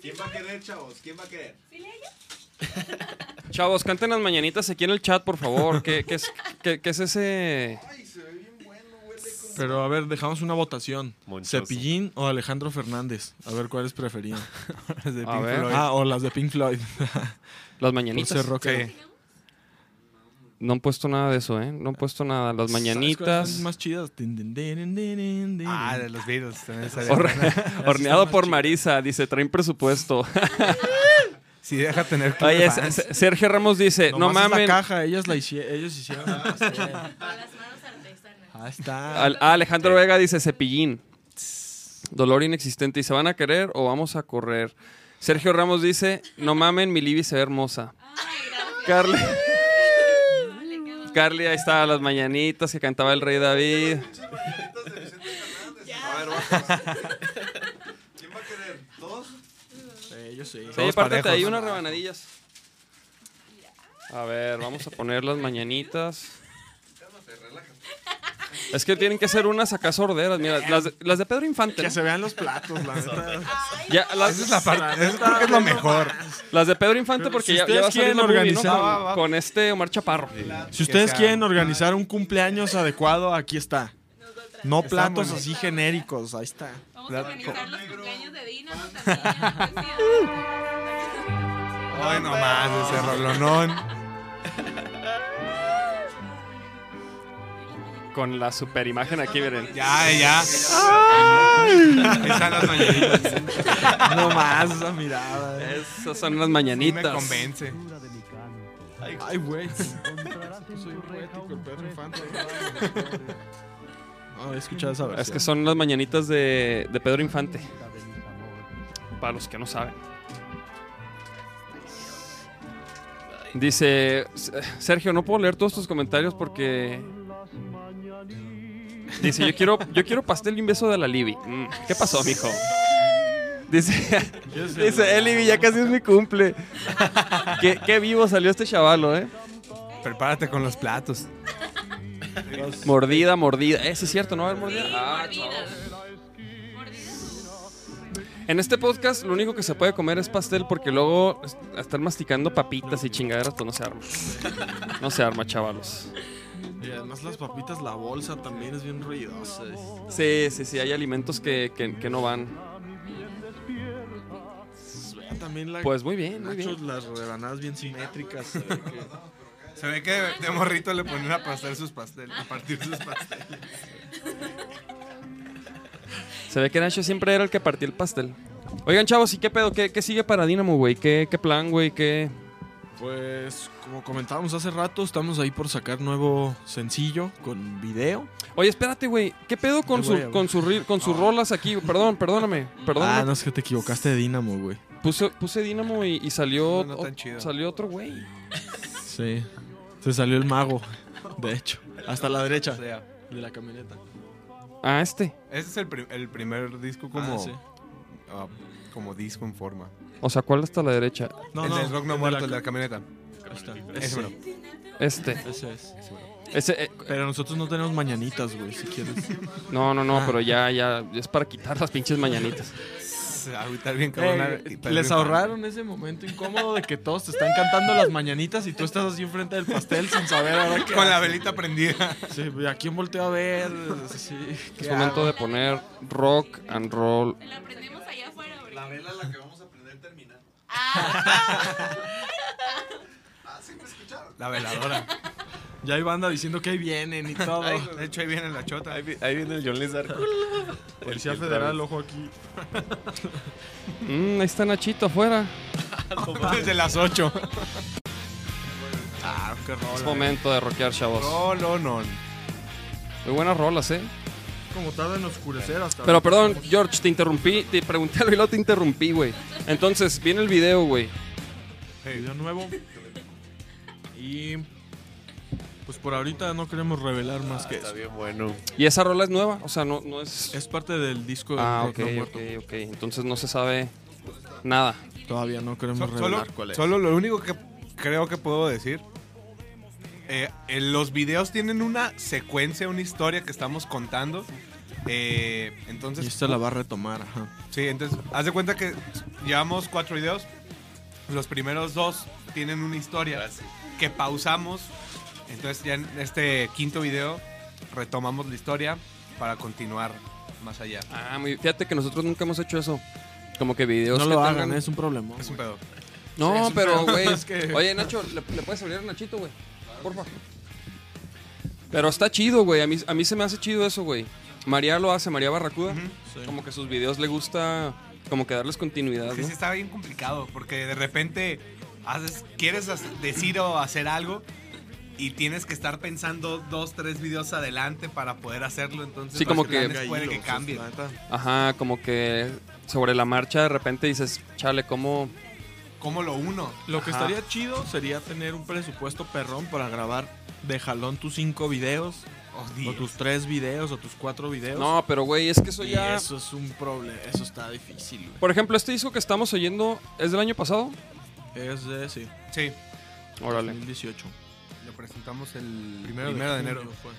Speaker 5: ¿Quién va a querer, chavos? ¿Quién va a querer?
Speaker 2: Chavos, canten las mañanitas aquí en el chat, por favor. ¿Qué, qué es, qué- qué es ese...?
Speaker 6: Pero a ver, dejamos una votación.
Speaker 3: Monchoso.
Speaker 6: ¿Cepillín o Alejandro Fernández? A ver cuáles preferían. <laughs>
Speaker 4: Las de
Speaker 2: A
Speaker 4: Pink
Speaker 2: ver.
Speaker 4: Floyd.
Speaker 6: Ah, o las de Pink Floyd. <laughs>
Speaker 2: Las mañanitas.
Speaker 4: Sí.
Speaker 2: No han puesto nada de eso, ¿eh? No han puesto nada. Las
Speaker 6: ¿Sabes cuáles
Speaker 2: mañanitas.
Speaker 6: son más chidas?
Speaker 4: Ah, de los Beatles.
Speaker 2: Hor- <laughs> horneado por Marisa. Dice, traen presupuesto.
Speaker 4: Sí, deja tener
Speaker 2: Oye. S- Sergio Ramos dice, no
Speaker 6: Nomás es
Speaker 2: mamen.
Speaker 6: la caja, ellas la hici- ellos hicieron Ahí está.
Speaker 2: Al- ah, Alejandro Vega dice cepillín. Dolor inexistente. ¿Y se van a querer o vamos a correr? Sergio Ramos dice, no mamen, mi Libby se ve hermosa. Carly. <laughs> Carly, ahí está, las mañanitas que cantaba el rey David.
Speaker 5: ¿Quién va a querer? ¿Todos?
Speaker 6: Sí, ellos sí.
Speaker 2: Sí,
Speaker 4: Todos
Speaker 2: ahí unas rebanadillas. A ver, vamos a poner las mañanitas. Es que tienen que ser unas acá sorderas. Mira, las de, las de Pedro Infante.
Speaker 6: Que
Speaker 2: ¿no?
Speaker 6: se vean los platos, la neta.
Speaker 2: Ya, las,
Speaker 4: Esa es la parte. Eso creo que es lo mejor.
Speaker 2: las de Pedro Infante porque
Speaker 6: si
Speaker 2: ya, ya va a
Speaker 6: ustedes
Speaker 2: salir la
Speaker 6: quieren
Speaker 2: movie, ¿no?
Speaker 6: organizar-
Speaker 2: Con,
Speaker 4: Va, va, va.
Speaker 2: con este Omar Chaparro.
Speaker 6: Si ustedes
Speaker 4: sea-
Speaker 6: quieren organizar un cumpleaños adecuado, aquí está. No platos así genéricos, ahí está.
Speaker 7: Vamos a organizar los cumpleaños de Dina.
Speaker 4: Ay, no más, ese rolonón.
Speaker 2: Con la super imagen aquí, miren.
Speaker 4: Ya, ya. Ahí están las mañanitas.
Speaker 6: No más esa mirada. eh.
Speaker 2: Esas son las
Speaker 4: Sí me
Speaker 2: mañanitas.
Speaker 4: convence.
Speaker 6: Ay, güey. Soy un poético, el Pedro Infante. No, he escuchado esa versión.
Speaker 2: es que son las mañanitas de, de Pedro Infante. Para los que no saben. Dice Sergio, no puedo leer todos tus comentarios porque. Dice, yo quiero, yo quiero pastel y un beso de la Libby. Mm, ¿Qué pasó, mijo? Dice, <laughs> dice, eh, Libby, ya casi es mi cumple. qué, qué vivo salió este chavalo, ¿eh?
Speaker 4: Prepárate con los platos.
Speaker 2: Mordida, mordida. Eh, sí es cierto, ¿no va a haber mordida? Ah. En este podcast lo único que se puede comer es pastel porque luego est- estar masticando papitas y chingaderas pues no se arma. No se arma, chavalos.
Speaker 6: Y además las papitas, la bolsa también es bien ruidosa.
Speaker 2: Sí, sí, sí, hay alimentos que, que- que no van.
Speaker 6: También la...
Speaker 2: Pues muy bien, muy
Speaker 6: Nacho,
Speaker 2: bien.
Speaker 6: las rebanadas bien simétricas. se ve que- <laughs>
Speaker 4: Se ve que de morrito le ponen a pastel sus pasteles, a partir sus pasteles.
Speaker 2: Se ve que Nacho siempre era el que partía el pastel. Oigan, chavos, ¿y qué pedo? ¿Qué, qué sigue para Dynamo, güey? ¿Qué, ¿Qué plan, güey? ¿Qué...?
Speaker 6: Pues, como comentábamos hace rato, estamos ahí por sacar nuevo sencillo con video.
Speaker 2: Oye, espérate, güey. ¿Qué pedo con, su, con, su, con sus rolas aquí? Perdón, perdóname. Perdóname.
Speaker 6: Ah, no es que te equivocaste de Dynamo, güey.
Speaker 2: Puse, puse Dynamo y, y salió,
Speaker 4: No, no tan chido.
Speaker 2: salió otro güey.
Speaker 6: Sí. Se salió el mago, de hecho. Hasta la derecha
Speaker 4: O sea,
Speaker 6: de la camioneta.
Speaker 2: Ah, este.
Speaker 4: este es el, pri- el primer disco como,
Speaker 6: Ah, sí.
Speaker 4: ah, como disco en forma.
Speaker 2: O sea, ¿cuál está a la derecha?
Speaker 6: No,
Speaker 4: el
Speaker 6: no,
Speaker 4: del rock no
Speaker 6: el de
Speaker 4: muerto,
Speaker 6: la
Speaker 4: el de la camioneta.
Speaker 6: Está.
Speaker 4: Ese.
Speaker 2: Este.
Speaker 6: ese es.
Speaker 2: Ese, eh,
Speaker 6: Pero nosotros no tenemos mañanitas, güey, si quieres. <laughs>
Speaker 2: no, no, no,
Speaker 6: Ah.
Speaker 2: pero ya, ya, es para quitar las pinches mañanitas. <laughs>
Speaker 4: Ahorita bien.
Speaker 6: Eh,
Speaker 4: y Pedro
Speaker 6: les ahorraron ese momento incómodo de que todos te están cantando las mañanitas y tú estás así enfrente del pastel sin saber ahora qué
Speaker 4: Con la velita prendida.
Speaker 6: Sí, ¿a quién volteo a ver? Sí, ¿qué
Speaker 2: Es momento
Speaker 6: hago?
Speaker 2: de poner rock and roll.
Speaker 7: La prendemos allá afuera, güey.
Speaker 5: La vela a la que vamos a prender termina.
Speaker 7: Ah, <laughs>
Speaker 4: La veladora.
Speaker 6: Ya hay banda diciendo que ahí vienen y todo.
Speaker 4: De hecho, ahí viene la chota.
Speaker 3: Ahí, vi- ahí viene el John Lizard.
Speaker 6: Policía Federal, ojo aquí.
Speaker 2: Mm, ahí está Nachito afuera. <laughs>
Speaker 4: Desde las 8.
Speaker 6: Ah, qué
Speaker 2: Es
Speaker 6: rola.
Speaker 2: momento de rockear, chavos.
Speaker 4: No, no, no.
Speaker 2: Muy buenas rolas, ¿eh?
Speaker 6: Como tarda en oscurecer hasta.
Speaker 2: Pero perdón, George, te interrumpí. Te pregunté algo y te interrumpí, güey. Entonces, viene el video, güey.
Speaker 6: Video nuevo. Y. Pues por ahorita no queremos revelar más que
Speaker 3: Está
Speaker 6: eso.
Speaker 3: bien bueno.
Speaker 2: Y esa rola es nueva, o sea, no, no es...
Speaker 6: Es parte del disco de
Speaker 2: Ah, ok,
Speaker 6: Muerto.
Speaker 2: ok, ok. Entonces no se sabe nada.
Speaker 6: Todavía no queremos
Speaker 4: So- solo,
Speaker 6: revelar cuál es.
Speaker 4: solo lo único que creo que puedo decir. eh, en los videos tienen una secuencia, una historia que estamos contando. eh, entonces,
Speaker 6: Y esta la va a retomar, ajá.
Speaker 4: sí, entonces, haz de cuenta que llevamos cuatro videos. Los primeros dos tienen una historia que pausamos. Entonces, ya en este quinto video retomamos la historia para continuar más allá.
Speaker 2: Ah, muy... Fíjate que nosotros nunca hemos hecho eso. Como que videos
Speaker 6: No
Speaker 2: que
Speaker 6: lo
Speaker 2: tengan-
Speaker 6: hagan, es un problema.
Speaker 4: Es un pedo. <laughs>
Speaker 2: No,
Speaker 6: Sí,
Speaker 2: pero, güey. <laughs>
Speaker 6: Es que-
Speaker 2: Oye, Nacho, ¿le, le puedes abrir a Nachito, güey? Porfa. Pero está chido, güey. A mí, a mí se me hace chido eso, güey. María lo hace, María Barracuda.
Speaker 6: Sí.
Speaker 2: Como que sus videos le gusta como que darles continuidad,
Speaker 4: Sí,
Speaker 2: ¿no?
Speaker 4: sí, está bien complicado porque de repente haces, quieres decir o hacer algo y tienes que estar pensando dos, tres videos adelante para poder hacerlo. Entonces,
Speaker 2: Sí, como que-
Speaker 4: puede que cambien.
Speaker 2: Ajá, como que sobre la marcha de repente dices, chale, ¿cómo?
Speaker 4: ¿Cómo lo uno?
Speaker 6: Lo que estaría chido sería tener un presupuesto perrón para grabar de jalón tus cinco videos,
Speaker 4: Oh,
Speaker 6: o tus tres videos, o tus cuatro videos.
Speaker 2: No, pero güey, es que eso
Speaker 6: Y
Speaker 2: ya...
Speaker 6: eso es un problema, eso está difícil, güey.
Speaker 2: Por ejemplo, este disco que estamos oyendo es del año pasado.
Speaker 6: Es de, sí,
Speaker 4: Sí,
Speaker 2: Órale.
Speaker 6: 2018.
Speaker 4: lo presentamos el
Speaker 6: Primero,
Speaker 4: primero, de,
Speaker 6: junio
Speaker 4: enero.
Speaker 6: fue.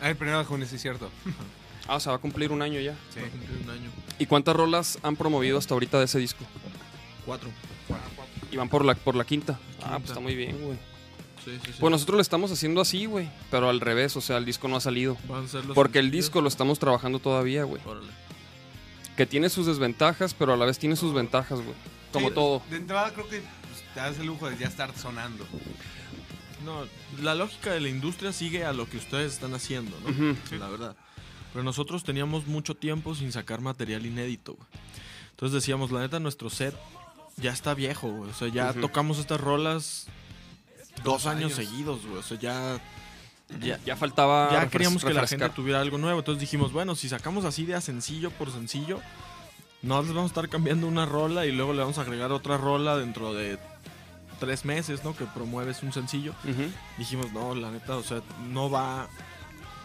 Speaker 4: Ah, el primero de junio, sí, cierto. <laughs>
Speaker 2: Ah, o sea, va a cumplir un año ya.
Speaker 4: Sí.
Speaker 6: Va a cumplir un año.
Speaker 2: ¿Y cuántas rolas han promovido hasta ahorita de ese disco?
Speaker 6: Cuatro.
Speaker 2: Y van por la, por la quinta. Ah, pues está muy bien, güey.
Speaker 6: Sí, sí, sí.
Speaker 2: Pues nosotros lo estamos haciendo así, güey. Pero al revés, o sea, el disco no ha salido.
Speaker 6: Van a ser los
Speaker 2: Porque el disco lo estamos trabajando todavía, güey.
Speaker 6: Órale.
Speaker 2: Que tiene sus desventajas, pero a la vez tiene sus ventajas, güey. Como
Speaker 4: Sí,
Speaker 2: todo.
Speaker 4: De entrada creo que te das el lujo de ya estar sonando.
Speaker 6: no, la lógica de la industria sigue a lo que ustedes están haciendo, ¿no?
Speaker 2: Ujú.
Speaker 6: La verdad. Pero nosotros teníamos mucho tiempo sin sacar material inédito, güey. Entonces decíamos, la neta, nuestro set ya está viejo, güey. O sea, ya tocamos estas rolas dos, años,
Speaker 4: años.
Speaker 6: seguidos, güey. O sea, ya, ya,
Speaker 2: Ya faltaba.
Speaker 6: ya queríamos que la gente tuviera algo nuevo. Entonces dijimos, bueno, si sacamos así de a sencillo por sencillo, no les vamos a estar cambiando una rola y luego le vamos a agregar otra rola dentro de tres meses, ¿no? Que promueves un sencillo. Dijimos, no, la neta, o sea, no va...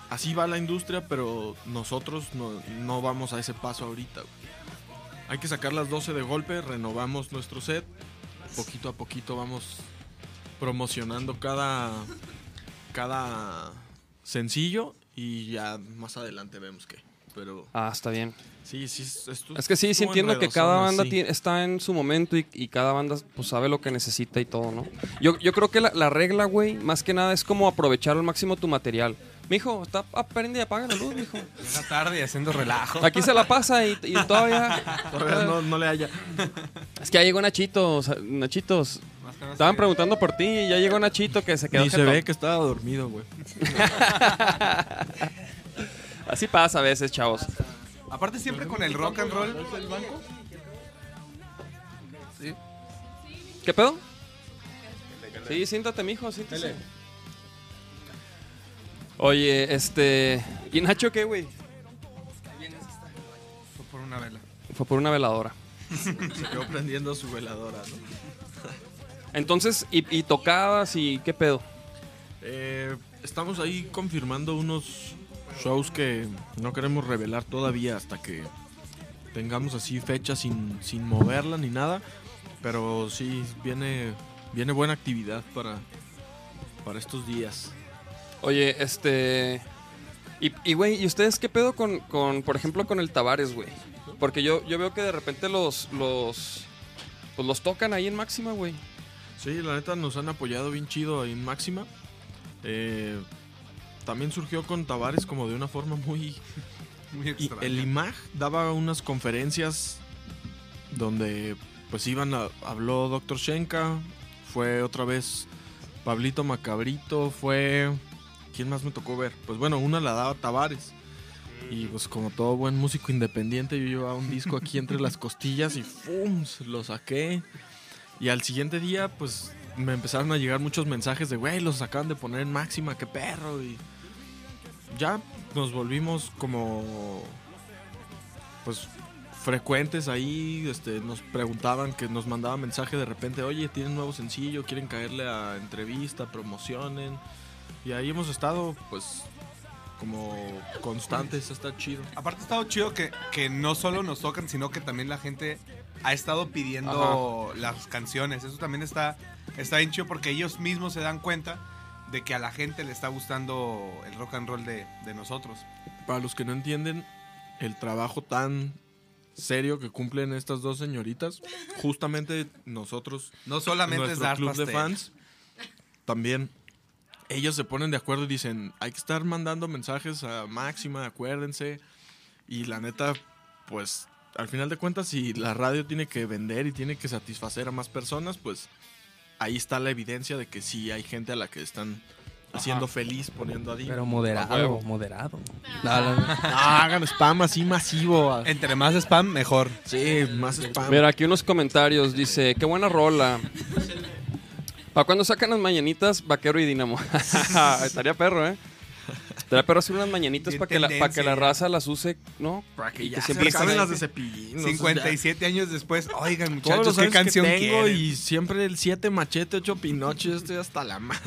Speaker 6: Así va la industria, pero nosotros no, no vamos a ese paso ahorita. güey. Hay que sacar las 12 de golpe, renovamos nuestro set. Poquito a poquito vamos promocionando cada, cada sencillo y ya más adelante vemos qué. Pero
Speaker 2: Ah, está bien.
Speaker 6: sí, sí, es-
Speaker 2: Es que sí, sí entiendo que cada banda
Speaker 6: sí.
Speaker 2: tie- está en su momento y, y cada banda pues sabe lo que necesita y todo, ¿no? Yo, yo creo que la, la regla, güey, más que nada es como aprovechar al máximo tu material. Mijo, está, aprende y apaga la luz, mijo.
Speaker 4: Llega tarde y haciendo relajo.
Speaker 2: Aquí se la pasa y, y todavía...
Speaker 6: Todavía no, no le haya.
Speaker 2: Es que ya llegó Nachito, o sea, Nachitos. Estaban preguntando por ti y ya llegó Nachito que se quedó
Speaker 6: Ni se ve que estaba dormido, güey. <laughs>
Speaker 2: Así pasa a veces, chavos.
Speaker 4: Aparte siempre con el rock and roll.
Speaker 2: ¿Qué pedo? Sí, siéntate, mijo, siéntese. Oye, este... ¿Y Nacho qué, güey?
Speaker 4: Fue por una vela.
Speaker 2: Fue por una veladora.
Speaker 6: Se quedó prendiendo su veladora, ¿no?
Speaker 2: Entonces, ¿y, y tocadas y qué pedo?
Speaker 6: Eh, estamos ahí confirmando unos shows que no queremos revelar todavía hasta que tengamos así fecha sin, sin moverla ni nada. Pero sí, viene, viene buena actividad para, para estos días.
Speaker 2: Oye, este... Y, y, güey, ¿y ustedes qué pedo con, con, por ejemplo, con el Tavares, güey? Porque yo, yo veo que de repente los, los, pues los tocan ahí en máxima, güey.
Speaker 6: Sí, la neta nos han apoyado bien chido ahí en Máxima. Eh, también surgió con Tavares como de una forma muy,
Speaker 4: Muy
Speaker 6: Y
Speaker 4: extraño.
Speaker 6: el IMAG daba unas conferencias donde pues iban a, habló Dr. Shenka, fue otra vez Pablito Macabrito, fue ¿quién más me tocó ver? Pues bueno, una la daba Tavares. Y pues como todo buen músico independiente, yo llevaba un disco aquí entre las costillas y ¡fum! lo saqué. Y al siguiente día, pues me empezaron a llegar muchos mensajes de, güey, los acaban de poner en máxima, qué perro. Y ya nos volvimos como pues frecuentes ahí, este, nos preguntaban que nos mandaban mensaje de repente, oye, tienen nuevo sencillo, quieren caerle a entrevista, promocionen. Y ahí hemos estado pues como constantes, está chido.
Speaker 4: Aparte ha estado chido que, que no solo nos tocan, sino que también la gente ha estado pidiendo las canciones. Eso también está, está bien chido porque ellos mismos se dan cuenta de que a la gente le está gustando el rock and roll de, de nosotros.
Speaker 6: Para los que no entienden el trabajo tan serio que cumplen estas dos señoritas, justamente nosotros
Speaker 4: No solamente es
Speaker 6: nuestro
Speaker 4: dar
Speaker 6: club
Speaker 4: pastel.
Speaker 6: de fans, también ellos se ponen de acuerdo y dicen, hay que estar mandando mensajes a máxima, acuérdense. Y la neta, pues al final de cuentas, si la radio tiene que vender y tiene que satisfacer a más personas, pues ahí está la evidencia de que sí hay gente a la que están haciendo feliz poniendo a Dino.
Speaker 8: Pero moderado,
Speaker 2: huevo.
Speaker 8: moderado.
Speaker 7: No,
Speaker 6: No, hagan spam así masivo.
Speaker 4: Entre más spam, mejor.
Speaker 6: Sí, más spam.
Speaker 2: Mira, aquí unos comentarios. Dice, qué buena rola. ¿Para cuando sacan las mañanitas, Vaquero y Dinamo? <laughs> Estaría perro, ¿eh? Estaría perro hacer unas mañanitas para que, la, pa' que la raza las use, ¿no?
Speaker 6: Para que
Speaker 2: y
Speaker 6: ya
Speaker 2: que
Speaker 6: se
Speaker 2: siempre
Speaker 6: acaben las de cepillín. o sea,
Speaker 4: 57 años después, oigan
Speaker 6: Todos
Speaker 4: muchachos,
Speaker 6: los
Speaker 4: ¿qué canción
Speaker 6: que tengo
Speaker 4: quieren?
Speaker 6: y siempre el 7 machete, 8 pinoche, estoy hasta la madre.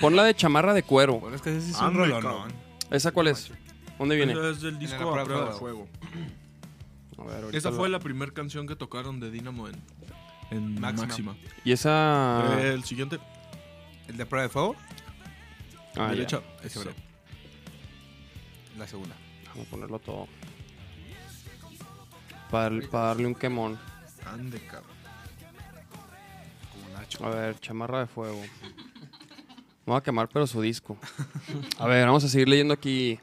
Speaker 2: Pon la de chamarra de cuero.
Speaker 4: Bueno, es que ese sí es un rolón.
Speaker 2: ¿Esa cuál es? ¿Dónde viene?
Speaker 6: Eso es del disco a
Speaker 4: prueba de
Speaker 6: fuego.
Speaker 2: A ver,
Speaker 6: Esa
Speaker 2: lo-
Speaker 6: fue la primera canción que tocaron de Dynamo en, en
Speaker 4: Máxima.
Speaker 6: Máxima.
Speaker 2: Y esa...
Speaker 6: El siguiente,
Speaker 4: ¿El de prueba de fuego?
Speaker 2: Ah, ya.
Speaker 6: derecha.
Speaker 4: Ese. La segunda.
Speaker 2: Vamos a ponerlo todo. Para, para darle un quemón.
Speaker 6: Ande, cabrón.
Speaker 4: Como Nacho.
Speaker 2: A ver, chamarra de fuego. Me voy a quemar, pero su disco. A ver, vamos a seguir leyendo aquí.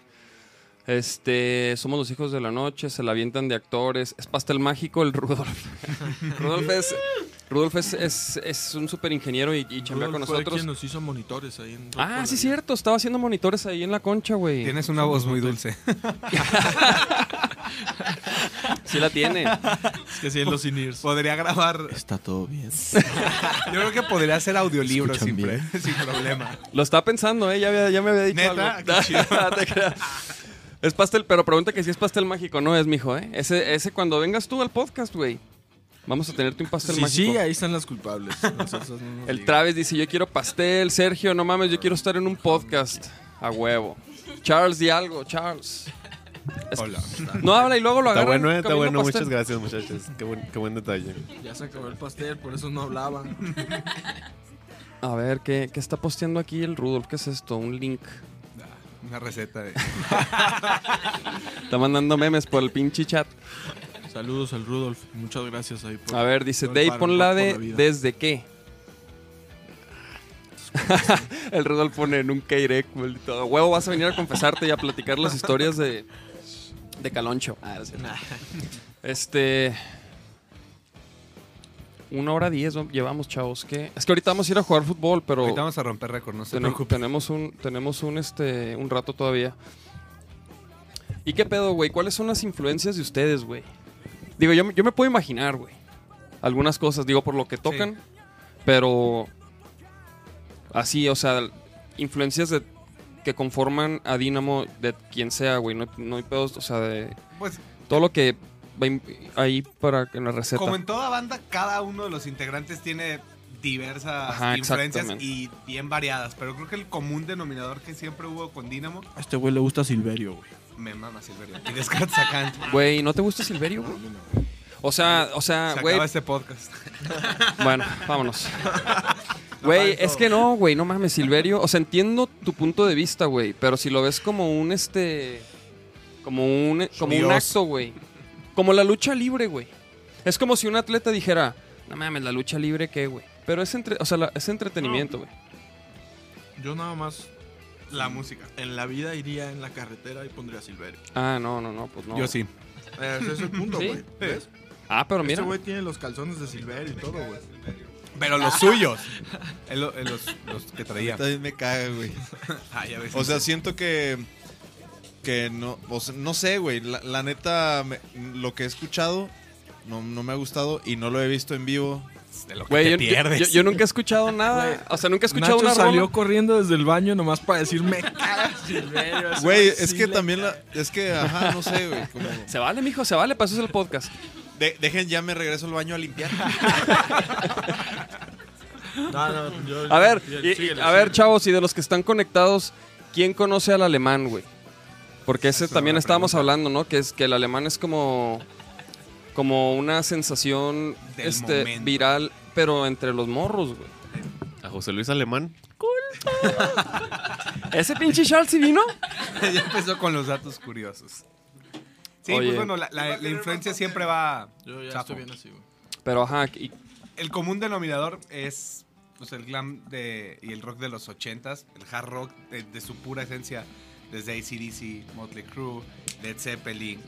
Speaker 2: Este, somos los hijos de la noche, se la avientan de actores. Es pastel mágico el Rudolf. <laughs> Rudolf es, Rudolf es, es, es un super ingeniero y, y chambea con
Speaker 6: Rudolf fue
Speaker 2: nosotros.
Speaker 6: quien nos hizo monitores ahí en Rock
Speaker 2: Ah, sí, cierto. Estaba haciendo monitores ahí en la concha, güey.
Speaker 4: Tienes una voz muy dulce. <laughs>
Speaker 2: Sí la tiene.
Speaker 6: Es que sí, en los in
Speaker 4: Podría grabar.
Speaker 6: Está todo bien.
Speaker 4: Yo creo que podría hacer audiolibro
Speaker 6: Escuchan
Speaker 4: sin,
Speaker 6: bien.
Speaker 4: pre- <laughs> sin problema.
Speaker 2: Lo estaba pensando, ¿eh? Ya, había- ya me había dicho
Speaker 4: ¿Neta?
Speaker 2: algo.
Speaker 4: Qué chido. <laughs>
Speaker 2: Te creas. es pastel, pero pregunta que si es pastel mágico. No es, mijo, ¿eh? Ese, ese cuando vengas tú al podcast, güey. Vamos a tenerte un pastel
Speaker 6: Sí,
Speaker 2: mágico.
Speaker 6: sí, ahí están las culpables. <laughs> Nosotros no nos
Speaker 2: El. Travis dice, yo quiero pastel. Sergio, no mames, yo quiero estar en un podcast. A huevo. Charles, di algo, Charles. Es-
Speaker 4: Hola.
Speaker 2: No habla y luego lo
Speaker 3: Está
Speaker 2: agarran
Speaker 3: bueno, eh, está bueno.
Speaker 2: pastel.
Speaker 3: Muchas gracias, muchachos. Qué buen, qué buen detalle.
Speaker 6: Ya se acabó el pastel, por eso no hablaban. <laughs>
Speaker 2: A ver, ¿qué, ¿qué está posteando aquí el Rudolf? ¿Qué es esto? Un link.
Speaker 4: Una receta de. <laughs>
Speaker 2: Está mandando memes por el pinche chat.
Speaker 6: Saludos al Rudolf. Muchas gracias ahí por.
Speaker 2: A ver, dice Dave,
Speaker 6: paro,
Speaker 2: pon la de. ¿desde qué? <laughs> el Rudolf pone nunca iré, maldito. Huevo, vas a venir a confesarte y a platicar las historias de, de Caloncho. Ah. Este. Una hora diez ¿no? llevamos, chavos. ¿Qué? Es que ahorita vamos a ir a jugar fútbol, pero
Speaker 4: Ahorita vamos a romper récord, no se
Speaker 2: tenemos un, tenemos un, este, un rato todavía. ¿Y qué pedo, güey? ¿Cuáles son las influencias de ustedes, güey? Digo, yo, me- yo me puedo imaginar, güey. Algunas cosas, digo, por lo que tocan. Pero. Así, o sea, influencias de, que conforman a Dynamo de quien sea, güey. No, no hay pedos, o sea, de
Speaker 4: Pues,
Speaker 2: todo lo que va in- ahí para en la receta.
Speaker 4: como en toda banda, cada uno de los integrantes tiene diversas
Speaker 2: Ajá,
Speaker 4: influencias y bien variadas. Pero creo que el común denominador que siempre hubo con Dynamo,
Speaker 6: A este güey le gusta Silverio, güey.
Speaker 4: Me mama Silverio. Y.
Speaker 2: Güey, ¿no te gusta Silverio, güey? O sea, o sea,
Speaker 4: Se
Speaker 2: güey,
Speaker 4: acaba este podcast.
Speaker 2: Bueno, vámonos. <laughs> Güey, es que no, güey, no mames, Silverio. O sea, entiendo tu punto de vista, güey. Pero si lo ves como un este. Como un, como un
Speaker 4: Dios.
Speaker 2: acto, güey. Como la lucha libre, güey. Es como si un atleta dijera, no mames, la lucha libre, ¿qué, güey? Pero es, entre, o sea, la- es entretenimiento, güey.
Speaker 6: Yo nada más
Speaker 4: La música.
Speaker 6: en la vida iría en la carretera y pondría Silverio.
Speaker 2: Ah, no, no, no, pues no.
Speaker 4: Yo sí.
Speaker 6: Ese es el punto,
Speaker 2: ¿Sí?
Speaker 6: güey. ¿Ves?
Speaker 2: Ah, pero mira.
Speaker 6: güey tiene los calzones de Silverio y todo, güey.
Speaker 4: Pero los suyos. Es los, los que traía.
Speaker 5: También me caga, güey. <laughs> O sea, siento que. Que no. O sea, no sé, güey. La, la neta, me- lo que he escuchado no, no me ha gustado y no lo he visto en vivo.
Speaker 4: De lo que
Speaker 2: Güey,
Speaker 4: te
Speaker 2: yo,
Speaker 4: pierdes.
Speaker 2: yo- yo nunca he escuchado <laughs> nada. O sea, nunca he escuchado
Speaker 6: Nacho
Speaker 2: una
Speaker 6: salió
Speaker 2: rola.
Speaker 6: corriendo desde el baño nomás para decir me caga <laughs> Silverio. ese
Speaker 5: Güey, es que también
Speaker 6: caga".
Speaker 5: la. Es que, ajá, no sé, güey. <laughs> como-
Speaker 2: Se vale, mijo, se vale, para eso es el podcast.
Speaker 5: De- dejen ya me regreso al baño a limpiar.
Speaker 6: No, no, yo-
Speaker 2: A ver, y-
Speaker 6: síguele,
Speaker 2: a ver, chavos, y de los que están conectados, ¿quién conoce al alemán, güey? Porque ese también estábamos hablando, ¿no? Que es que el alemán es como como una sensación
Speaker 4: Del
Speaker 2: este
Speaker 4: momento.
Speaker 2: viral, pero entre los morros, güey.
Speaker 3: A José Luis Alemán. <laughs>
Speaker 2: Ese pinche Charles sí vino. <laughs>
Speaker 4: ya empezó con los datos curiosos. Sí,
Speaker 2: Oye.
Speaker 4: pues bueno, la, la- la influencia siempre va.
Speaker 6: Yo ya
Speaker 4: chapo.
Speaker 6: estoy bien así, güey.
Speaker 2: Pero ajá, y-
Speaker 4: El común denominador es pues, el glam de, y el rock de los ochentas, el hard rock de, de su pura esencia, desde ACDC, Motley Crue, Led Zeppelin,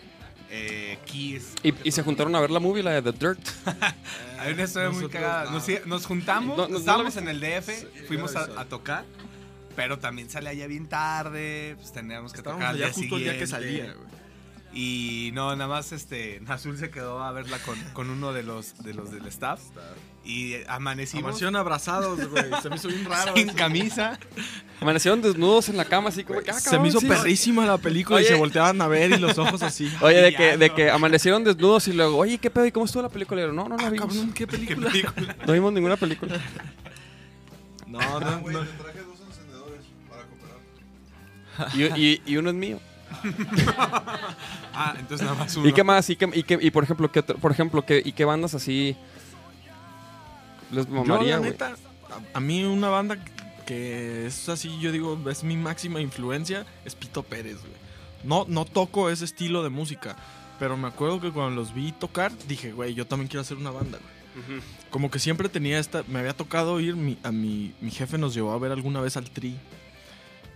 Speaker 4: eh, Kiss.
Speaker 2: y, y se juntaron a ver la movie, la de The Dirt. <laughs>
Speaker 4: Hay una historia muy cagada.
Speaker 6: no.
Speaker 4: Nos, nos juntamos,
Speaker 2: No, no, no
Speaker 4: estábamos en el DF, fuimos a, tocar, pero también sale allá bien tarde, pues teníamos que
Speaker 6: Estábamos
Speaker 4: tocar al
Speaker 6: allá
Speaker 4: día
Speaker 6: justo el día que salía, güey.
Speaker 4: Y no, nada más este Azul se quedó a verla con, con uno de los de los del staff. Y amanecimos
Speaker 6: Amanecieron abrazados, güey. Se me hizo bien raro. <laughs>
Speaker 4: sin camisa.
Speaker 2: Amanecieron desnudos en la cama, así como que, ah,
Speaker 6: Se
Speaker 2: cabrón,
Speaker 6: me hizo
Speaker 2: sí.
Speaker 6: perrísima la película y se volteaban a ver y los ojos así. <laughs>
Speaker 2: Oye, de que, de que amanecieron desnudos y luego, oye, ¿qué pedo? ¿Y cómo estuvo la película? Y yo, no, no la
Speaker 6: Ah,
Speaker 2: vimos.
Speaker 6: cabrón, ¿qué <laughs> película?
Speaker 2: No vimos ninguna película.
Speaker 6: No, no, no.
Speaker 5: traje dos encendedores para cooperar.
Speaker 2: Y, y- y uno es mío. <laughs>
Speaker 4: Ah, entonces nada más uno.
Speaker 2: ¿Y qué más? ¿Y, qué, y, qué- y por ejemplo, ¿qué, por ejemplo ¿qué, ¿y qué bandas así les
Speaker 6: Yo,
Speaker 2: mamaría,
Speaker 6: la neta, a, a mí una banda que es así, yo digo, es mi máxima influencia, es Pito Pérez, güey. No, no toco ese estilo de música, pero me acuerdo que cuando los vi tocar, dije, güey, yo también quiero hacer una banda, güey. Como que siempre tenía esta, me había tocado ir, mi, a mi, mi jefe nos llevó a ver alguna vez al Tri.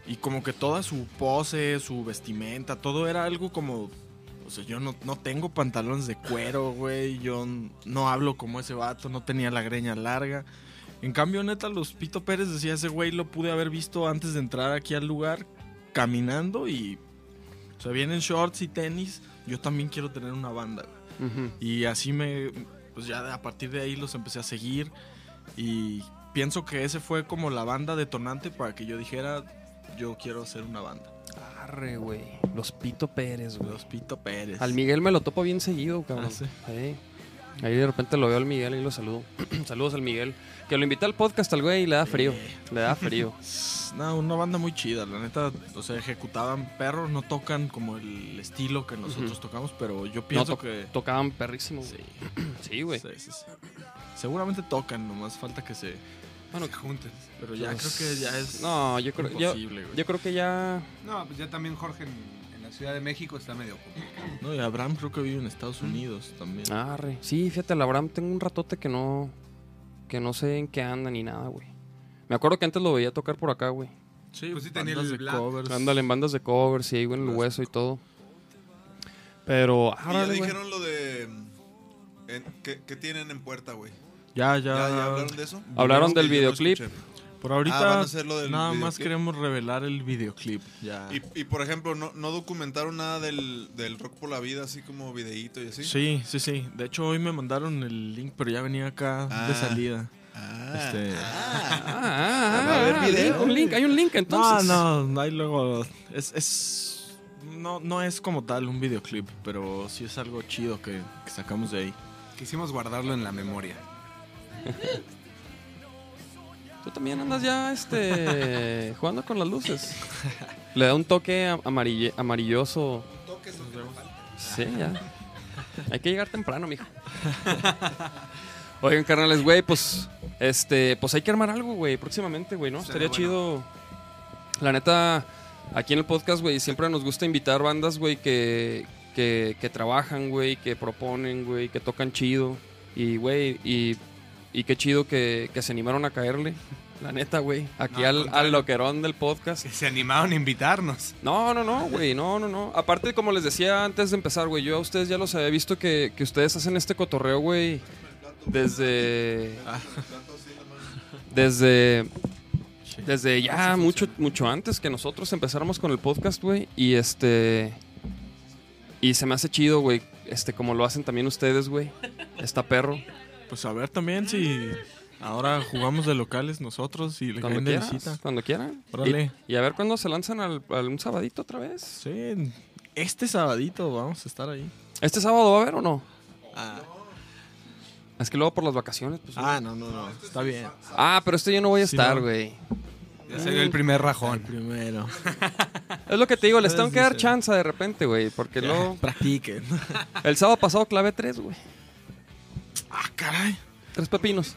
Speaker 6: Y como que toda su pose, su vestimenta, todo era algo como, O sea, yo no, no tengo pantalones de cuero, güey. Yo no hablo como ese vato, no tenía la greña larga. En cambio, neta, los Pito Pérez decía, ese güey lo pude haber visto antes de entrar aquí al lugar, caminando y... O sea, vienen shorts y tenis. Yo también quiero tener una banda, güey.
Speaker 2: Ujú.
Speaker 6: Y así me, pues ya a partir de ahí los empecé a seguir y pienso que ese fue como la banda detonante para que yo dijera, yo quiero hacer una banda.
Speaker 2: Arre, güey. Los Pito Pérez, güey.
Speaker 6: Los Pito Pérez.
Speaker 2: Al Miguel me lo topo bien seguido, cabrón.
Speaker 6: Ah, ¿sí?
Speaker 2: Ahí de repente lo veo al Miguel y lo saludo. <clears throat> Saludos al Miguel. Que lo invita al podcast al güey y le da frío. Le da frío. <laughs>
Speaker 6: No, una banda muy chida, la neta, o sea, ejecutaban perros, no tocan como el estilo que nosotros tocamos, pero yo
Speaker 2: No,
Speaker 6: pienso
Speaker 2: to-
Speaker 6: que...
Speaker 2: Tocaban perrísimo.
Speaker 6: Sí. <clears throat>
Speaker 2: Sí, güey.
Speaker 6: sí, sí, sí. Seguramente tocan, nomás falta que se...
Speaker 2: Bueno,
Speaker 4: juntos.
Speaker 6: Pero ya
Speaker 2: Pues,
Speaker 6: creo que ya es
Speaker 2: No, yo creo, yo,
Speaker 6: imposible, güey.
Speaker 2: yo creo que ya.
Speaker 4: No, pues ya también Jorge en, en la Ciudad de México está medio complicado.
Speaker 6: No, y Abraham creo que vive en Estados Unidos también.
Speaker 2: Arre. Sí, fíjate, Abraham tengo un ratote que no. Que no sé en qué anda ni nada, güey. Me acuerdo que antes lo veía tocar por acá, güey.
Speaker 6: Sí,
Speaker 4: Pues sí tenía
Speaker 6: bandas
Speaker 4: el
Speaker 6: de
Speaker 4: Black.
Speaker 6: covers.
Speaker 2: Ándale en bandas de covers, sí, güey, en el hueso y todo. Pero,
Speaker 5: Y ya dijeron lo de... mm, en- ¿qué, qué tienen en puerta, güey?
Speaker 6: Ya,
Speaker 5: ¿Ya,
Speaker 6: ya,
Speaker 5: ya hablaron de eso?
Speaker 2: Hablaron del videoclip.
Speaker 5: escuché.
Speaker 6: Por
Speaker 5: Ah,
Speaker 6: ahorita
Speaker 5: van a hacer lo del
Speaker 6: nada más queremos revelar el videoclip. Ya.
Speaker 5: Y, y, por ejemplo, ¿no, no documentaron nada del, del Rock por la Vida, así como videíto y así?
Speaker 6: Sí, sí, sí. De hecho, hoy me mandaron el link, pero ya venía acá
Speaker 5: Ah.
Speaker 6: de salida.
Speaker 5: Ah,
Speaker 6: Este-
Speaker 5: ah.
Speaker 2: Ah, ah,
Speaker 5: Va a haber
Speaker 2: ah,
Speaker 5: video.
Speaker 2: link, un link, hay un link entonces.
Speaker 6: No, no, ahí luego. Es. es no, no es como tal un videoclip, pero sí es algo chido que, que sacamos de ahí.
Speaker 4: Quisimos guardarlo en la memoria. <laughs>
Speaker 2: Tú también andas ya este jugando con las luces. Le da un toque am- amarille- amarilloso. Sí, ya. Hay que llegar temprano, mijo. <laughs> Oigan, carnales, güey, pues este, pues hay que armar algo, güey, próximamente, güey, ¿no?
Speaker 4: Estaría
Speaker 2: Estaría chido. La neta, aquí en el podcast, güey, siempre nos gusta invitar bandas, güey, que, que, que trabajan, güey, que proponen, güey, que tocan chido. Y, güey, y, y qué chido que, que se animaron a caerle. La neta, güey. Aquí
Speaker 4: No, al
Speaker 2: al loquerón del podcast.
Speaker 4: Que se animaron a invitarnos.
Speaker 2: No, no, no, güey, no, no, no. Aparte, como les decía antes de empezar, güey, yo a ustedes ya los había visto que, que ustedes hacen este cotorreo, güey, desde... Desde... Desde ya mucho, mucho antes que nosotros empezáramos con el podcast, güey. Y este... Y se me hace chido, güey, este, como lo hacen también ustedes, güey. Está perro.
Speaker 6: Pues a ver también si ahora jugamos de locales nosotros y le
Speaker 2: Cuando
Speaker 6: caen de
Speaker 2: quieras,
Speaker 6: visita.
Speaker 2: cuando quieran.
Speaker 6: Órale.
Speaker 2: Y, y a ver cuándo se lanzan al, al- un sabadito otra vez.
Speaker 6: Sí, este sabadito vamos a estar ahí.
Speaker 2: ¿Este sábado va a haber o no?
Speaker 6: Ah,
Speaker 2: Es que luego por las vacaciones, pues...
Speaker 6: ah no, no, no. Está bien.
Speaker 2: Ah, pero este yo no voy a
Speaker 6: Sí,
Speaker 2: estar,
Speaker 6: no.
Speaker 2: güey.
Speaker 4: Ya salió el primer rajón.
Speaker 6: Primero. <laughs>
Speaker 2: Es lo que te digo, les tengo que dar chance de repente, güey. Porque luego.
Speaker 6: Practiquen.
Speaker 2: El sábado pasado clavé tres, güey.
Speaker 6: Ah, caray.
Speaker 2: Tres pepinos.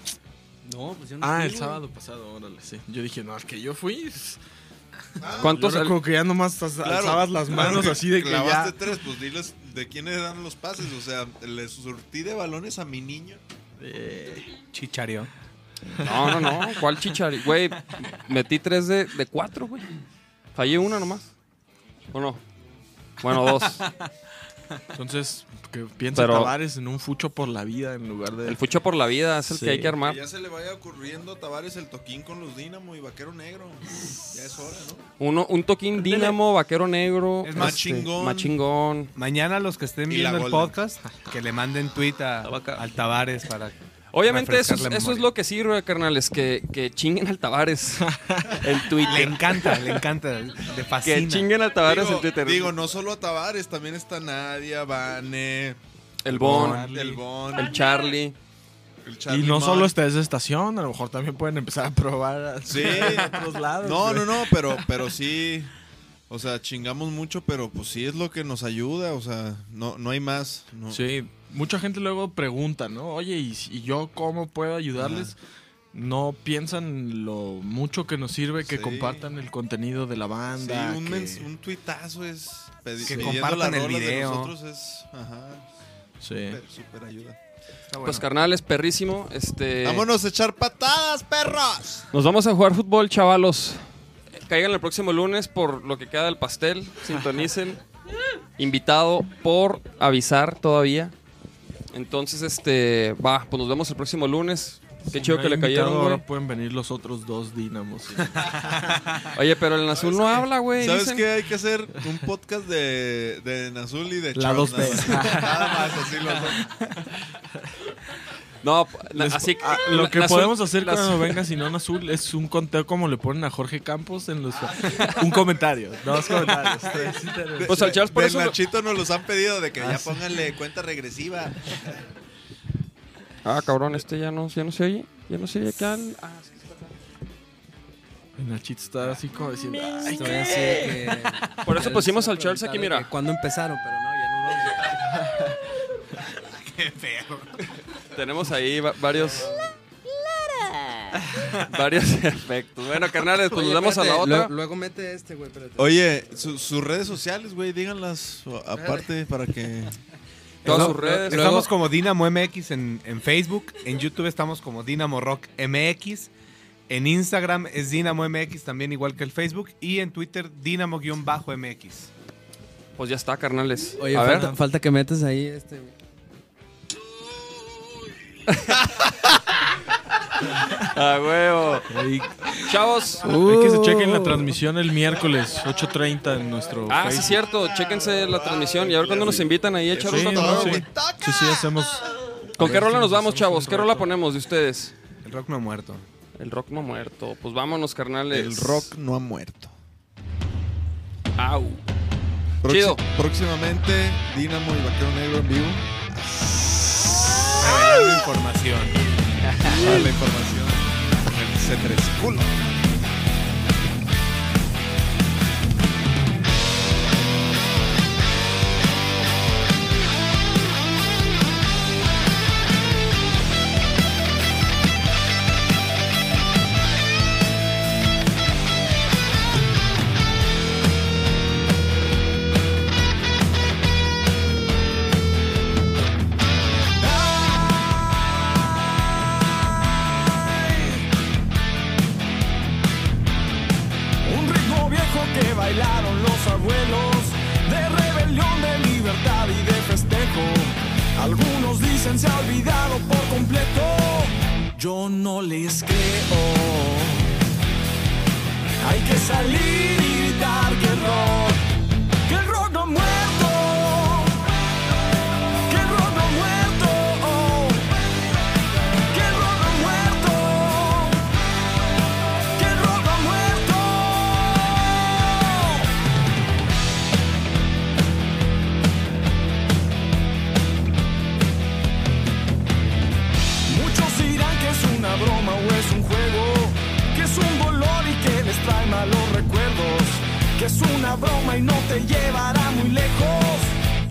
Speaker 8: No, pues yo no
Speaker 6: Ah,
Speaker 8: fui,
Speaker 6: el
Speaker 8: güey.
Speaker 6: sábado pasado, órale, sí. Yo dije, no, al que yo fui.
Speaker 2: ¿Cuántos?
Speaker 6: Yo recuerdo que ya nomás as-
Speaker 5: Claro,
Speaker 6: alzabas las
Speaker 5: claro
Speaker 6: manos así de que
Speaker 5: clavaste
Speaker 6: ya.
Speaker 5: tres, pues diles de quiénes eran los pases. O sea, le surtí de balones a mi niño.
Speaker 6: Eh,
Speaker 4: Chichario.
Speaker 2: No, no, no. ¿Cuál chichari? Güey, metí tres de, de cuatro, güey. Fallé una nomás. ¿O no? Bueno, dos.
Speaker 6: Entonces, que piensa
Speaker 2: Pero-
Speaker 6: Tavares en un fucho por la vida en lugar de.
Speaker 2: El fucho por la vida es el
Speaker 6: Sí.
Speaker 2: que hay que armar.
Speaker 5: Que ya se le vaya ocurriendo a Tavares el toquín con los Dínamo y Vaquero Negro. Ya es hora, ¿no?
Speaker 2: Uno, un toquín dínamo, vaquero negro.
Speaker 4: Es
Speaker 5: más
Speaker 2: este,
Speaker 5: chingón.
Speaker 2: Más chingón.
Speaker 4: Mañana los que estén viendo el podcast, que le manden tweet a, al Tavares para...
Speaker 2: Obviamente eso, es- eso es lo que sirve, carnales. Que, que chinguen al Tavares <laughs> en
Speaker 4: Le
Speaker 2: Twitter.
Speaker 4: encanta, le encanta, le
Speaker 2: Que
Speaker 4: fascina.
Speaker 2: chinguen al Tavares
Speaker 5: digo,
Speaker 2: en Twitter.
Speaker 5: digo, no solo a Tavares, también está Nadia, Vane,
Speaker 2: el Bon,
Speaker 5: el Bon,
Speaker 2: el Charlie.
Speaker 5: el
Speaker 6: Y
Speaker 5: Charlie
Speaker 6: no solo está esa estación, a lo mejor también pueden empezar a probar a
Speaker 5: Sí. <laughs>
Speaker 6: a otros lados.
Speaker 5: No, no, no, pero, pero sí. O sea, chingamos mucho, pero pues sí es lo que nos ayuda. O sea, no, no hay más. No.
Speaker 6: Sí, mucha gente luego pregunta, ¿no? Oye, ¿y, y yo cómo puedo ayudarles? No piensan lo mucho que nos sirve que
Speaker 5: Sí.
Speaker 6: compartan el contenido de la
Speaker 5: Sí,
Speaker 6: banda.
Speaker 5: un,
Speaker 6: que-
Speaker 5: mens- un tuitazo es. pedi-
Speaker 4: Que compartan el
Speaker 5: de
Speaker 4: video.
Speaker 5: nosotros es. Ajá.
Speaker 6: Sí.
Speaker 5: Súper, ayuda.
Speaker 4: Está bueno.
Speaker 2: Pues carnales, perrísimo. Este.
Speaker 5: Vámonos a echar patadas, perros.
Speaker 2: Nos vamos a jugar fútbol, chavalos. Caigan el próximo lunes por lo que queda del pastel. Sintonicen. <laughs> invitado por avisar todavía. Entonces, este, va, pues nos vemos el próximo lunes. Qué
Speaker 9: Si
Speaker 2: chido
Speaker 9: no
Speaker 2: que le cayeron,
Speaker 9: Ahora pueden venir los otros dos dínamos. sí. <laughs>
Speaker 2: Oye, pero el azul no habla, güey.
Speaker 5: ¿Sabes
Speaker 2: dicen.
Speaker 5: qué? Hay que hacer un podcast de, de Nazul y de
Speaker 9: La dos B.
Speaker 5: Nada más, Nada más, así los dos. <laughs>
Speaker 2: No, na-
Speaker 9: Les-
Speaker 2: así
Speaker 9: ah, lo que podemos hacer
Speaker 2: la
Speaker 9: cuando venga Sinón Azul es un conteo como le ponen a Jorge Campos en los... un comentario, dos comentarios. tres, sí, tres.
Speaker 2: Pues al Charles por
Speaker 5: Del
Speaker 2: eso. lo-
Speaker 5: Nachito nos los han pedido de que ya pónganle cuenta regresiva.
Speaker 2: Ah, cabrón, este ya no, ya no se oye. Ya no se oye acá. el- Ah, sí.
Speaker 9: El Nachito está así como diciendo... Ay,
Speaker 8: Estoy así de que-
Speaker 2: Por eso pusimos al Charles aquí, mira.
Speaker 8: que ¿Cuándo empezaron? Pero no, ya no. <laughs> <laughs>
Speaker 4: Qué feo.
Speaker 2: Tenemos ahí va- varios. <laughs> varios efectos. Bueno, carnales, pues nos vemos a la
Speaker 8: Espérate,
Speaker 2: otra.
Speaker 8: Luego, luego mete este, güey, espérate.
Speaker 5: Oye, su- sus redes sociales, güey, díganlas o- aparte para que... <laughs>
Speaker 2: Todas sus redes.
Speaker 4: Estamos como Dinamo MX en, en Facebook. En YouTube estamos como Dinamo Rock MX. En Instagram es Dinamo MX también igual que el Facebook. Y en Twitter Dinamo-MX.
Speaker 2: Pues ya está, carnales.
Speaker 8: Oye,
Speaker 2: a
Speaker 8: falta,
Speaker 2: ver.
Speaker 8: falta que metas ahí este, güey. <laughs>
Speaker 2: A huevo. Chavos.
Speaker 9: Hay que se chequen
Speaker 8: Uh.
Speaker 9: la transmisión el miércoles 8.30 en nuestro
Speaker 2: Ah, sí,
Speaker 9: Facebook.
Speaker 2: es cierto. Chéquense la transmisión y a ver cuándo nos invitan ahí a echar un
Speaker 9: Sí, no,
Speaker 2: cotorreo,
Speaker 9: sí.
Speaker 2: güey.
Speaker 9: sí, sí, hacemos...
Speaker 2: ¿Con qué rola nos vamos, chavos? ¿Qué rola ponemos de ustedes?
Speaker 4: El rock no ha muerto.
Speaker 2: El rock no muerto. Pues vámonos, carnales.
Speaker 5: El rock no ha muerto.
Speaker 2: Au. Chido.
Speaker 5: Próximamente, Dinamo y Vaquero Negro en vivo.
Speaker 4: Revelando información.
Speaker 5: La información. El C3 Cool.
Speaker 6: Bailaron los abuelos, de rebelión, de libertad y de festejo. Algunos dicen se ha olvidado por completo, yo no les creo. Hay que salir y gritar que el rock, que el rock no ha que es una broma y no te llevará muy lejos.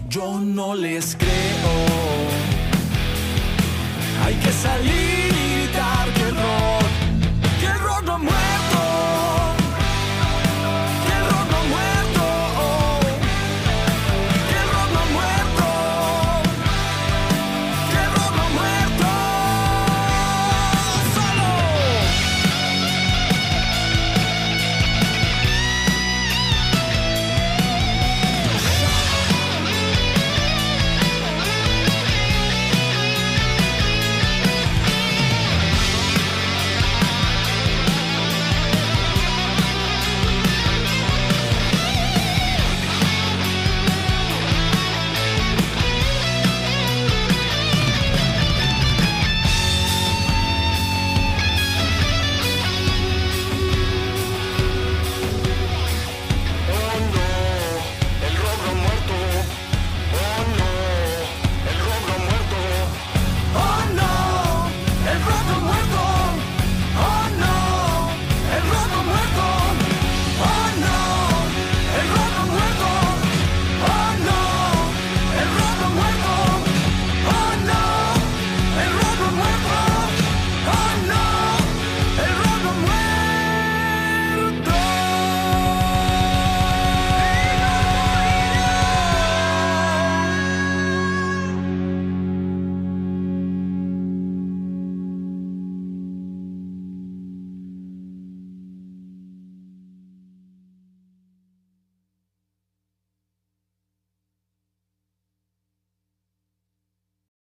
Speaker 6: Yo no les creo. Hay que salir